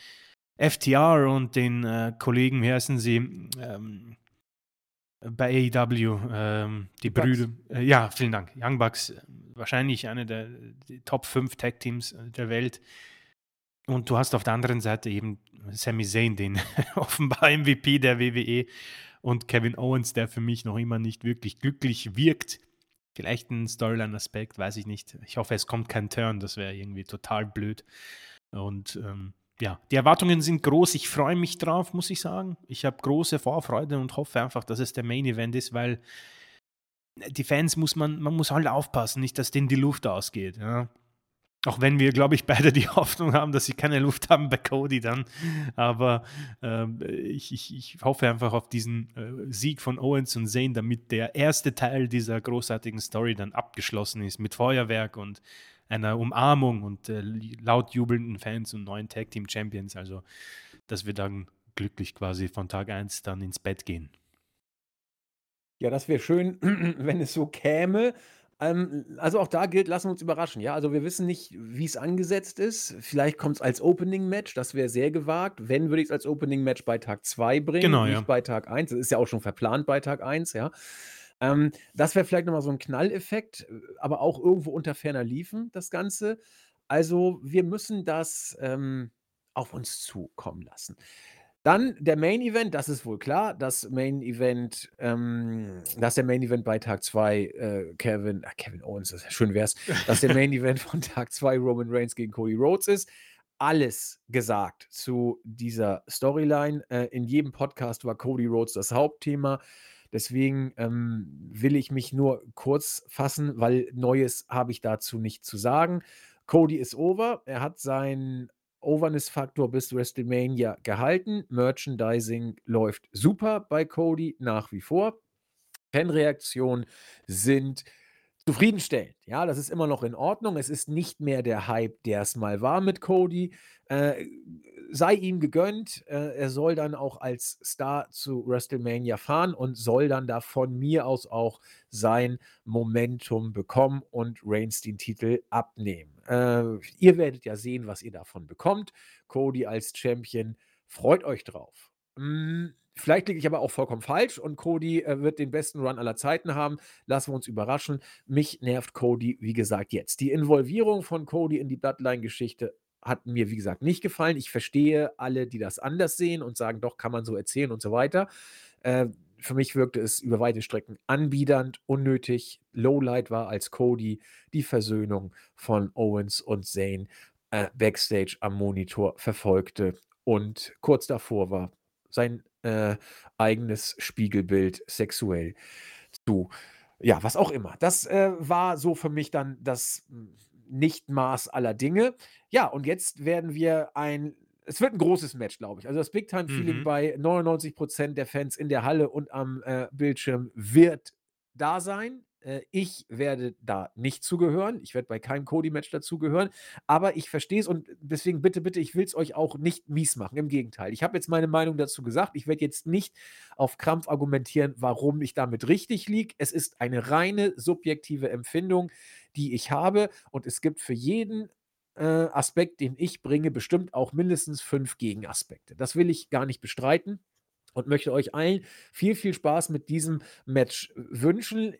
FTR und den äh, Kollegen, wie heißen sie? Ähm, bei AEW, ähm, die Brüder. Äh, ja, vielen Dank. Young Bucks, äh, wahrscheinlich eine der Top 5 Tag Teams äh, der Welt. Und du hast auf der anderen Seite eben Sami Zayn, den offenbar MVP der WWE, und Kevin Owens, der für mich noch immer nicht wirklich glücklich wirkt. Vielleicht ein Storyline-Aspekt, weiß ich nicht. Ich hoffe, es kommt kein Turn, das wäre irgendwie total blöd. Und ähm, ja, die Erwartungen sind groß. Ich freue mich drauf, muss ich sagen. Ich habe große Vorfreude und hoffe einfach, dass es der Main Event ist, weil die Fans muss man, man muss halt aufpassen, nicht, dass denen die Luft ausgeht. Ja. Auch wenn wir, glaube ich, beide die Hoffnung haben, dass sie keine Luft haben bei Cody dann. Aber äh, ich, ich, ich, hoffe einfach auf diesen äh, Sieg von Owens und Zane, damit der erste Teil dieser großartigen Story dann abgeschlossen ist mit Feuerwerk und einer Umarmung und äh, laut jubelnden Fans und neuen Tag Team Champions. Also, dass wir dann glücklich quasi von Tag 1 dann ins Bett gehen. Ja, das wäre schön, wenn es so käme. Ähm, also auch da gilt, lassen wir uns überraschen. Ja, also wir wissen nicht, wie es angesetzt ist. Vielleicht kommt es als Opening-Match, das wäre sehr gewagt. Wenn, würde ich es als Opening-Match bei Tag 2 bringen, genau, nicht ja. bei Tag 1. Das ist ja auch schon verplant bei Tag 1, ja. Ähm, das wäre vielleicht nochmal so ein Knalleffekt, äh, aber auch irgendwo unter ferner Liefen, das Ganze. Also, wir müssen das, ähm, auf uns zukommen lassen. Dann der Main Event, das ist wohl klar. Das Main Event, ähm, dass der Main Event bei Tag 2 äh, Kevin, ach, Kevin Owens, das schön wär's, dass der Main Event von Tag 2 Roman Reigns gegen Cody Rhodes ist. Alles gesagt zu dieser Storyline. Äh, in jedem Podcast war Cody Rhodes das Hauptthema. Deswegen ähm, will ich mich nur kurz fassen, weil Neues habe ich dazu nicht zu sagen. Cody ist over. Er hat seinen Overness-Faktor bis WrestleMania gehalten. Merchandising läuft super bei Cody nach wie vor. Fanreaktionen sind zufriedenstellend. Ja, das ist immer noch in Ordnung. Es ist nicht mehr der Hype, der es mal war mit Cody. Äh, sei ihm gegönnt. Äh, er soll dann auch als Star zu WrestleMania fahren und soll dann da von mir aus auch sein Momentum bekommen und Reigns den Titel abnehmen. Äh, ihr werdet ja sehen, was ihr davon bekommt. Cody als Champion, freut euch drauf. Hm, vielleicht liege ich aber auch vollkommen falsch und Cody äh, wird den besten Run aller Zeiten haben. Lassen wir uns überraschen. Mich nervt Cody, wie gesagt, jetzt. Die Involvierung von Cody in die Bloodline-Geschichte hat mir, wie gesagt, nicht gefallen. Ich verstehe alle, die das anders sehen und sagen, doch, kann man so erzählen und so weiter. Äh, für mich wirkte es über weite Strecken anbiedernd, unnötig. Lowlight war als Cody die Versöhnung von Owens und Zane äh, backstage am Monitor verfolgte und kurz davor war, sein äh, eigenes Spiegelbild sexuell zu, ja, was auch immer. Das äh, war so für mich dann das hm, Nichtmaß aller Dinge. Ja, und jetzt werden wir ein es wird ein großes Match, glaube ich. Also das Big-Time-Feeling Mhm. bei 99% der Fans in der Halle und am, äh, Bildschirm wird da sein. Äh, ich werde da nicht zugehören. Ich werde bei keinem Cody-Match dazugehören. Aber ich verstehe es und deswegen bitte, bitte, ich will es euch auch nicht mies machen. Im Gegenteil. Ich habe jetzt meine Meinung dazu gesagt. Ich werde jetzt nicht auf Krampf argumentieren, warum ich damit richtig liege. Es ist eine reine subjektive Empfindung, die ich habe. Und es gibt für jeden äh, Aspekt, den ich bringe, bestimmt auch mindestens fünf Gegenaspekte. Das will ich gar nicht bestreiten und möchte euch allen viel, viel Spaß mit diesem Match wünschen.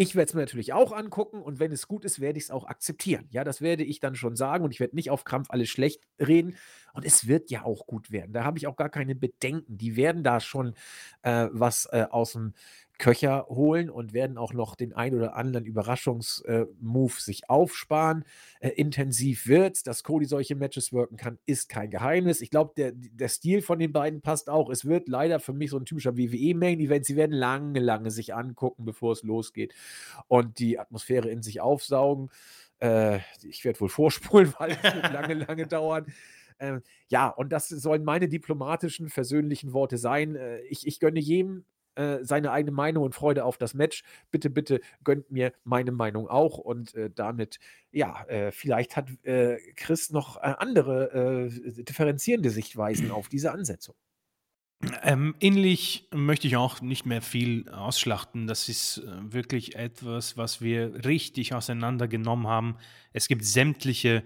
Ich werde es mir natürlich auch angucken und wenn es gut ist, werde ich es auch akzeptieren. Ja, das werde ich dann schon sagen und ich werde nicht auf Krampf alles schlecht reden. Und es wird ja auch gut werden. Da habe ich auch gar keine Bedenken. Die werden da schon äh, was äh, aus dem Köcher holen und werden auch noch den ein oder anderen Überraschungsmove äh, sich aufsparen. Äh, intensiv wird's. Dass Cody solche Matches wirken kann, ist kein Geheimnis. Ich glaube, der, der Stil von den beiden passt auch. Es wird leider für mich so ein typischer WWE-Main-Event. Sie werden lange, lange sich angucken, bevor es losgeht und die Atmosphäre in sich aufsaugen. Äh, ich werde wohl vorspulen, weil es wird lange, lange dauern. Ähm, ja, und das sollen meine diplomatischen, versöhnlichen Worte sein. Äh, ich, ich gönne jedem äh, seine eigene Meinung und Freude auf das Match. Bitte, bitte gönnt mir meine Meinung auch. Und äh, damit, ja, äh, vielleicht hat äh, Chris noch äh, andere differenzierende Sichtweisen auf diese Ansetzung. Ähm, ähnlich möchte ich auch nicht mehr viel ausschlachten. Das ist wirklich etwas, was wir richtig auseinandergenommen haben. Es gibt sämtliche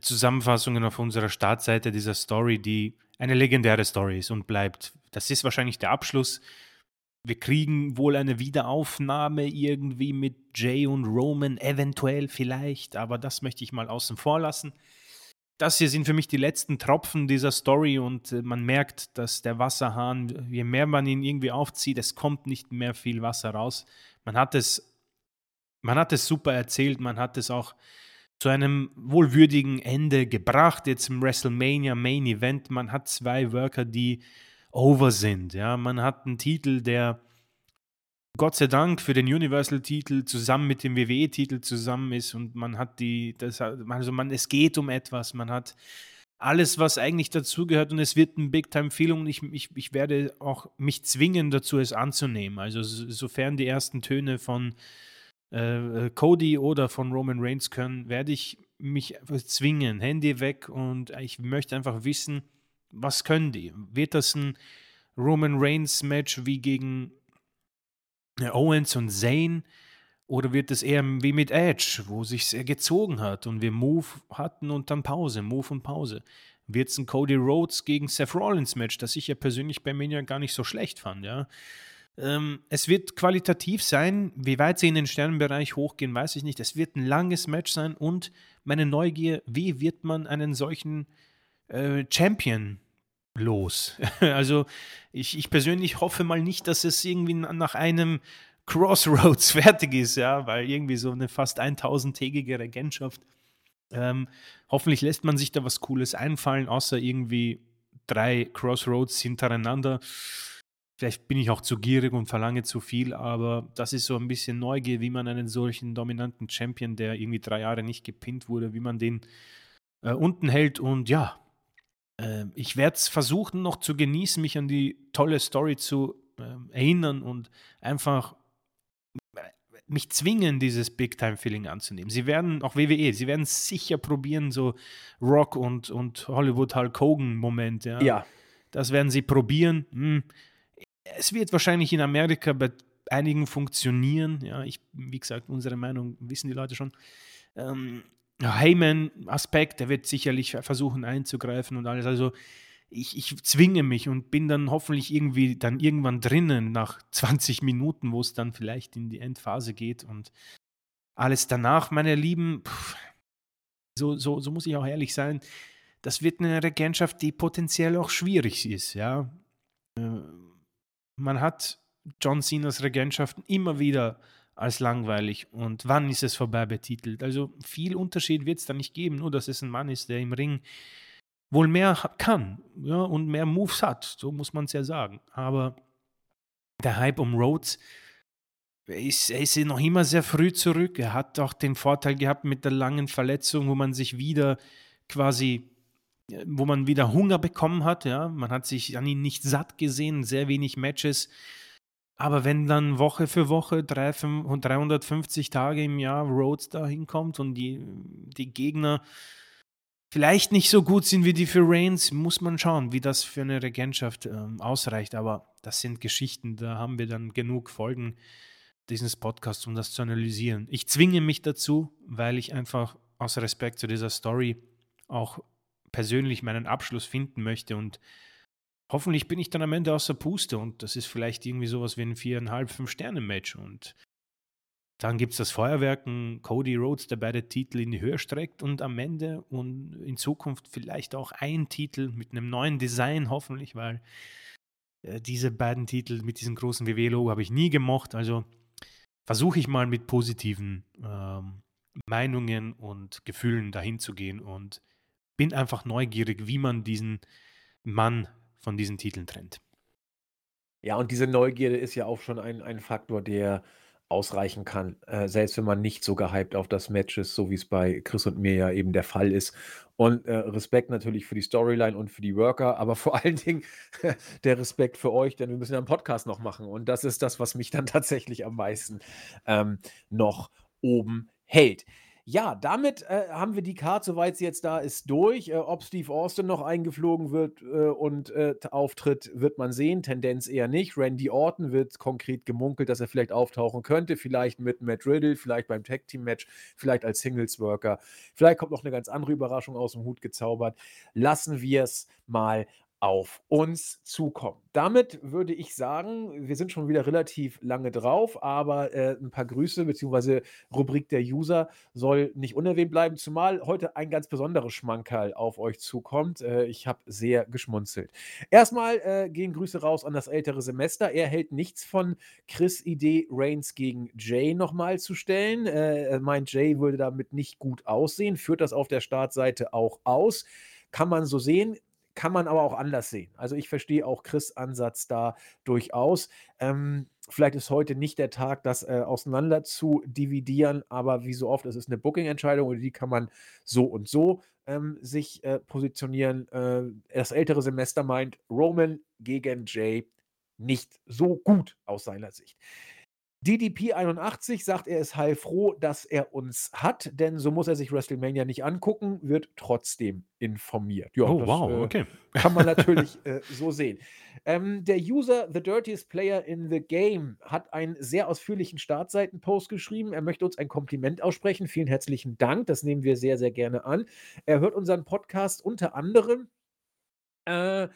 Zusammenfassungen auf unserer Startseite dieser Story, die eine legendäre Story ist und bleibt. Das ist wahrscheinlich der Abschluss. Wir kriegen wohl eine Wiederaufnahme irgendwie mit Jay und Roman, eventuell vielleicht, aber das möchte ich mal außen vor lassen das hier sind für mich die letzten Tropfen dieser Story und äh, man merkt, dass der Wasserhahn, je mehr man ihn irgendwie aufzieht, es kommt nicht mehr viel Wasser raus. Man hat es, man hat es super erzählt, man hat es auch zu einem wohlwürdigen Ende gebracht, jetzt im WrestleMania Main Event. Man hat zwei Worker, die over sind. Ja, man hat einen Titel, der Gott sei Dank für den Universal-Titel zusammen mit dem WWE-Titel zusammen ist und man hat die, das, also man, es geht um etwas, man hat alles, was eigentlich dazugehört und es wird ein Big-Time-Feeling und ich, ich, ich werde auch mich zwingen dazu, es anzunehmen. Also so, sofern die ersten Töne von äh, Cody oder von Roman Reigns können, werde ich mich zwingen, Handy weg und ich möchte einfach wissen, was können die? Wird das ein Roman Reigns Match wie gegen Owens und Zane oder wird es eher wie mit Edge, wo sich sehr gezogen hat und wir Move hatten und dann Pause, Move und Pause? Wird es ein Cody Rhodes gegen Seth Rollins Match, das ich ja persönlich bei Mania gar nicht so schlecht fand, ja? Ähm, es wird qualitativ sein, wie weit sie in den Sternenbereich hochgehen, weiß ich nicht. Es wird ein langes Match sein und meine Neugier, wie wird man einen solchen äh, Champion los. Also ich, ich persönlich hoffe mal nicht, dass es irgendwie nach einem Crossroads fertig ist, ja, weil irgendwie so eine fast 1000-tägige Regentschaft. Ähm, hoffentlich lässt man sich da was Cooles einfallen, außer irgendwie drei Crossroads hintereinander. Vielleicht bin ich auch zu gierig und verlange zu viel, aber das ist so ein bisschen Neugier, wie man einen solchen dominanten Champion, der irgendwie drei Jahre nicht gepinnt wurde, wie man den äh, unten hält. Und ja, äh, ich werde es versuchen noch zu genießen, mich an die tolle Story zu äh, erinnern und einfach mich zwingen, dieses Big-Time-Feeling anzunehmen. Sie werden, auch WWE, sie werden sicher probieren, so Rock und, und Hollywood Hulk Hogan-Moment, ja. Ja. Das werden sie probieren. Hm. Es wird wahrscheinlich in Amerika bei einigen funktionieren. Ja, ich, wie gesagt, unsere Meinung wissen die Leute schon. Ähm, Heyman-Aspekt, der wird sicherlich versuchen einzugreifen und alles. Also ich, ich zwinge mich und bin dann hoffentlich irgendwie dann irgendwann drinnen nach 20 Minuten, wo es dann vielleicht in die Endphase geht und alles danach, meine Lieben, pff, so, so, so muss ich auch ehrlich sein, das wird eine Regentschaft, die potenziell auch schwierig ist, ja. Äh, man hat John Cenas Regentschaften immer wieder als langweilig und wann ist es vorbei betitelt. Also viel Unterschied wird es da nicht geben, nur dass es ein Mann ist, der im Ring wohl mehr kann ja, und mehr Moves hat, so muss man es ja sagen. Aber der Hype um Rhodes, ist, er ist noch immer sehr früh zurück. Er hat auch den Vorteil gehabt mit der langen Verletzung, wo man sich wieder quasi, wo man wieder Hunger bekommen hat. Ja? Man hat sich an ihn nicht satt gesehen, sehr wenig Matches. Aber wenn dann Woche für Woche 350 Tage im Jahr Rhodes da hinkommt und die, die Gegner vielleicht nicht so gut sind wie die für Reigns, muss man schauen, wie das für eine Regentschaft ähm, ausreicht. Aber das sind Geschichten, da haben wir dann genug Folgen dieses Podcasts, um das zu analysieren. Ich zwinge mich dazu, weil ich einfach aus Respekt zu dieser Story auch persönlich meinen Abschluss finden möchte und hoffentlich bin ich dann am Ende aus der Puste und das ist vielleicht irgendwie sowas wie ein viereinhalb, fünf Sterne Match und dann gibt es das Feuerwerken, Cody Rhodes, der beide Titel in die Höhe streckt und am Ende und in Zukunft vielleicht auch ein Titel mit einem neuen Design hoffentlich, weil äh, diese beiden Titel mit diesem großen WW-Logo habe ich nie gemocht. Also versuche ich mal mit positiven ähm, Meinungen und Gefühlen dahin zu gehen und bin einfach neugierig, wie man diesen Mann von diesen Titeln trennt. Ja, und diese Neugierde ist ja auch schon ein, ein Faktor, der ausreichen kann, äh, selbst wenn man nicht so gehypt auf das Match ist, so wie es bei Chris und mir ja eben der Fall ist. Und äh, Respekt natürlich für die Storyline und für die Worker, aber vor allen Dingen der Respekt für euch, denn wir müssen ja einen Podcast noch machen. Und das ist das, was mich dann tatsächlich am meisten ähm, noch oben hält. Ja, damit äh, haben wir die Karte, soweit sie jetzt da ist, durch. Äh, ob Steve Austin noch eingeflogen wird äh, und äh, auftritt, wird man sehen. Tendenz eher nicht. Randy Orton wird konkret gemunkelt, dass er vielleicht auftauchen könnte. Vielleicht mit Matt Riddle, vielleicht beim Tag Team Match, vielleicht als Singles Worker. Vielleicht kommt noch eine ganz andere Überraschung aus dem Hut gezaubert. Lassen wir es mal auf uns zukommen. Damit würde ich sagen, wir sind schon wieder relativ lange drauf, aber äh, ein paar Grüße bzw. Rubrik der User soll nicht unerwähnt bleiben, zumal heute ein ganz besonderes Schmankerl auf euch zukommt. Äh, ich habe sehr geschmunzelt. Erstmal äh, gehen Grüße raus an das ältere Semester. Er hält nichts von Chris Idee, Reigns gegen Jay nochmal zu stellen. Äh, meint, Jay würde damit nicht gut aussehen, führt das auf der Startseite auch aus. Kann man so sehen kann man aber auch anders sehen. Also ich verstehe auch Chris' Ansatz da durchaus. Ähm, vielleicht ist heute nicht der Tag, das äh, auseinander zu dividieren, aber wie so oft, es ist eine Booking-Entscheidung und die kann man so und so ähm, sich äh, positionieren. Äh, das ältere Semester meint Roman gegen Jay nicht so gut aus seiner Sicht. DDP81 sagt, er ist heilfroh, dass er uns hat, denn so muss er sich WrestleMania nicht angucken, wird trotzdem informiert. Ja, oh, das, wow, äh, okay. Kann man natürlich äh, so sehen. Ähm, der User The Dirtiest Player in the Game hat einen sehr ausführlichen Startseitenpost geschrieben. Er möchte uns ein Kompliment aussprechen. Vielen herzlichen Dank. Das nehmen wir sehr, sehr gerne an. Er hört unseren Podcast unter anderem. Äh,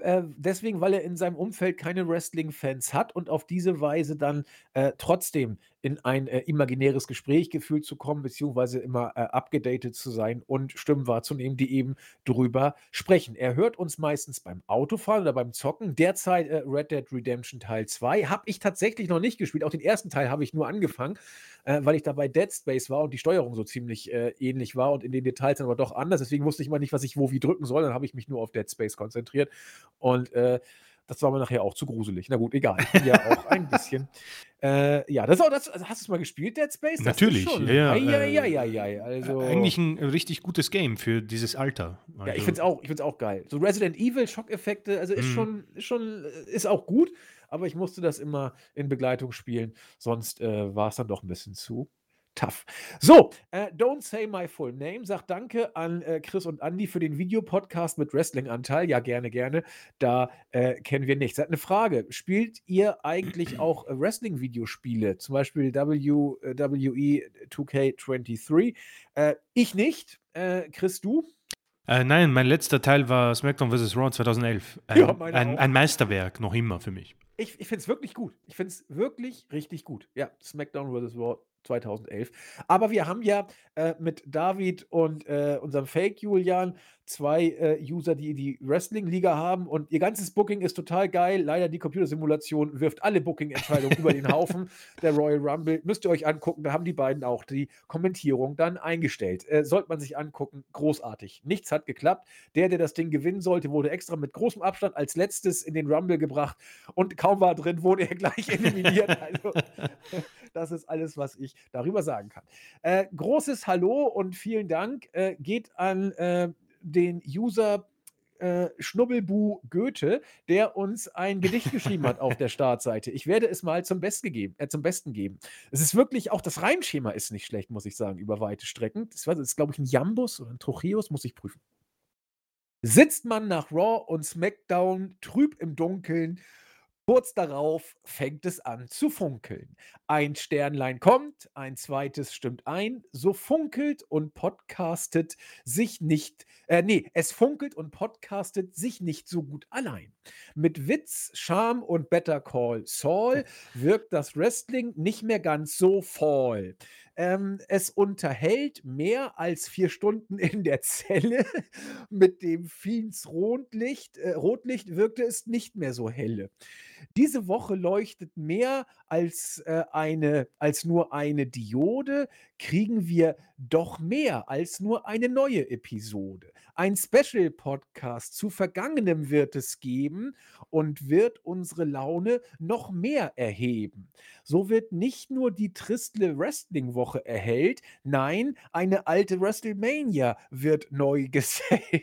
äh, deswegen, weil er in seinem Umfeld keine Wrestling-Fans hat und auf diese Weise dann äh, trotzdem in ein äh, imaginäres Gespräch gefühlt zu kommen, beziehungsweise immer äh, abgedatet zu sein und Stimmen wahrzunehmen, die eben drüber sprechen. Er hört uns meistens beim Autofahren oder beim Zocken. Derzeit äh, Red Dead Redemption Teil 2 habe ich tatsächlich noch nicht gespielt. Auch den ersten Teil habe ich nur angefangen, äh, weil ich da bei Dead Space war und die Steuerung so ziemlich äh, ähnlich war und in den Details dann aber doch anders. Deswegen wusste ich immer nicht, was ich wo wie drücken soll. Dann habe ich mich nur auf Dead Space konzentriert. Und äh, das war mir nachher auch zu gruselig. Na gut, egal. Ja, auch ein bisschen. Äh, ja, das auch das. Also hast du es mal gespielt, Dead Space? Das Natürlich. Ja, ja, ja, ja, ja, Also, eigentlich ein richtig gutes Game für dieses Alter. Also. Ja, ich finde es auch, auch geil. So Resident Evil, Schockeffekte, also ist, mm. schon, ist schon, ist auch gut. aber ich musste das immer in Begleitung spielen, sonst äh, war es dann doch ein bisschen zu tough. So, äh, Don't Say My Full Name sagt Danke an äh, Chris und Andy für den Videopodcast mit Wrestling-Anteil. Ja, gerne, gerne. Da äh, kennen wir nichts. Hat eine Frage. Spielt ihr eigentlich auch äh, Wrestling-Videospiele? Zum Beispiel WWE 2K23? Äh, ich nicht. Äh, Chris, du? nein, mein letzter Teil war SmackDown vs. Raw 2011. Ein, ja, ein, ein Meisterwerk, noch immer für mich. Ich, ich finde es wirklich gut. Ich finde es wirklich richtig gut. Ja, SmackDown vs. Raw 2011. Aber wir haben ja äh, mit David und äh, unserem Fake Julian zwei äh, User, die die Wrestling-Liga haben und ihr ganzes Booking ist total geil. Leider die Computersimulation wirft alle Booking-Entscheidungen über den Haufen. Der Royal Rumble müsst ihr euch angucken. Da haben die beiden auch die Kommentierung dann eingestellt. Äh, sollte man sich angucken. Großartig. Nichts hat geklappt. Der, der das Ding gewinnen sollte, wurde extra mit großem Abstand als letztes in den Rumble gebracht und kaum war drin, wurde er gleich eliminiert. also, das ist alles, was ich darüber sagen kann. Äh, großes Hallo und vielen Dank äh, geht an äh, den User äh, Schnubbelbu Goethe, der uns ein Gedicht geschrieben hat auf der Startseite. Ich werde es mal zum, Best gegeben, äh, zum Besten geben. Es ist wirklich, auch das Reimschema ist nicht schlecht, muss ich sagen, über weite Strecken. Das, das ist, glaube ich, ein Jambus oder ein Trocheus, muss ich prüfen. Sitzt man nach Raw und SmackDown trüb im Dunkeln Kurz darauf fängt es an zu funkeln. Ein Sternlein kommt, ein zweites stimmt ein, so funkelt und podcastet sich nicht, äh, nee, es funkelt und podcastet sich nicht so gut allein. Mit Witz, Charme und Better Call Saul wirkt das Wrestling nicht mehr ganz so voll. Ähm, es unterhält mehr als vier Stunden in der Zelle. Mit dem Fiends Rotlicht, äh, Rotlicht wirkte es nicht mehr so helle. Diese Woche leuchtet mehr als, äh, eine, als nur eine Diode, kriegen wir doch mehr als nur eine neue Episode. Ein Special-Podcast zu Vergangenem wird es geben und wird unsere Laune noch mehr erheben. So wird nicht nur die Tristle Wrestling-Woche erhellt, nein, eine alte WrestleMania wird neu gesellt.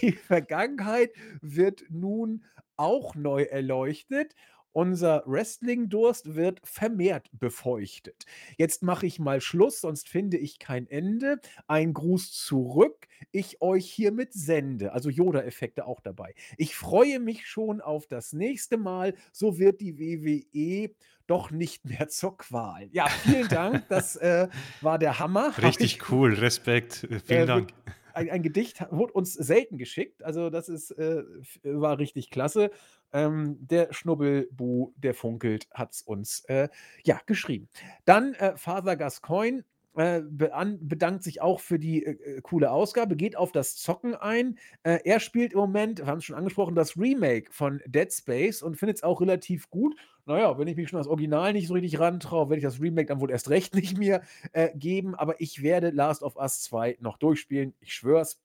die Vergangenheit wird nun auch neu erleuchtet unser Wrestling-Durst wird vermehrt befeuchtet. Jetzt mache ich mal Schluss, sonst finde ich kein Ende. Ein Gruß zurück, ich euch hiermit sende. Also Yoda-Effekte auch dabei. Ich freue mich schon auf das nächste Mal. So wird die WWE doch nicht mehr zur Qual. Ja, vielen Dank. Das äh, war der Hammer. Richtig cool, Respekt. Vielen äh, Dank. Ein, ein, Gedicht wurde uns selten geschickt. Also, das ist, äh, war richtig klasse. Ähm, der Schnubbelbu, der funkelt, hat es uns äh, ja, geschrieben. Dann äh, Father Gascoigne äh, bedankt sich auch für die äh, äh, coole Ausgabe, geht auf das Zocken ein. Äh, er spielt im Moment, wir haben es schon angesprochen, das Remake von Dead Space und findet es auch relativ gut. Naja, wenn ich mich schon das Original nicht so richtig rantraue, werde ich das Remake dann wohl erst recht nicht mehr äh, geben. Aber ich werde Last of Us 2 noch durchspielen. Ich schwör's.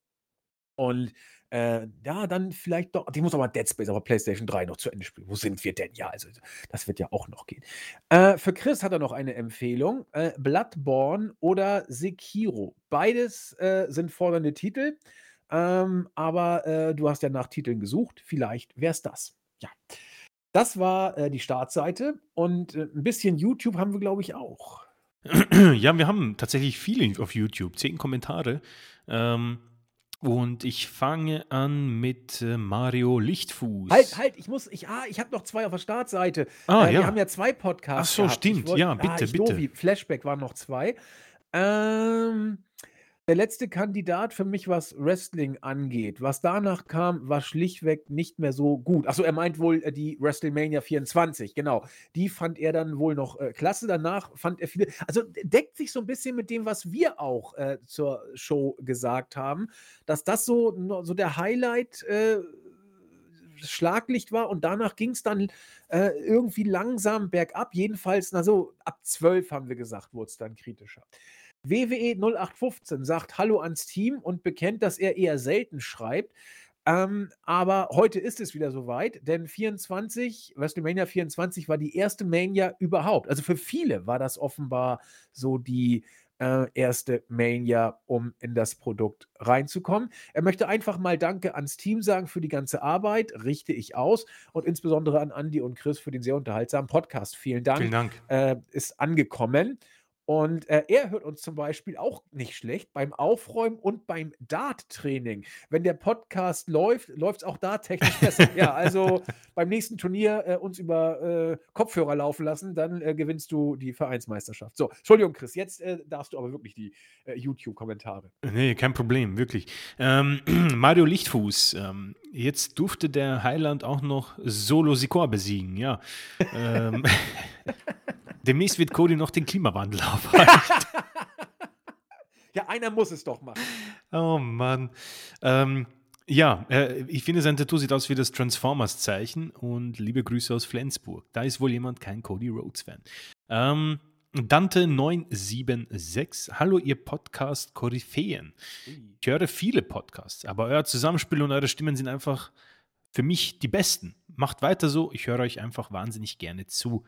Und äh, ja, dann vielleicht doch. Ich muss aber Dead Space aber PlayStation 3 noch zu Ende spielen. Wo sind wir denn? Ja, also das wird ja auch noch gehen. Äh, für Chris hat er noch eine Empfehlung: äh, Bloodborne oder Sekiro. Beides äh, sind fordernde Titel. Ähm, aber äh, du hast ja nach Titeln gesucht. Vielleicht wäre es das. Ja. Das war äh, die Startseite und ein bisschen YouTube haben wir, glaube ich, auch. Ja, wir haben tatsächlich viele auf YouTube, zehn Kommentare. Ähm, und ich fange an mit äh, Mario Lichtfuß. Halt, halt, ich muss, ich, ah, ich habe noch zwei auf der Startseite. Ah, äh, ja. Wir haben ja zwei Podcasts. Ach so, gehabt. stimmt. Wollt, ja, bitte, ah, bitte. Dovi, Flashback waren noch zwei. Ähm, der letzte Kandidat für mich, was Wrestling angeht. Was danach kam, war schlichtweg nicht mehr so gut. Achso, er meint wohl äh, die WrestleMania 24, genau. Die fand er dann wohl noch äh, klasse. Danach fand er viele. Also deckt sich so ein bisschen mit dem, was wir auch äh, zur Show gesagt haben, dass das so, so der Highlight. Äh, Schlaglicht war und danach ging es dann äh, irgendwie langsam bergab. Jedenfalls, na so, ab 12 haben wir gesagt, wurde es dann kritischer. WWE 0815 sagt Hallo ans Team und bekennt, dass er eher selten schreibt. Ähm, aber heute ist es wieder soweit, denn 24, WrestleMania 24 war die erste Mania überhaupt. Also für viele war das offenbar so die äh, erste Mania, um in das Produkt reinzukommen. Er möchte einfach mal Danke ans Team sagen für die ganze Arbeit, richte ich aus und insbesondere an Andy und Chris für den sehr unterhaltsamen Podcast. Vielen Dank. Vielen Dank. Äh, ist angekommen. Und äh, er hört uns zum Beispiel auch nicht schlecht beim Aufräumen und beim Dart-Training. Wenn der Podcast läuft, läuft es auch da technisch besser. ja, also beim nächsten Turnier äh, uns über äh, Kopfhörer laufen lassen, dann äh, gewinnst du die Vereinsmeisterschaft. So, Entschuldigung, Chris, jetzt äh, darfst du aber wirklich die äh, YouTube-Kommentare. Nee, kein Problem, wirklich. Ähm, Mario Lichtfuß, ähm, jetzt durfte der Heiland auch noch Solo Sikor besiegen, ja. ähm, Demnächst wird Cody noch den Klimawandel aufhalten. ja, einer muss es doch machen. Oh Mann. Ähm, ja, äh, ich finde, sein Tattoo sieht aus wie das Transformers-Zeichen und liebe Grüße aus Flensburg. Da ist wohl jemand kein Cody Rhodes-Fan. Ähm, Dante976. Hallo, ihr Podcast-Koryphäen. Ich höre viele Podcasts, aber euer Zusammenspiel und eure Stimmen sind einfach für mich die besten. Macht weiter so, ich höre euch einfach wahnsinnig gerne zu.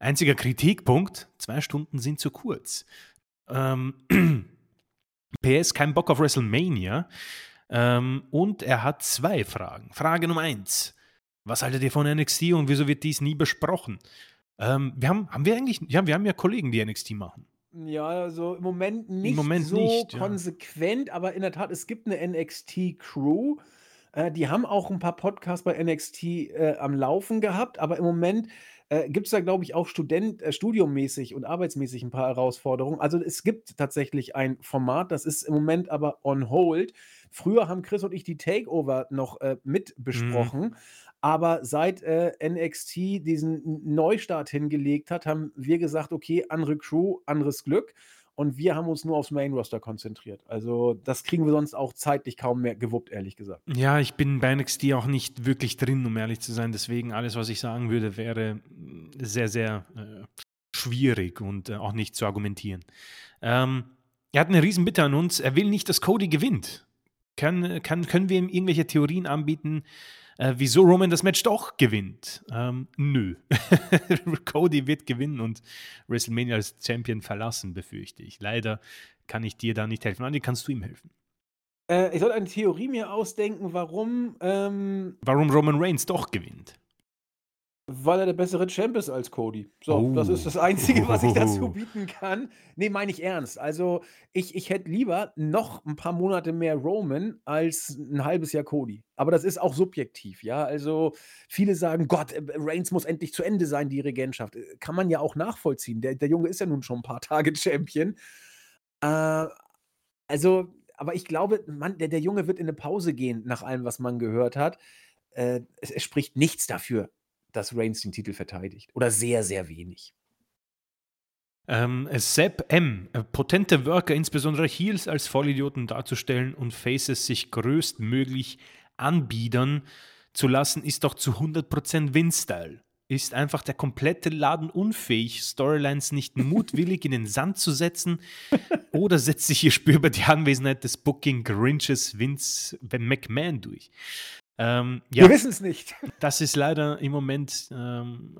Einziger Kritikpunkt, zwei Stunden sind zu kurz. Ähm, PS, kein Bock auf WrestleMania. Ähm, und er hat zwei Fragen. Frage Nummer eins. Was haltet ihr von NXT und wieso wird dies nie besprochen? Ähm, wir haben, haben wir eigentlich, ja, wir haben ja Kollegen, die NXT machen. Ja, also im Moment nicht Im Moment so nicht, konsequent, ja. aber in der Tat, es gibt eine NXT-Crew. Äh, die haben auch ein paar Podcasts bei NXT äh, am Laufen gehabt, aber im Moment äh, gibt es da, glaube ich, auch Student, äh, studiummäßig und arbeitsmäßig ein paar Herausforderungen. Also es gibt tatsächlich ein Format, das ist im Moment aber on hold. Früher haben Chris und ich die Takeover noch äh, mit besprochen. Mhm. Aber seit äh, NXT diesen Neustart hingelegt hat, haben wir gesagt, okay, andere Crew, anderes Glück. Und wir haben uns nur aufs Main Roster konzentriert. Also, das kriegen wir sonst auch zeitlich kaum mehr gewuppt, ehrlich gesagt. Ja, ich bin bei NXT auch nicht wirklich drin, um ehrlich zu sein. Deswegen, alles, was ich sagen würde, wäre sehr, sehr äh, schwierig und äh, auch nicht zu argumentieren. Ähm, er hat eine Riesenbitte an uns. Er will nicht, dass Cody gewinnt. Kann, kann, können wir ihm irgendwelche Theorien anbieten, äh, wieso Roman das Match doch gewinnt. Ähm, nö. Cody wird gewinnen und WrestleMania als Champion verlassen, befürchte ich. Leider kann ich dir da nicht helfen. Andi, kannst du ihm helfen? Äh, ich soll eine Theorie mir ausdenken, warum. Ähm, warum Roman Reigns doch gewinnt. Weil er der bessere Champ ist als Cody. So, oh. das ist das Einzige, was ich dazu bieten kann. Nee, meine ich ernst. Also, ich, ich hätte lieber noch ein paar Monate mehr Roman als ein halbes Jahr Cody. Aber das ist auch subjektiv, ja. Also, viele sagen, Gott, äh, Reigns muss endlich zu Ende sein, die Regentschaft. Äh, kann man ja auch nachvollziehen. Der, der Junge ist ja nun schon ein paar Tage Champion. Äh, also, aber ich glaube, man, der, der Junge wird in eine Pause gehen, nach allem, was man gehört hat. Äh, es, es spricht nichts dafür, dass Reigns den Titel verteidigt. Oder sehr, sehr wenig. Ähm, Sepp M. Äh, potente Worker, insbesondere Heels als Vollidioten darzustellen und Faces sich größtmöglich anbiedern zu lassen, ist doch zu 100% Win-Style. Ist einfach der komplette Laden unfähig, Storylines nicht mutwillig in den Sand zu setzen? Oder setzt sich hier spürbar die Anwesenheit des Booking Grinches Vince McMahon durch? Ähm, ja, wir wissen es nicht. Das ist leider im Moment ähm,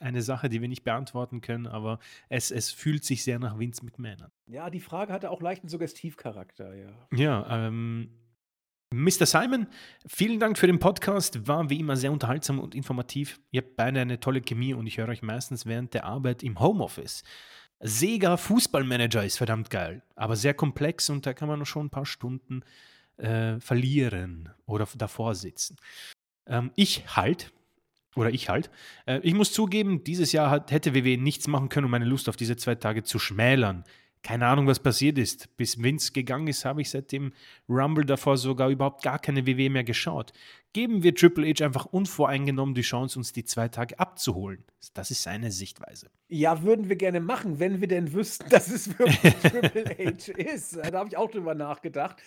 eine Sache, die wir nicht beantworten können, aber es, es fühlt sich sehr nach Vince McMahon an. Ja, die Frage hatte auch leichten Suggestivcharakter, ja. Ja, ähm, Mr. Simon, vielen Dank für den Podcast. War wie immer sehr unterhaltsam und informativ. Ihr habt beide eine tolle Chemie und ich höre euch meistens während der Arbeit im Homeoffice. Sega Fußballmanager ist verdammt geil, aber sehr komplex und da kann man noch schon ein paar Stunden äh, verlieren oder davor sitzen. Ähm, ich halt, oder ich halt, äh, ich muss zugeben, dieses Jahr hat, hätte WWE nichts machen können, um meine Lust auf diese zwei Tage zu schmälern. Keine Ahnung, was passiert ist. Bis Vince gegangen ist, habe ich seit dem Rumble davor sogar überhaupt gar keine WWE mehr geschaut. Geben wir Triple H einfach unvoreingenommen die Chance, uns die zwei Tage abzuholen. Das ist seine Sichtweise. Ja, würden wir gerne machen, wenn wir denn wüssten, dass es wirklich Triple H ist. Da habe ich auch drüber nachgedacht.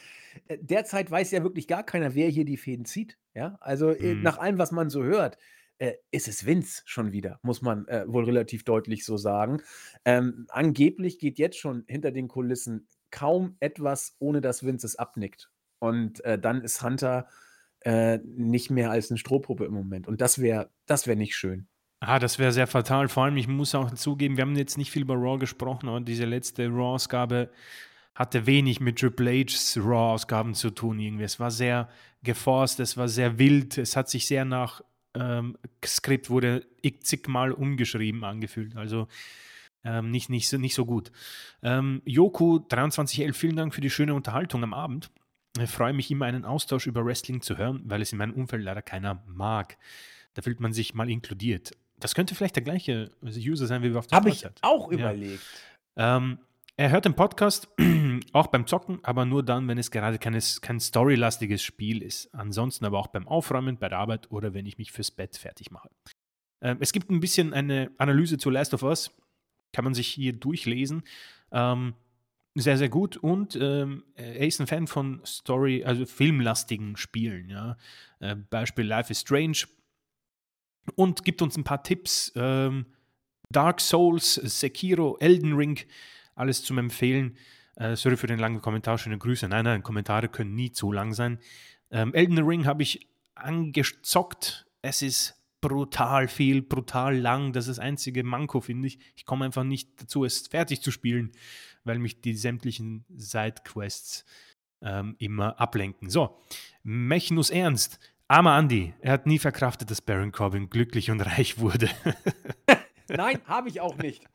Äh, derzeit weiß ja wirklich gar keiner, wer hier die Fäden zieht. Ja, also äh, mhm. nach allem, was man so hört, äh, ist es Vince schon wieder, muss man äh, wohl relativ deutlich so sagen. Ähm, angeblich geht jetzt schon hinter den Kulissen kaum etwas, ohne dass Vince es abnickt. Und äh, dann ist Hunter äh, nicht mehr als eine Strohpuppe im Moment. Und das wäre das wär nicht schön. Ah, das wäre sehr fatal. Vor allem, ich muss auch zugeben, wir haben jetzt nicht viel über Raw gesprochen, aber diese letzte Raw-Ausgabe hatte wenig mit Triple H's Raw-Ausgaben zu tun. Irgendwie. Es war sehr geforst, es war sehr wild, es hat sich sehr nach ähm, Skript wurde zigmal umgeschrieben angefühlt. Also ähm, nicht, nicht, so, nicht so gut. Ähm, Joku 2311, vielen Dank für die schöne Unterhaltung am Abend. Ich freue mich immer, einen Austausch über Wrestling zu hören, weil es in meinem Umfeld leider keiner mag. Da fühlt man sich mal inkludiert. Das könnte vielleicht der gleiche User sein, wie wir auf der Habe ich auch ja. überlegt. Ähm, er hört den Podcast auch beim Zocken, aber nur dann, wenn es gerade keines, kein storylastiges Spiel ist. Ansonsten aber auch beim Aufräumen, bei der Arbeit oder wenn ich mich fürs Bett fertig mache. Ähm, es gibt ein bisschen eine Analyse zu Last of Us. Kann man sich hier durchlesen. Ähm, sehr, sehr gut. Und ähm, er ist ein Fan von Story, also filmlastigen Spielen. Ja? Äh, Beispiel Life is Strange. Und gibt uns ein paar Tipps. Ähm, Dark Souls, Sekiro, Elden Ring alles zum Empfehlen. Äh, sorry für den langen Kommentar, schöne Grüße. Nein, nein, Kommentare können nie zu lang sein. Ähm, Elden Ring habe ich angezockt. Es ist brutal viel, brutal lang. Das ist das einzige Manko, finde ich. Ich komme einfach nicht dazu, es fertig zu spielen, weil mich die sämtlichen Sidequests ähm, immer ablenken. So, Mechnus Ernst. Armer Andy, er hat nie verkraftet, dass Baron Corbin glücklich und reich wurde. Nein, habe ich auch nicht.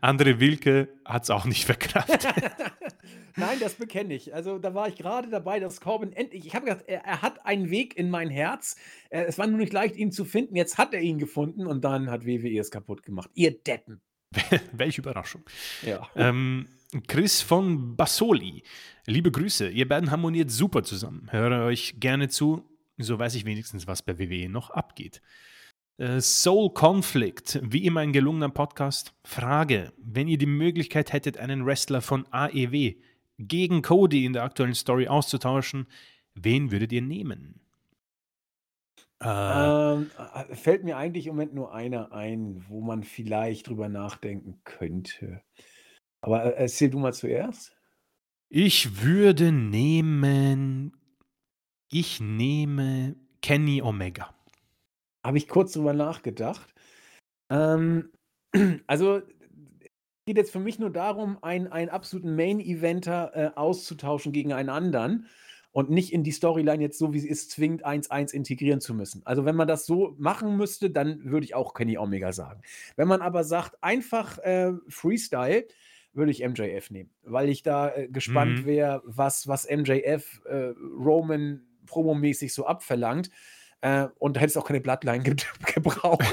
Andere Wilke hat es auch nicht verkraftet. Nein, das bekenne ich. Also da war ich gerade dabei, dass Corbin endlich, ich habe gedacht, er, er, hat einen Weg in mein Herz. Äh, es war nur nicht leicht, ihn zu finden. Jetzt hat er ihn gefunden und dann hat WWE es kaputt gemacht. Ihr Deppen. Welche Überraschung. Ja. Ähm, Chris von Bassoli. Liebe Grüße. Ihr beiden harmoniert super zusammen. Höre euch gerne zu. So weiß ich wenigstens, was bei WWE noch abgeht. Äh, Soul Conflict, wie immer ein gelungener Podcast. Frage: Wenn ihr die Möglichkeit hättet, einen Wrestler von AEW gegen Cody in der aktuellen Story auszutauschen, wen würdet ihr nehmen? Äh, ähm, äh, fällt mir eigentlich im Moment nur einer ein, wo man vielleicht drüber nachdenken könnte. Aber erzähl du mal zuerst. Ich würde nehmen. Ich nehme Kenny Omega. Habe ich kurz drüber nachgedacht. Ähm, also geht jetzt für mich nur darum, einen, einen absoluten Main-Eventer äh, auszutauschen gegen einen anderen und nicht in die Storyline jetzt so, wie sie ist, zwingend 1-1 integrieren zu müssen. Also wenn man das so machen müsste, dann würde ich auch Kenny Omega sagen. Wenn man aber sagt, einfach äh, Freestyle, würde ich MJF nehmen, weil ich da äh, gespannt mhm. wäre, was, was MJF äh, Roman promomäßig so abverlangt. Äh, und da hätte es auch keine Bloodline ge gebraucht.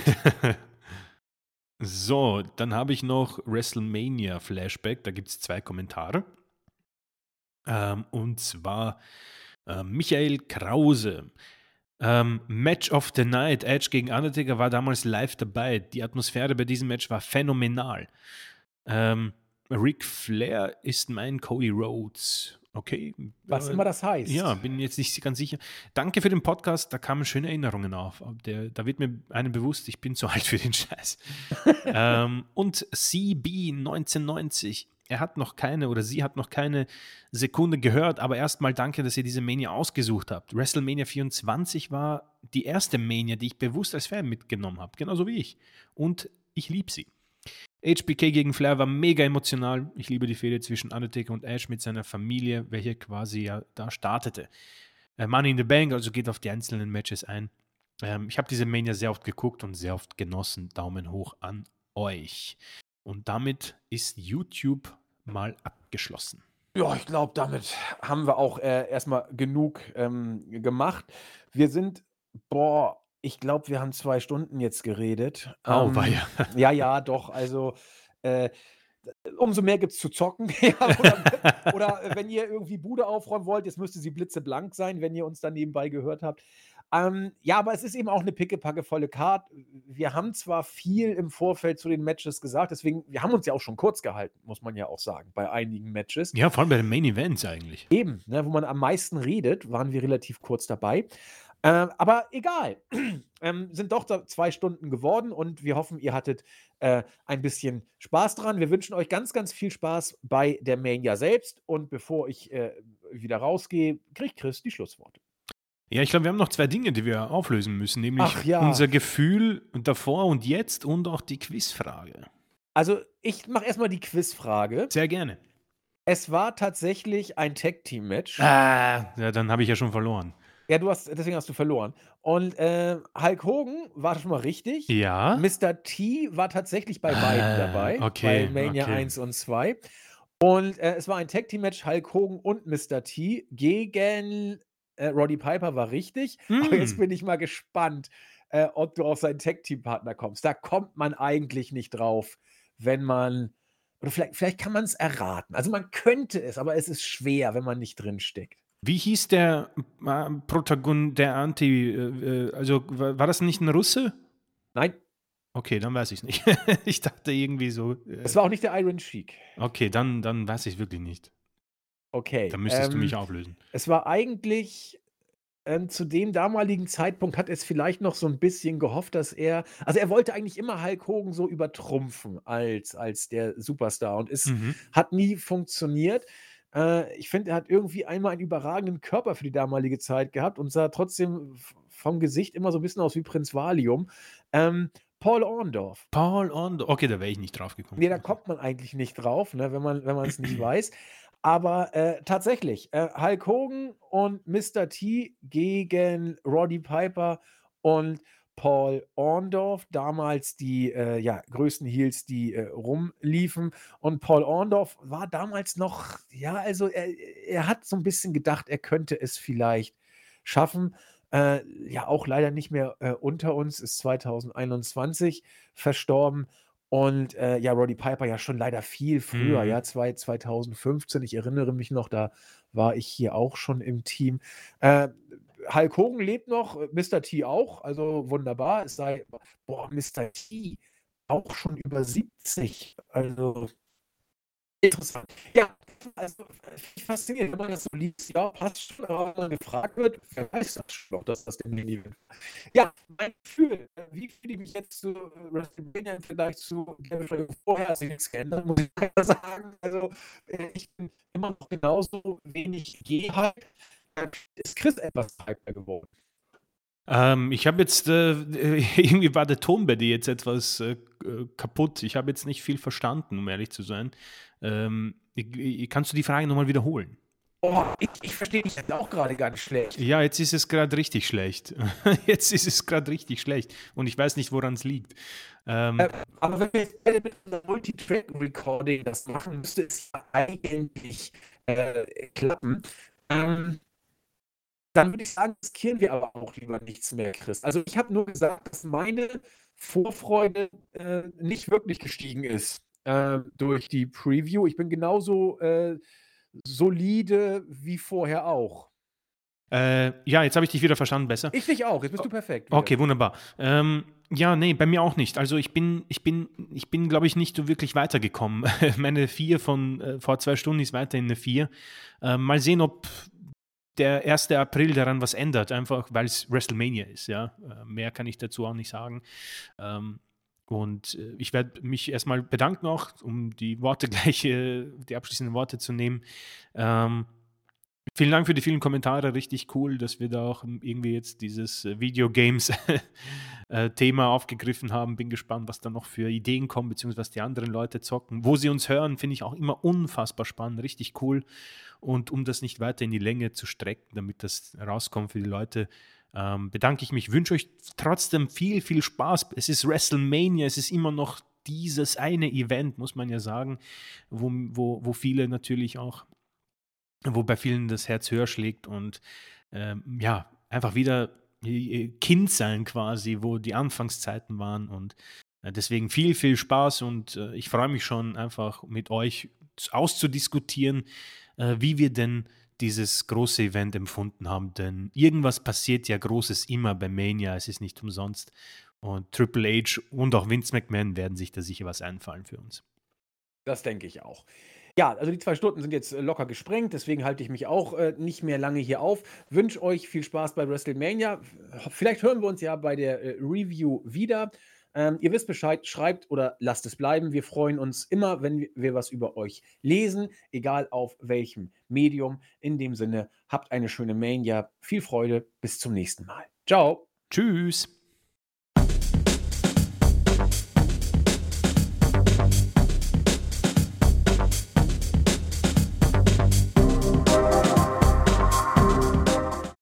so, dann habe ich noch WrestleMania Flashback. Da gibt es zwei Kommentare. Ähm, und zwar äh, Michael Krause. Ähm, Match of the Night, Edge gegen Undertaker war damals live dabei. Die Atmosphäre bei diesem Match war phänomenal. Ähm, Ric Flair ist mein Cody Rhodes. Okay. Was äh, immer das heißt. Ja, bin jetzt nicht ganz sicher. Danke für den Podcast, da kamen schöne Erinnerungen auf. Der, da wird mir einem bewusst, ich bin zu alt für den Scheiß. ähm, und CB 1990. Er hat noch keine oder sie hat noch keine Sekunde gehört, aber erstmal danke, dass ihr diese Mania ausgesucht habt. WrestleMania 24 war die erste Mania, die ich bewusst als Fan mitgenommen habe, genauso wie ich. Und ich liebe sie. HBK gegen Flair war mega emotional. Ich liebe die Fehde zwischen Undertaker und Ash mit seiner Familie, welche quasi ja da startete. Äh, Money in the Bank, also geht auf die einzelnen Matches ein. Ähm, ich habe diese Mania sehr oft geguckt und sehr oft genossen. Daumen hoch an euch. Und damit ist YouTube mal abgeschlossen. Ja, ich glaube, damit haben wir auch äh, erstmal genug ähm, gemacht. Wir sind, boah, ich glaube, wir haben zwei Stunden jetzt geredet. Oh, Ähm, ja. ja, ja, doch. Also, äh, umso mehr gibt es zu zocken. Ja, oder, oder wenn ihr irgendwie Bude aufräumen wollt, jetzt müsste sie blitzeblank sein, wenn ihr uns dann nebenbei gehört habt. Ähm, ja, aber es ist eben auch eine pickepackevolle Card. Wir haben zwar viel im Vorfeld zu den Matches gesagt, deswegen, wir haben uns ja auch schon kurz gehalten, muss man ja auch sagen, bei einigen Matches. Ja, vor allem bei den Main Events eigentlich. Eben, ne, wo man am meisten redet, waren wir relativ kurz dabei. Äh, aber egal, ähm, sind doch zwei Stunden geworden und wir hoffen, ihr hattet äh, ein bisschen Spaß dran. Wir wünschen euch ganz, ganz viel Spaß bei der Mania selbst. Und bevor ich äh, wieder rausgehe, kriegt Chris die Schlussworte. Ja, ich glaube, wir haben noch zwei Dinge, die wir auflösen müssen, nämlich ja. unser Gefühl davor und jetzt und auch die Quizfrage. Also, ich mache erst mal die Quizfrage. Sehr gerne. Es war tatsächlich ein Tag-Team-Match. Ah, ja, dann habe ich ja schon verloren. Ja, du hast deswegen hast du verloren. Und, äh, Hulk Hogan war schon mal richtig. Ja? Mr. T war tatsächlich bei beiden Ah, dabei, okay, bei Mania okay. 1 und 2. Und, äh, es war ein Tag-Team-Match Hulk Hogan und Mr. T gegen, äh, Roddy Piper war richtig. Aber jetzt Hm. bin ich mal gespannt, äh, ob du auf seinen Tag-Team-Partner kommst. Da kommt man eigentlich nicht drauf, wenn man oder vielleicht vielleicht kann man's erraten. Also, man könnte es, aber es ist schwer, wenn man nicht drinsteckt. Wie hieß der, äh, Protagon der Anti äh, äh, also wa war das nicht 'n Russe? Nein. Okay, dann weiß ich's nicht. Ich dachte irgendwie so, Es äh war auch nicht der Iron Sheik. Okay, dann dann weiß ich's wirklich nicht. Okay, Dann müsstest du mich ähm, auflösen. es war eigentlich ähm, zu dem damaligen Zeitpunkt hat er's vielleicht noch so 'n bisschen gehofft, dass er also, er wollte eigentlich immer Hulk Hogan so übertrumpfen als als der Superstar und es Mhm. hat nie funktioniert. Äh, ich finde, er hat irgendwie einmal einen überragenden Körper für die damalige Zeit gehabt und sah trotzdem vom Gesicht immer so 'n bisschen aus wie Prinz Valium. Ähm, Paul Orndorff. Paul Orndorff. Okay, da wäre ich nicht drauf gekommen. Ne, da kommt man eigentlich nicht drauf, ne, wenn man wenn man's nicht weiß. Aber, äh, tatsächlich, äh, Hulk Hogan und Mr. T gegen Roddy Piper und Paul Orndorff, damals die, äh, ja, größten Heels, die, äh, rumliefen. Und Paul Orndorff war damals noch ja, also, er er hat so 'n bisschen gedacht, er könnte es vielleicht schaffen. Äh, ja, auch leider nicht mehr, äh, unter uns, ist 2021 verstorben. Und, äh, ja, Roddy Piper ja schon leider viel früher, Mhm. ja, zwei 2015. Ich erinnere mich noch, da war ich hier auch schon im Team. Äh, Hulk Hogan lebt noch, äh, Mr. T auch, also wunderbar. Es sei boah, Mr. T auch schon über 70. Also interessant. Ja, also, äh, faszinierend, wenn man das so liest, ja, passt schon, aber wenn man gefragt wird, wer weiß das schon noch, dass das dem Main Event Ja, mein Gefühl, wie fühle ich mich jetzt zu, äh, WrestleMania im Vergleich zu vorher, hat sich nix geändert, muss ich sagen. Also, äh, ich bin immer noch genauso wenig gehypt. Ist Chris etwas hyper geworden? Ähm, ich habe jetzt, äh, irgendwie war der Ton bei dir jetzt etwas, äh, äh, kaputt. Ich habe jetzt nicht viel verstanden, um ehrlich zu sein. Ähm, i i kannst du die Frage noch mal wiederholen? Oh, ich ich verstehe dich jetzt auch grade ganz schlecht. Ja, jetzt ist es grad richtig schlecht. Jetzt ist es grad richtig schlecht und ich weiß nicht, woran's liegt. Ähm Äh, aber wenn wir jetzt beide mit unserem Multitrack-Recording das machen, müsste es ja eigentlich, äh, klappen. Ähm dann würde ich sagen, riskieren wir aber auch lieber nichts mehr, Chris. Also, ich habe nur gesagt, dass meine Vorfreude, äh, nicht wirklich gestiegen ist, äh, durch die Preview. Ich bin genauso, äh, solide wie vorher auch. Äh, ja, jetzt habe ich dich wieder verstanden besser. Ich dich auch, jetzt bist du perfekt wieder. Okay, wunderbar. Ähm, ja, ne, bei mir auch nicht. Also, ich bin ich bin ich bin, glaube ich, nicht so wirklich weitergekommen. Meine 4 von, äh, vor 2 Stunden ist weiterhin 'ne 4. Ähm, mal sehen, ob der 1. April daran was ändert, einfach weil's WrestleMania ist, ja. Äh, mehr kann ich dazu auch nicht sagen. Ähm, und, äh, ich werde mich erst mal bedanken auch, um die Worte gleich äh, die abschließenden Worte zu nehmen. Ähm, vielen Dank für die vielen Kommentare. Richtig cool, dass wir da auch irgendwie jetzt dieses, äh, Videogames äh, aufgegriffen haben. Bin gespannt, was da noch für Ideen kommen, beziehungsweise was die anderen Leute zocken. Wo sie uns hören, finde ich auch immer unfassbar spannend, richtig cool. Und um das nicht weiter in die Länge zu strecken, damit das rauskommt für die Leute, ähm, bedanke ich mich. Wünsche euch trotzdem viel, viel Spaß. Es ist WrestleMania, es ist immer noch dieses eine Event, muss man ja sagen, wo wo wo viele natürlich auch wo bei vielen das Herz höher schlägt und, ähm, ja, einfach wieder äh, Kind sein quasi, wo die Anfangszeiten waren und, äh, deswegen viel, viel Spaß und, äh, ich freue mich schon einfach mit euch auszudiskutieren, äh, wie wir denn dieses große Event empfunden haben, denn irgendwas passiert ja Großes immer bei Mania, es ist nicht umsonst. Und Triple H und auch Vince McMahon werden sich da sicher was einfallen für uns. Das denke ich auch. Ja, also die 2 Stunden sind jetzt, äh, locker gesprengt, deswegen halte ich mich auch, äh, nicht mehr lange hier auf. Wünsche euch viel Spaß bei WrestleMania. Vielleicht hören wir uns ja bei der, äh, Review wieder. Ähm, ihr wisst Bescheid, schreibt oder lasst es bleiben. Wir freuen uns immer, wenn wir was über euch lesen, egal auf welchem Medium. In dem Sinne, habt eine schöne Mania. Viel Freude. Bis zum nächsten Mal. Ciao. Tschüss.